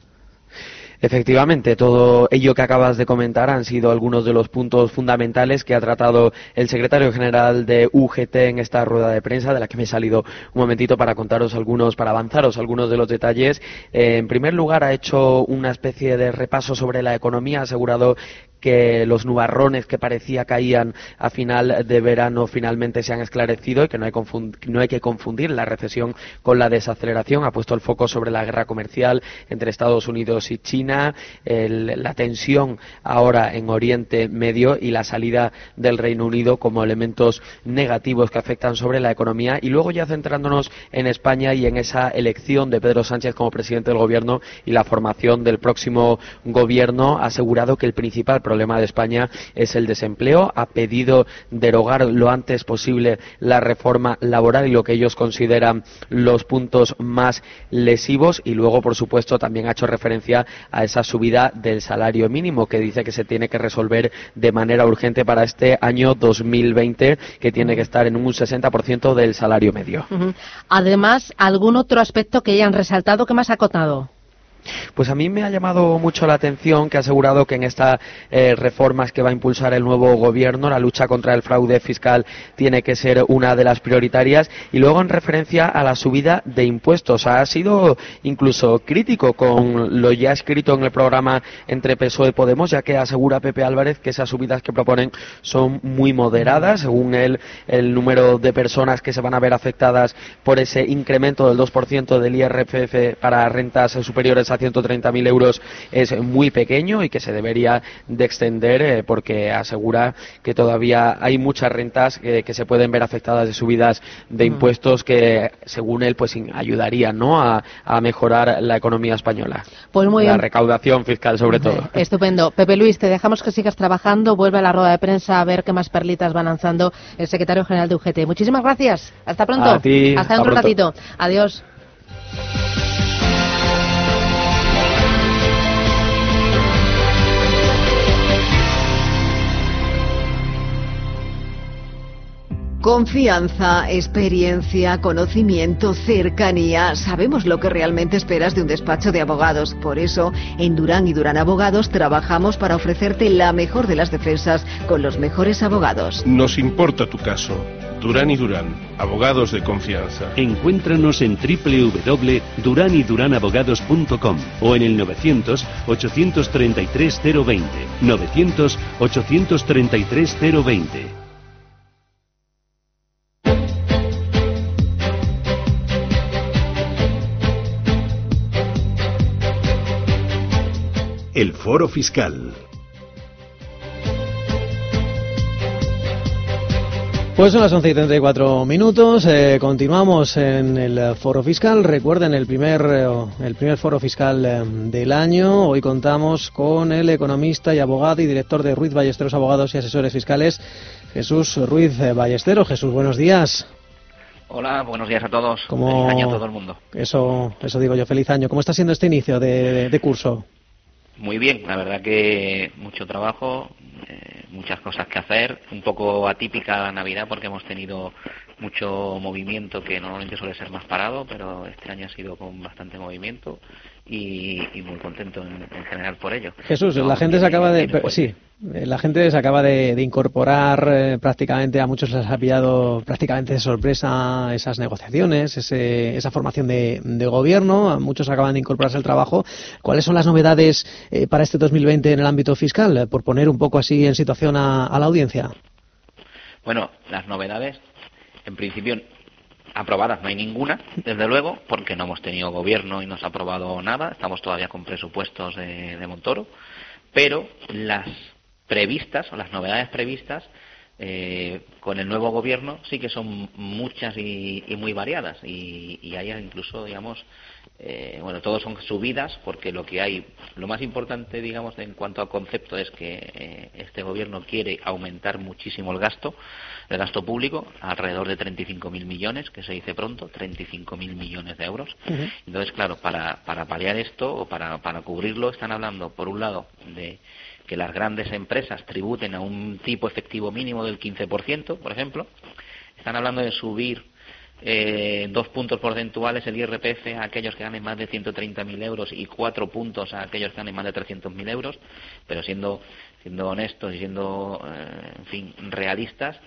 Speaker 33: Efectivamente, todo ello que acabas de comentar han sido algunos de los puntos fundamentales que ha tratado el secretario general de UGT en esta rueda de prensa, de la que me he salido un momentito para contaros algunos, para avanzaros algunos de los detalles. Eh, en primer lugar, ha hecho una especie de repaso sobre la economía, ha asegurado que los nubarrones que parecía caían a final de verano finalmente se han esclarecido y que no hay, no hay que confundir la recesión con la desaceleración. Ha puesto el foco sobre la guerra comercial entre Estados Unidos y China, la tensión ahora en Oriente Medio y la salida del Reino Unido como elementos negativos que afectan sobre la economía. Y luego ya centrándonos en España y en esa elección de Pedro Sánchez como presidente del Gobierno y la formación del próximo Gobierno, ha asegurado que el principal problema de España es el desempleo. Ha pedido derogar lo antes posible la reforma laboral y lo que ellos consideran los puntos más lesivos. Y luego, por supuesto, también ha hecho referencia a esa subida del salario mínimo que dice que se tiene que resolver de manera urgente para este año 2020, que tiene que estar en un 60% del salario medio.
Speaker 9: Además, ¿algún otro aspecto que hayan resaltado que más ha acotado?
Speaker 33: Pues a mí me ha llamado mucho la atención que ha asegurado que en estas eh, reformas que va a impulsar el nuevo gobierno, la lucha contra el fraude fiscal tiene que ser una de las prioritarias. Y luego en referencia a la subida de impuestos, ha sido incluso crítico con lo ya escrito en el programa entre PSOE y Podemos, ya que asegura Pepe Álvarez que esas subidas que proponen son muy moderadas. Según él, el número de personas que se van a ver afectadas por ese incremento del 2% del IRPF para rentas superiores a 130.000 euros es muy pequeño y que se debería de extender eh, porque asegura que todavía hay muchas rentas eh, que se pueden ver afectadas de subidas de impuestos que, según él, pues ayudarían ¿no? a, mejorar la economía española.
Speaker 9: Pues muy
Speaker 33: la recaudación fiscal, sobre todo.
Speaker 9: Estupendo. Pepe Luis, te dejamos que sigas trabajando. Vuelve a la rueda de prensa a ver qué más perlitas va lanzando el secretario general de UGT. Muchísimas gracias. Hasta pronto.
Speaker 33: A ti.
Speaker 9: Hasta dentro un ratito. Adiós.
Speaker 25: Confianza, experiencia, conocimiento, cercanía. Sabemos lo que realmente esperas de un despacho de abogados. Por eso, en Durán y Durán Abogados trabajamos para ofrecerte la mejor de las defensas con los mejores abogados.
Speaker 34: Nos importa tu caso. Durán y Durán, abogados de confianza.
Speaker 7: Encuéntranos en www.duranyduranabogados.com o en el 900 833 020. 900 833 020.
Speaker 29: El Foro Fiscal.
Speaker 31: Pues son las 11 y 34 minutos. Eh, continuamos en el foro fiscal. Recuerden el primer, eh, el primer foro fiscal eh, del año. Hoy contamos con el economista y abogado y director de Ruiz Ballesteros Abogados y Asesores Fiscales, Jesús Ruiz Ballesteros. Jesús, buenos días.
Speaker 35: Hola, buenos días a todos.
Speaker 31: Feliz
Speaker 35: año a todo el mundo.
Speaker 31: Eso, eso digo yo, feliz año. ¿Cómo está siendo este inicio de curso?
Speaker 35: Muy bien, la verdad que mucho trabajo, eh, muchas cosas que hacer, un poco atípica la Navidad porque hemos tenido mucho movimiento que normalmente suele ser más parado, pero este año ha sido con bastante movimiento y, muy contento en, general por ello.
Speaker 31: Jesús, la gente se acaba de... Sí, la gente se acaba de, incorporar eh, prácticamente, a muchos les ha pillado prácticamente de sorpresa esas negociaciones, esa formación de, gobierno, a muchos acaban de incorporarse al trabajo. ¿Cuáles son las novedades eh, para este 2020 en el ámbito fiscal? Por poner un poco así en situación a la audiencia.
Speaker 35: Bueno, las novedades, en principio, aprobadas no hay ninguna, desde luego, porque no hemos tenido gobierno y no se ha aprobado nada. Estamos todavía con presupuestos de, Montoro. Pero las previstas o las novedades previstas eh, con el nuevo gobierno sí que son muchas y, muy variadas y, y hay incluso digamos eh, bueno, todos son subidas porque lo que hay, lo más importante, digamos, en cuanto al concepto es que eh, este gobierno quiere aumentar muchísimo el gasto, el gasto público, alrededor de 35.000 millones, que se dice pronto, 35.000 millones de euros. Entonces, claro, para, para paliar esto o para, para cubrirlo, están hablando, por un lado, de que las grandes empresas tributen a un tipo efectivo mínimo del 15%, por ejemplo. Están hablando de subir eh, dos puntos porcentuales el IRPF a aquellos que ganen más de 130.000 euros y cuatro puntos a aquellos que ganen más de 300.000 euros, pero siendo, siendo honestos y siendo, eh, en fin, realistas,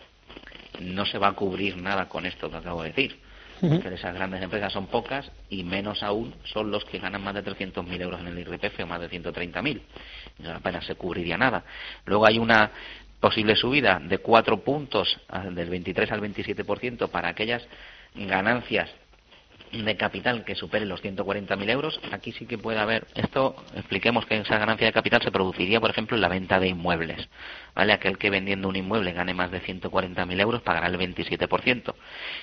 Speaker 35: no se va a cubrir nada con esto que acabo de decir. Que esas grandes empresas son pocas y menos aún son los que ganan más de 300.000 euros en el IRPF o más de 130.000. Apenas se cubriría nada. Luego hay una posible subida de cuatro puntos del 23 al 27% para aquellas ganancias de capital que superen los 140.000 euros, aquí sí que puede haber, esto expliquemos que esa ganancia de capital se produciría, por ejemplo, en la venta de inmuebles. ¿vale? Aquel que vendiendo un inmueble gane más de 140.000 euros pagará el 27%.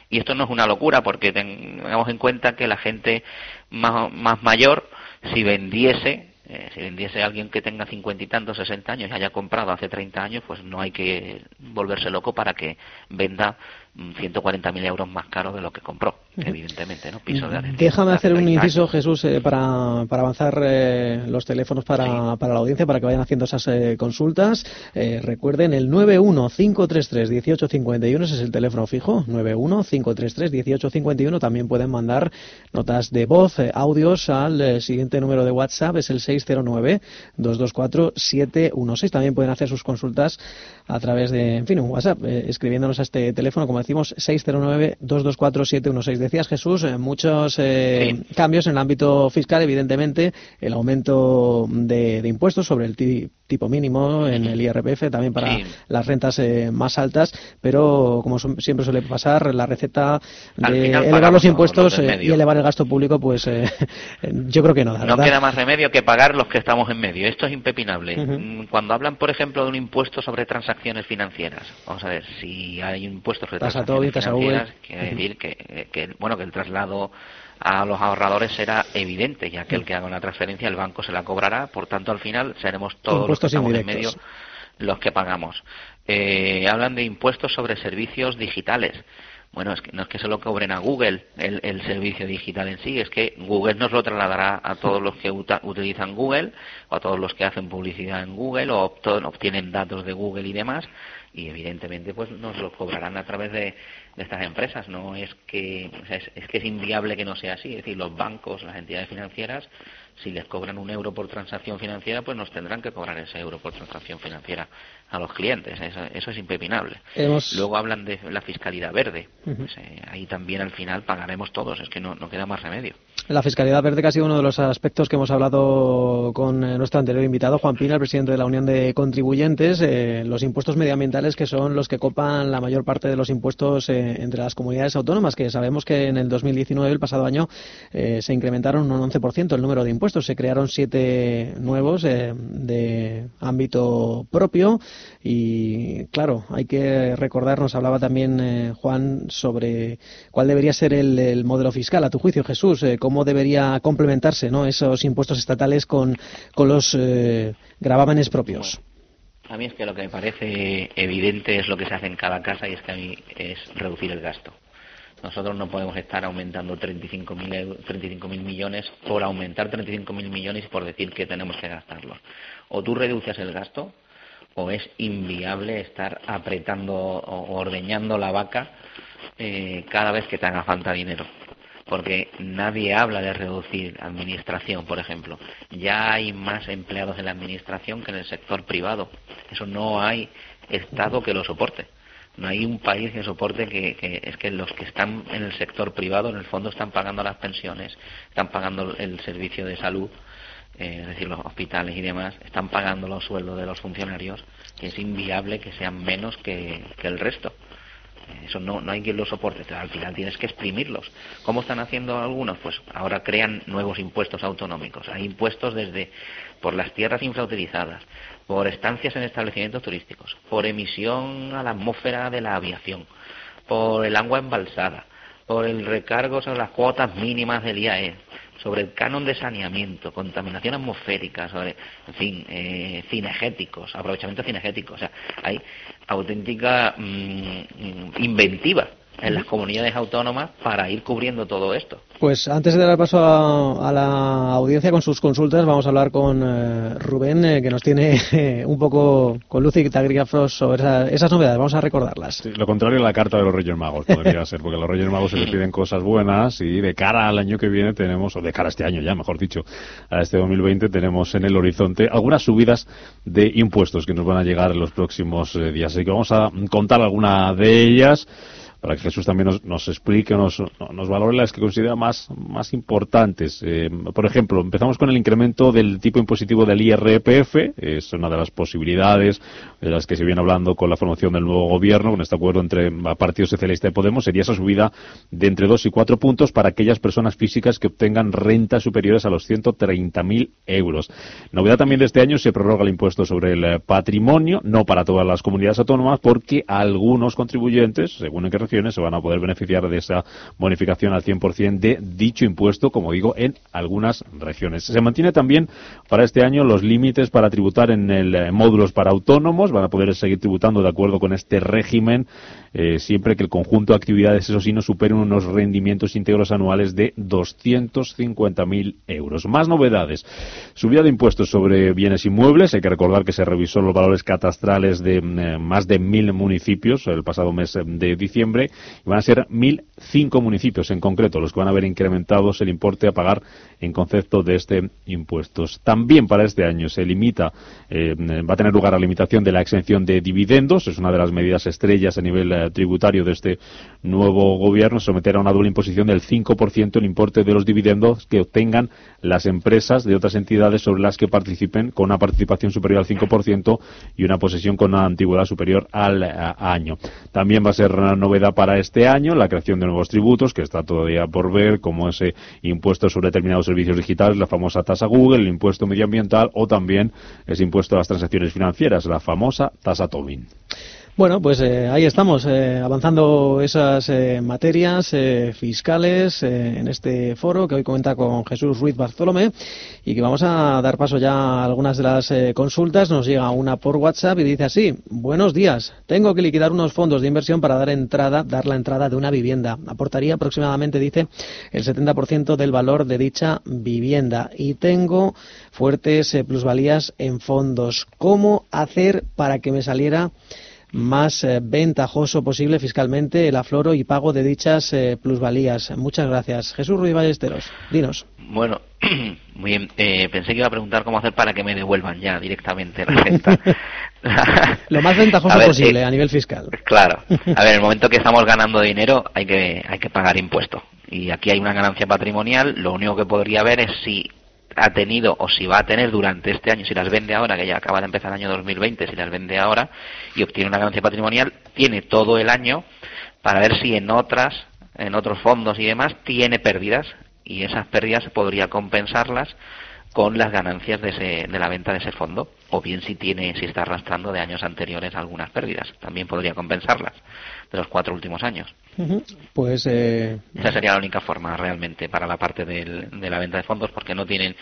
Speaker 35: Y esto no es una locura porque tengamos en cuenta que la gente más, mayor, si vendiese eh, si vendiese alguien que tenga cincuenta y tantos, sesenta años y haya comprado hace treinta años, pues no hay que volverse loco para que venda 140.000 euros más caro de lo que compró, evidentemente, ¿no? Piso de.
Speaker 31: Déjame hacer un inciso, Jesús, eh, para, para avanzar eh, los teléfonos para, para la audiencia, para que vayan haciendo esas eh, consultas. Eh, recuerden, el 915331851, ese es el teléfono fijo, 915331851. También pueden mandar notas de voz, eh, audios al eh, siguiente número de WhatsApp, es el 609-224-716. También pueden hacer sus consultas a través de, en fin, un WhatsApp, escribiéndonos a este teléfono, como decimos, 609-224-716. Decías, Jesús, eh, muchos eh, cambios en el ámbito fiscal, evidentemente, el aumento de, de impuestos sobre el ti- tipo mínimo en el IRPF, también para
Speaker 35: Sí.
Speaker 31: las rentas eh, más altas, pero como siempre suele pasar, la receta de elevar los impuestos
Speaker 35: los
Speaker 31: eh, y elevar el gasto público, pues eh, yo creo que no, la
Speaker 35: No
Speaker 31: verdad.
Speaker 35: queda más remedio que pagar los que estamos en medio. Esto es impepinable. Mm, Cuando hablan, por ejemplo, de un impuesto sobre transacciones financieras, vamos a ver, si hay un impuesto sobre transacciones financieras, quiere decir que, que, bueno, que el traslado a los ahorradores será evidente, ya que el que haga una transferencia el banco se la cobrará, por tanto al final seremos todos los que en medio los que pagamos. Eh, hablan de impuestos sobre servicios digitales. Bueno, es que no es que se lo cobren a Google el, el servicio digital en sí, es que Google nos lo trasladará a todos los que uta- utilizan Google o a todos los que hacen publicidad en Google o obto- obtienen datos de Google y demás y evidentemente pues nos lo cobrarán a través de, de estas empresas. No es que o sea, es, es que es inviable que no sea así. Es decir, los bancos, las entidades financieras, si les cobran un euro por transacción financiera, pues nos tendrán que cobrar ese euro por transacción financiera a los clientes. Eso, eso es impepinable.
Speaker 31: Hemos-
Speaker 35: Luego hablan de la fiscalidad verde. Pues, eh, ahí también al final pagaremos todos. Es que no, no queda más remedio.
Speaker 31: La fiscalidad verde que ha sido uno de los aspectos que hemos hablado con eh, nuestro anterior invitado, Juan Pina, el presidente de la Unión de Contribuyentes, eh, los impuestos medioambientales que son los que copan la mayor parte de los impuestos eh, entre las comunidades autónomas, que sabemos que en el 2019, el pasado año, eh, se incrementaron un 11% el número de impuestos, se crearon siete nuevos eh, de ámbito propio y, claro, hay que recordar, nos hablaba también eh, Juan sobre cuál debería ser el, el modelo fiscal, a tu juicio, Jesús, eh, cómo debería complementarse ¿no? esos impuestos estatales con, con los eh, gravámenes propios.
Speaker 35: A mí es que lo que me parece evidente es lo que se hace en cada casa y es que a mí es reducir el gasto. Nosotros no podemos estar aumentando 35.000 eu- 35.000 millones por aumentar 35.000 millones y por decir que tenemos que gastarlos. O tú reduces el gasto o es inviable estar apretando o ordeñando la vaca eh, cada vez que te haga falta dinero. Porque nadie habla de reducir administración, por ejemplo. Ya hay más empleados en la administración que en el sector privado. Eso no hay Estado que lo soporte. No hay un país que soporte que, que es que los que están en el sector privado en el fondo están pagando las pensiones, están pagando el servicio de salud, eh, es decir, los hospitales y demás, están pagando los sueldos de los funcionarios, que es inviable que sean menos que, que el resto. Eso no, no hay quien lo soporte, al final tienes que exprimirlos. ¿Cómo están haciendo algunos? Pues ahora crean nuevos impuestos autonómicos. Hay impuestos desde por las tierras infrautilizadas, por estancias en establecimientos turísticos, por emisión a la atmósfera de la aviación, por el agua embalsada, por el recargo sobre las cuotas mínimas del IAE, sobre el canon de saneamiento, contaminación atmosférica, sobre, en fin, eh, cinegéticos, aprovechamiento cinegético. O sea, hay auténtica mm, inventiva en las comunidades autónomas para ir cubriendo todo esto.
Speaker 31: Pues antes de dar paso a, a la audiencia con sus consultas, vamos a hablar con eh, Rubén, eh, que nos tiene eh, un poco con luz y taquígrafos sobre esa- esas novedades. Vamos a recordarlas.
Speaker 36: Lo contrario a la carta de los Reyes Magos podría ser, porque a los Reyes Magos se les piden cosas buenas y de cara al año que viene tenemos, o de cara a este año ya, mejor dicho, a este 2020 tenemos en el horizonte algunas subidas de impuestos que nos van a llegar en los próximos eh, días. Así que vamos a contar alguna de ellas para que Jesús también nos, nos explique nos, nos valore las que considera más, importantes. Eh, por ejemplo, empezamos con el incremento del tipo impositivo del IRPF, es una de las posibilidades de las que se viene hablando con la formación del nuevo gobierno, con este acuerdo entre el Partido Socialista y Podemos, sería esa subida de entre 2 y 4 puntos para aquellas personas físicas que obtengan rentas superiores a los 130.000 euros. Novedad también de este año, se prorroga el impuesto sobre el eh, patrimonio, no para todas las comunidades autónomas, porque algunos contribuyentes, según en qué se van a poder beneficiar de esa bonificación al 100% de dicho impuesto, como digo, en algunas regiones. Se mantiene también para este año los límites para tributar en el eh, módulos para autónomos, van a poder seguir tributando de acuerdo con este régimen eh, siempre que el conjunto de actividades, eso sí, no superen unos rendimientos íntegros anuales de 250.000 euros. Más novedades. Subida de impuestos sobre bienes inmuebles. Hay que recordar que se revisó los valores catastrales de eh, más de mil municipios el pasado mes de diciembre y van a ser 1.005 municipios en concreto los que van a ver incrementados el importe a pagar en concepto de este impuesto. También para este año se limita, eh, va a tener lugar la limitación de la exención de dividendos. Es una de las medidas estrellas a nivel eh, tributario de este nuevo gobierno. Someter a una doble imposición del 5% el importe de los dividendos que obtengan las empresas de otras entidades sobre las que participen con una participación superior al 5% y una posesión con una antigüedad superior al eh, año. También va a ser una novedad para este año la creación de nuevos tributos, que está todavía por ver, como ese impuesto sobre determinados servicios digitales, la famosa tasa Google, el impuesto medioambiental o también ese impuesto a las transacciones financieras, la famosa tasa Tobin.
Speaker 31: Bueno, pues eh, ahí estamos, eh, avanzando esas eh, materias fiscales en este foro que hoy comenta con Jesús Ruiz Bartolomé y que vamos a dar paso ya a algunas de las consultas. Nos llega una por WhatsApp y dice así, buenos días, tengo que liquidar unos fondos de inversión para dar entrada, dar la entrada de una vivienda. Aportaría aproximadamente, dice, el 70% del valor de dicha vivienda y tengo fuertes plusvalías en fondos. ¿Cómo hacer para que me saliera más eh, ventajoso posible fiscalmente el afloro y pago de dichas eh, plusvalías. Muchas gracias. Jesús Ruiz Ballesteros, dinos.
Speaker 35: Bueno, muy bien. Eh, pensé que iba a preguntar cómo hacer para que me devuelvan ya directamente la renta.
Speaker 31: Lo más ventajoso posible a nivel fiscal.
Speaker 35: Claro. A ver, en el momento que estamos ganando dinero hay que, hay que pagar impuestos. Y aquí hay una ganancia patrimonial. Lo único que podría ver es si ha tenido o si va a tener durante este año, si las vende ahora, que ya acaba de empezar el año 2020, si las vende ahora y obtiene una ganancia patrimonial, tiene todo el año para ver si en otras, en otros fondos y demás, tiene pérdidas y esas pérdidas podría compensarlas con las ganancias de, ese, de la venta de ese fondo o bien si tiene si está arrastrando de años anteriores algunas pérdidas también podría compensarlas de los cuatro últimos años.
Speaker 31: Pues eh...
Speaker 35: esa sería la única forma realmente para la parte del, de la venta de fondos porque no tienen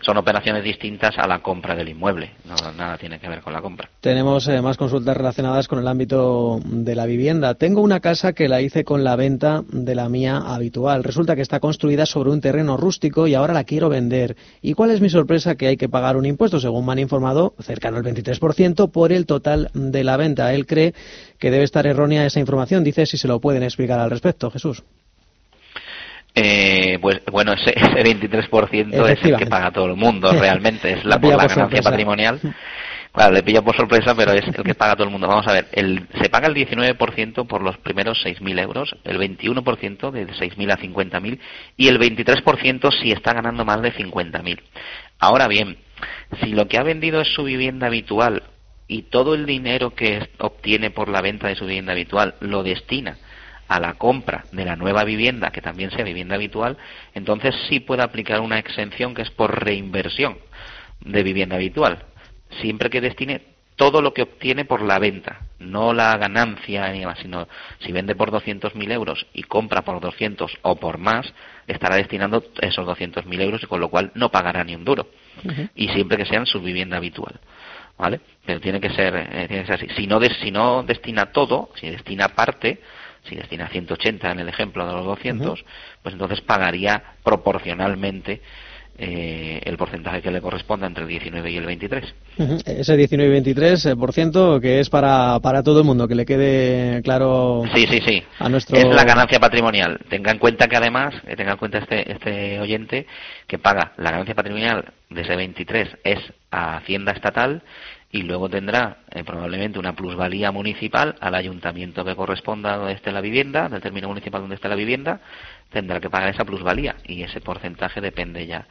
Speaker 35: son operaciones distintas a la compra del inmueble. No, nada tiene que ver con la compra.
Speaker 31: Tenemos eh, más consultas relacionadas con el ámbito de la vivienda. Tengo una casa que la hice con la venta de la mía habitual. Resulta que está construida sobre un terreno rústico y ahora la quiero vender. Y cuál es mi sorpresa que hay que pagar un impuesto según me han informado cercano al 23% por el total de la venta. Él cree que debe estar errónea esa información dice si se lo pueden explicar al respecto, Jesús.
Speaker 35: Eh, pues bueno, ese, 23% es el que paga todo el mundo realmente, es la, por la ganancia patrimonial. Claro, le pilla por sorpresa, pero es el que paga todo el mundo. Vamos a ver, el, se paga el 19% por los primeros 6.000 euros, el 21% de 6.000 a 50.000 y el 23% si está ganando más de 50.000. Ahora bien, si lo que ha vendido es su vivienda habitual y todo el dinero que obtiene por la venta de su vivienda habitual lo destina a la compra de la nueva vivienda, que también sea vivienda habitual, entonces sí puede aplicar una exención que es por reinversión de vivienda habitual, siempre que destine todo lo que obtiene por la venta, no la ganancia ni más, sino si vende por 200.000 euros y compra por 200 o por más, estará destinando esos 200.000 euros y con lo cual no pagará ni un duro. Y siempre que sea en su vivienda habitual. ¿Vale? Pero tiene que ser, eh, tiene que ser así. Si no, si no destina todo, si destina parte, si destina 180 en el ejemplo de los 200, pues entonces pagaría proporcionalmente eh, el porcentaje que le corresponda entre el 19 y el 23.
Speaker 31: Ese 19 y 23 eh, por ciento que es para, para todo el mundo, que le quede claro
Speaker 35: sí, sí, sí.
Speaker 31: a nuestro...
Speaker 35: Es la ganancia patrimonial. Tenga en cuenta que además, tenga en cuenta este, este oyente, que paga la ganancia patrimonial de ese 23 es a Hacienda Estatal y luego tendrá eh, probablemente una plusvalía municipal al ayuntamiento que corresponda donde esté la vivienda, del término municipal donde esté la vivienda, tendrá que pagar esa plusvalía y ese porcentaje depende ya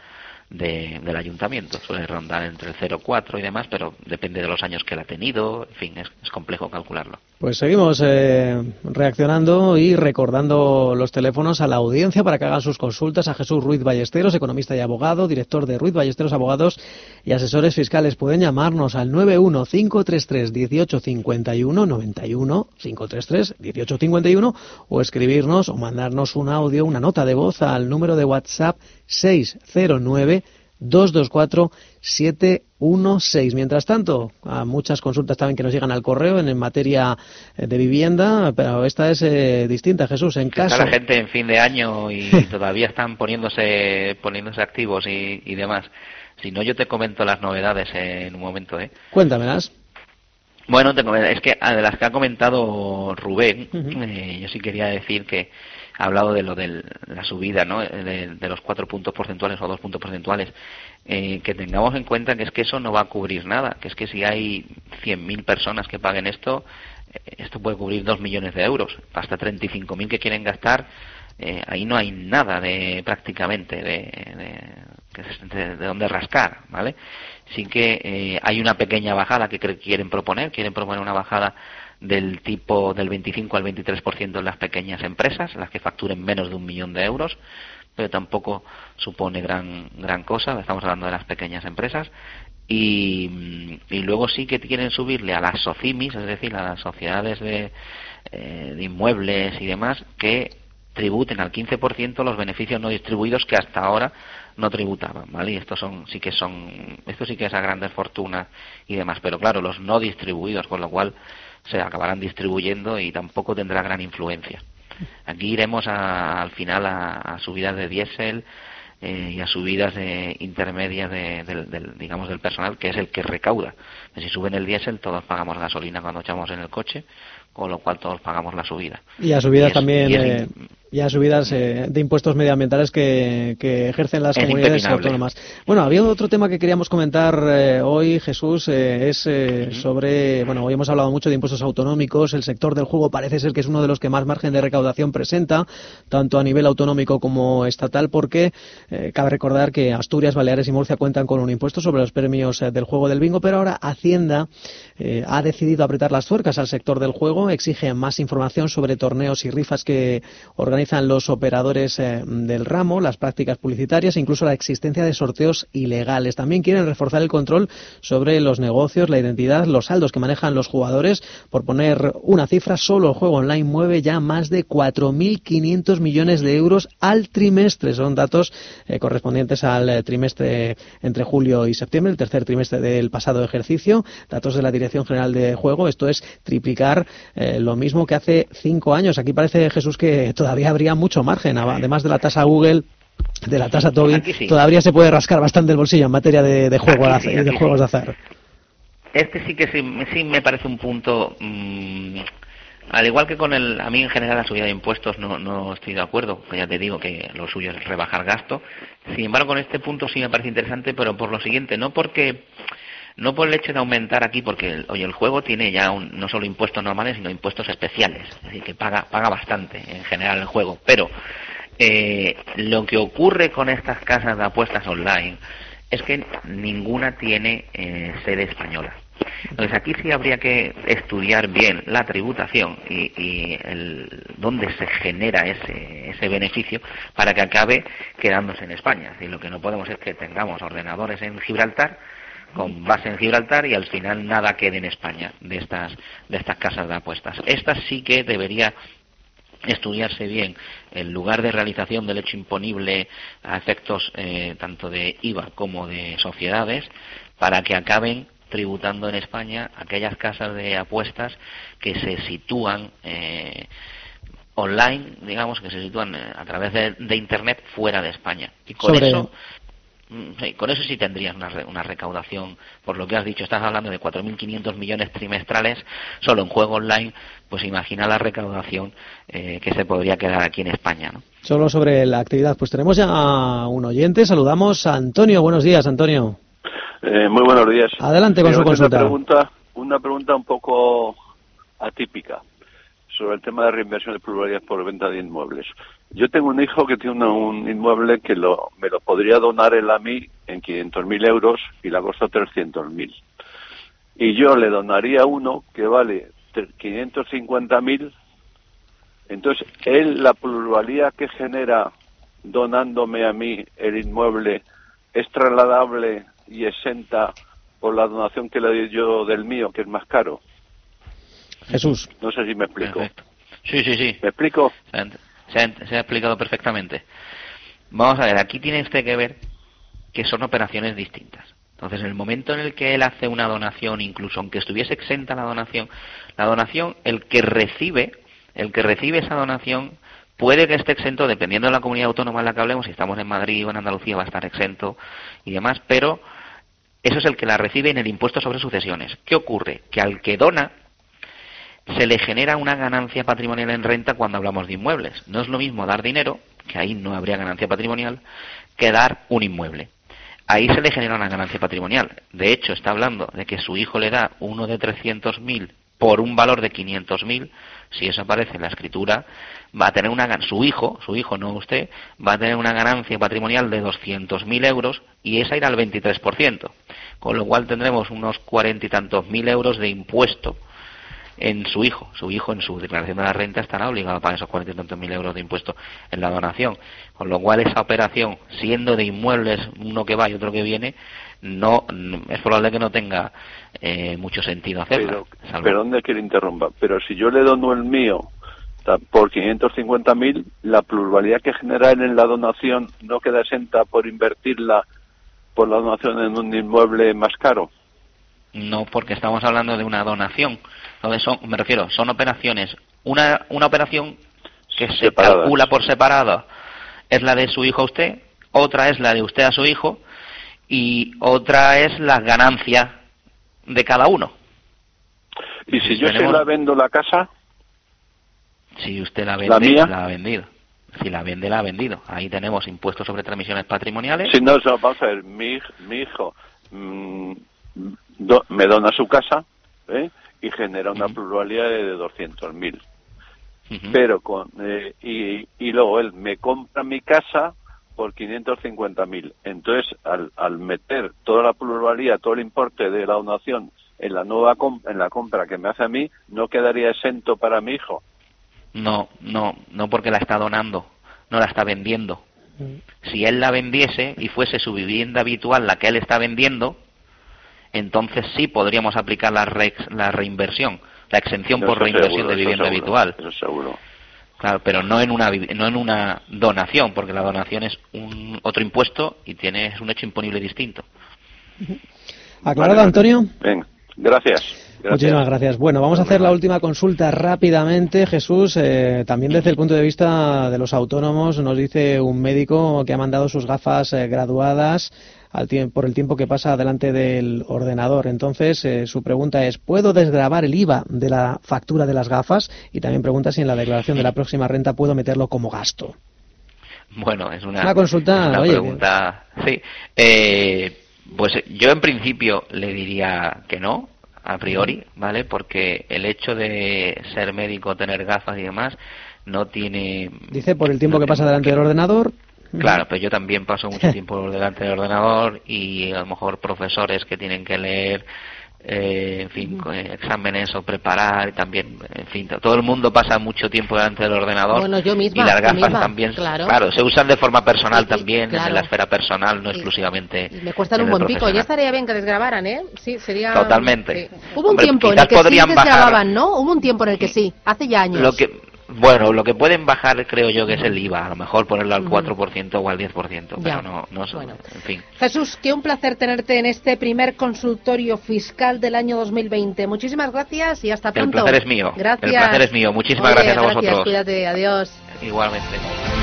Speaker 35: del ayuntamiento. Suele rondar entre el 0,4 y demás, pero depende de los años que él ha tenido. En fin, es, complejo calcularlo.
Speaker 31: Pues seguimos eh, reaccionando y recordando los teléfonos a la audiencia para que hagan sus consultas a Jesús Ruiz Ballesteros, economista y abogado, director de Ruiz Ballesteros Abogados y asesores fiscales. Pueden llamarnos al 91 533 1851 91 533 1851 o escribirnos o mandarnos un audio, una nota de voz al número de WhatsApp 609 224 716. Mientras tanto, a muchas consultas también que nos llegan al correo en, materia eh, de vivienda, pero esta es eh, distinta, Jesús. En caso...
Speaker 35: Está la gente en fin de año y todavía están poniéndose, poniéndose activos y, y demás. Si no, yo te comento las novedades en un momento. ¿eh?
Speaker 31: Cuéntamelas.
Speaker 35: Bueno, es que ah, de las que ha comentado Rubén, eh, yo sí quería decir que ha hablado de lo de la subida, ¿no? De, los cuatro puntos porcentuales o dos puntos porcentuales. Eh, que tengamos en cuenta que es que eso no va a cubrir nada, que es que si hay 100.000 personas que paguen esto, eh, esto puede cubrir dos millones de euros, hasta 35.000 que quieren gastar, ahí no hay nada de prácticamente de, de, de, donde rascar, ¿vale? sí que eh, hay una pequeña bajada que quieren proponer, quieren proponer una bajada del tipo del 25 al 23% en las pequeñas empresas, las que facturen menos de un millón de euros, pero tampoco supone gran, gran cosa, estamos hablando de las pequeñas empresas. Y, luego sí que quieren subirle a las SOCIMIS, es decir, a las sociedades de, eh, de inmuebles y demás, que tributen al 15% los beneficios no distribuidos que hasta ahora no tributaban, ¿vale? Y estos son, sí que son, esto sí que es a grandes fortunas y demás, pero claro, los no distribuidos, con lo cual se acabarán distribuyendo y tampoco tendrá gran influencia. Aquí iremos al final a, subidas de diésel eh, y a subidas de, intermedias del, digamos, del personal, que es el que recauda. Si suben el diésel, todos pagamos gasolina cuando echamos en el coche, con lo cual todos pagamos la subida.
Speaker 31: Y a subidas también y a subidas eh, de impuestos medioambientales que, ejercen las comunidades autónomas. Bueno, había otro tema que queríamos comentar eh, hoy, Jesús, eh, es sobre, bueno, hoy hemos hablado mucho de impuestos autonómicos, el sector del juego parece ser que es uno de los que más margen de recaudación presenta, tanto a nivel autonómico como estatal, porque cabe recordar que Asturias, Baleares y Murcia cuentan con un impuesto sobre los premios del juego del bingo, pero ahora Hacienda ha decidido apretar las tuercas al sector del juego, exige más información sobre torneos y rifas que organizan organizan los operadores eh, del ramo, las prácticas publicitarias incluso la existencia de sorteos ilegales. También quieren reforzar el control sobre los negocios, la identidad, los saldos que manejan los jugadores. Por poner una cifra, solo el juego online mueve ya más de 4.500 millones de euros al trimestre. Son datos eh, correspondientes al eh, trimestre entre julio y septiembre, el tercer trimestre del pasado ejercicio. Datos de la Dirección General de Juego. Esto es triplicar lo mismo que hace cinco años. Aquí parece, Jesús, que todavía habría mucho margen, además de la tasa Google de la tasa Tobin, todavía se puede rascar bastante el bolsillo en materia de, juego, de juegos de azar.
Speaker 35: Este sí que sí, me parece un punto, mm, al igual que con el, a mí en general la subida de impuestos no, no estoy de acuerdo, que ya te digo que lo suyo es rebajar gasto. Sin embargo, con este punto sí me parece interesante, pero por lo siguiente, no porque no por el hecho de aumentar aquí, porque oye, el juego tiene ya no solo impuestos normales, sino impuestos especiales, es decir, que paga, paga bastante en general el juego. Pero eh, lo que ocurre con estas casas de apuestas online es que ninguna tiene eh, sede española. Entonces aquí sí habría que estudiar bien la tributación y, el, dónde se genera ese, ese beneficio para que acabe quedándose en España. Y lo que no podemos es que tengamos ordenadores en Gibraltar con base en Gibraltar y al final nada quede en España de estas, de estas casas de apuestas. Estas sí que debería estudiarse bien el lugar de realización del hecho imponible a efectos eh, tanto de IVA como de sociedades para que acaben tributando en España aquellas casas de apuestas que se sitúan eh, online, digamos, que se sitúan eh, a través de, Internet fuera de España. Y con eso Mm, con eso sí tendrías una, recaudación, por lo que has dicho, estás hablando de 4.500 millones trimestrales solo en juego online, pues imagina la recaudación eh, que se podría quedar aquí en España. ¿no?
Speaker 31: Solo sobre la actividad, pues tenemos ya a un oyente, saludamos a Antonio, buenos días Antonio.
Speaker 37: Eh, muy buenos días.
Speaker 31: Adelante con su consulta.
Speaker 37: Una pregunta, una pregunta un poco atípica sobre el tema de reinversión de pluralidades por venta de inmuebles. Yo tengo un hijo que tiene un inmueble que lo, me lo podría donar él a mí en 500.000 euros y le ha costado 300.000. Y yo le donaría uno que vale 550.000. Entonces, él, la pluralidad que genera donándome a mí el inmueble es trasladable y exenta por la donación que le doy yo del mío, que es más caro.
Speaker 31: Jesús.
Speaker 37: No sé si me explico.
Speaker 35: Sí, sí, sí.
Speaker 37: ¿Me explico?
Speaker 35: Se ha, explicado perfectamente. Vamos a ver, aquí tiene usted que ver que son operaciones distintas. Entonces, en el momento en el que él hace una donación, incluso aunque estuviese exenta la donación, la donación, el que recibe, el que recibe esa donación puede que esté exento, dependiendo de la comunidad autónoma en la que hablemos, si estamos en Madrid o en Andalucía va a estar exento y demás, pero eso es el que la recibe en el impuesto sobre sucesiones. ¿Qué ocurre? Que al que dona se le genera una ganancia patrimonial en renta cuando hablamos de inmuebles. No es lo mismo dar dinero, que ahí no habría ganancia patrimonial, que dar un inmueble. Ahí se le genera una ganancia patrimonial. De hecho, está hablando de que su hijo le da uno de 300.000 por un valor de 500.000, si eso aparece en la escritura, va a tener una su hijo, su hijo no usted, va a tener una ganancia patrimonial de 200.000 euros y esa irá al 23%, con lo cual tendremos unos cuarenta y tantos mil euros de impuesto en su hijo. Su hijo en su declaración de la renta estará obligado a pagar esos cuarenta y tantos mil euros de impuesto en la donación. Con lo cual esa operación, siendo de inmuebles uno que va y otro que viene, no es probable que no tenga eh, mucho sentido hacerlo.
Speaker 37: Pero, pero ¿dónde quiere interrumpa? Pero si yo le dono el mío por 550.000, la pluralidad que genera él en la donación no queda exenta por invertirla por la donación en un inmueble más caro.
Speaker 35: No, porque estamos hablando de una donación. Entonces, son, me refiero, son operaciones. Una, una operación que se calcula por separado es la de su hijo a usted, otra es la de usted a su hijo y otra es la ganancia de cada uno.
Speaker 37: ¿Y si yo se la vendo la casa?
Speaker 35: Si usted la vende, ¿La, ha vendido. Si la vende, la ha vendido. Ahí tenemos impuestos sobre transmisiones patrimoniales.
Speaker 37: Si no, vamos a ver, mi, mi hijo mm, me dona su casa ¿eh? Y genera una pluralidad de 200.000. Pero con eh, y, y luego él me compra mi casa por 550.000. Entonces, al, al meter toda la pluralidad, todo el importe de la donación en la nueva en la compra que me hace a mí, no quedaría exento para mi hijo.
Speaker 35: No, no, no porque la está donando, no la está vendiendo. Mm. Si él la vendiese y fuese su vivienda habitual la que él está vendiendo, entonces sí podríamos aplicar la, la reinversión, la exención por reinversión de vivienda habitual.
Speaker 37: Eso seguro.
Speaker 35: Claro, pero no en una no en una donación, porque la donación es un otro impuesto y tiene es un hecho imponible distinto.
Speaker 31: ¿Aclarado, Antonio?
Speaker 37: Venga, gracias.
Speaker 31: Muchísimas gracias. Bueno, vamos a hacer la última consulta rápidamente. Jesús, eh, también desde el punto de vista de los autónomos, nos dice un médico que ha mandado sus gafas eh, graduadas al por el tiempo que pasa delante del ordenador. Entonces, eh, su pregunta es, ¿puedo desgravar el IVA de la factura de las gafas? Y también pregunta si en la declaración de la próxima renta puedo meterlo como gasto.
Speaker 35: Bueno, es una, consulta, pregunta. Sí. pues yo en principio le diría que no, a priori, ¿vale? Porque el hecho de ser médico, tener gafas y demás, no tiene...
Speaker 31: Dice por el tiempo que pasa delante del ordenador.
Speaker 35: Claro, pero yo también paso mucho tiempo delante del ordenador y a lo mejor profesores que tienen que leer eh, en fin, eh, exámenes o preparar, y también, en fin, todo el mundo pasa mucho tiempo delante del ordenador. y las gafas también, claro. se usan de forma personal también, en la esfera personal, no exclusivamente.
Speaker 9: Me cuestan un buen pico, ya estaría bien que desgrabaran, ¿eh? Sí, sería.
Speaker 35: Totalmente.
Speaker 9: Hubo un tiempo en el que sí desgrababan, ¿no? Hubo un tiempo en el que sí, hace ya años.
Speaker 35: Lo que bueno, lo que pueden bajar creo yo que es el IVA, a lo mejor ponerlo al 4% o al 10%, pero no, no bueno. en fin.
Speaker 9: Jesús, qué un placer tenerte en este primer consultorio fiscal del año 2020. Muchísimas gracias y hasta pronto.
Speaker 35: El placer es mío.
Speaker 9: Gracias.
Speaker 35: El placer es mío. Muchísimas gracias a vosotros. Gracias,
Speaker 9: cuídate, adiós.
Speaker 35: Igualmente.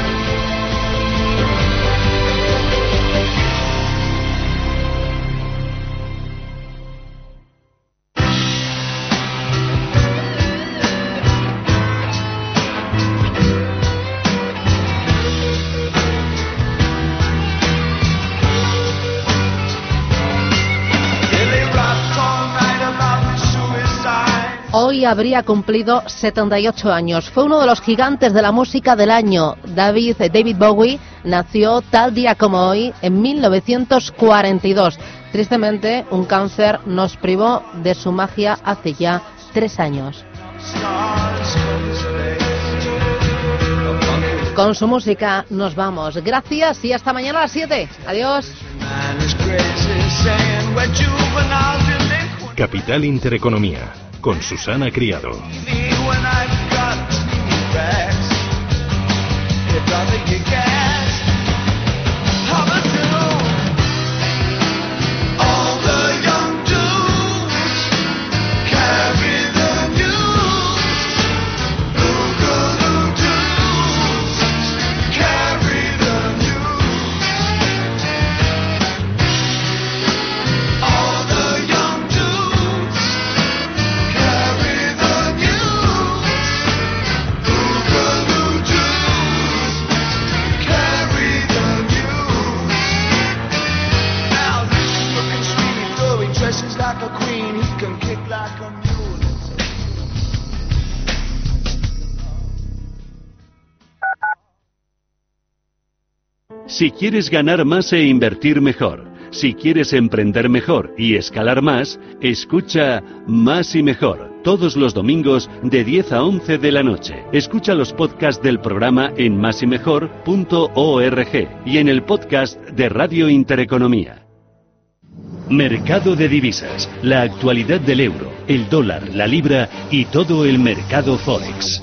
Speaker 9: Habría cumplido 78 años. Fue uno de los gigantes de la música del año. David, David Bowie nació tal día como hoy, en 1942. Tristemente, un cáncer nos privó de su magia hace ya tres años. Con su música nos vamos. Gracias y hasta mañana a las 7. Adiós.
Speaker 29: Capital Intereconomía con Susana Criado.
Speaker 7: Si quieres ganar más e invertir mejor, si quieres emprender mejor y escalar más, escucha Más y Mejor todos los domingos de 10 a 11 de la noche. Escucha los podcasts del programa en másimejor.org y en el podcast de Radio Intereconomía. Mercado de divisas, la actualidad del euro, el dólar, la libra y todo el mercado forex.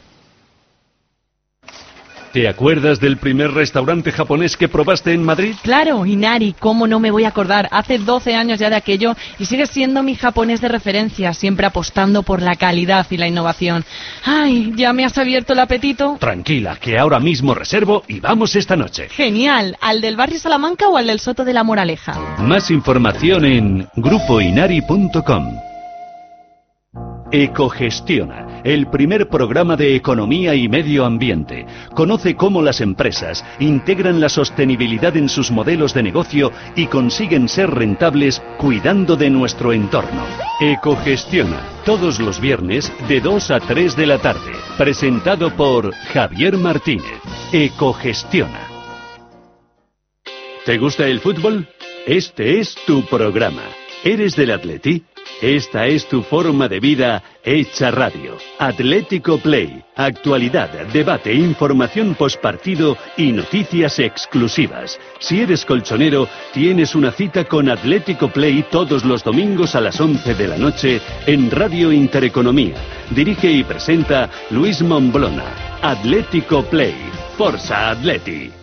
Speaker 7: ¿Te acuerdas del primer restaurante japonés que probaste en Madrid?
Speaker 38: Claro, Inari, ¿cómo no me voy a acordar? Hace 12 años ya de aquello y sigue siendo mi japonés de referencia, siempre apostando por la calidad y la innovación. Ay, ¿ya me has abierto el apetito?
Speaker 7: Tranquila, que ahora mismo reservo y vamos esta noche.
Speaker 38: Genial, ¿al del barrio Salamanca o al del Soto de la Moraleja?
Speaker 7: Más información en grupoinari.com. Ecogestiona, el primer programa de economía y medio ambiente. Conoce cómo las empresas integran la sostenibilidad en sus modelos de negocio y consiguen ser rentables cuidando de nuestro entorno. Ecogestiona, todos los viernes de 2 a 3 de la tarde. Presentado por Javier Martínez. Ecogestiona. ¿Te gusta el fútbol? Este es tu programa. ¿Eres del Atleti? Esta es tu forma de vida hecha radio. Atlético Play. Actualidad, debate, información postpartido y noticias exclusivas. Si eres colchonero, tienes una cita con Atlético Play todos los domingos a las 11 de la noche en Radio Intereconomía. Dirige y presenta Luis Momblona. Atlético Play. Forza Atleti.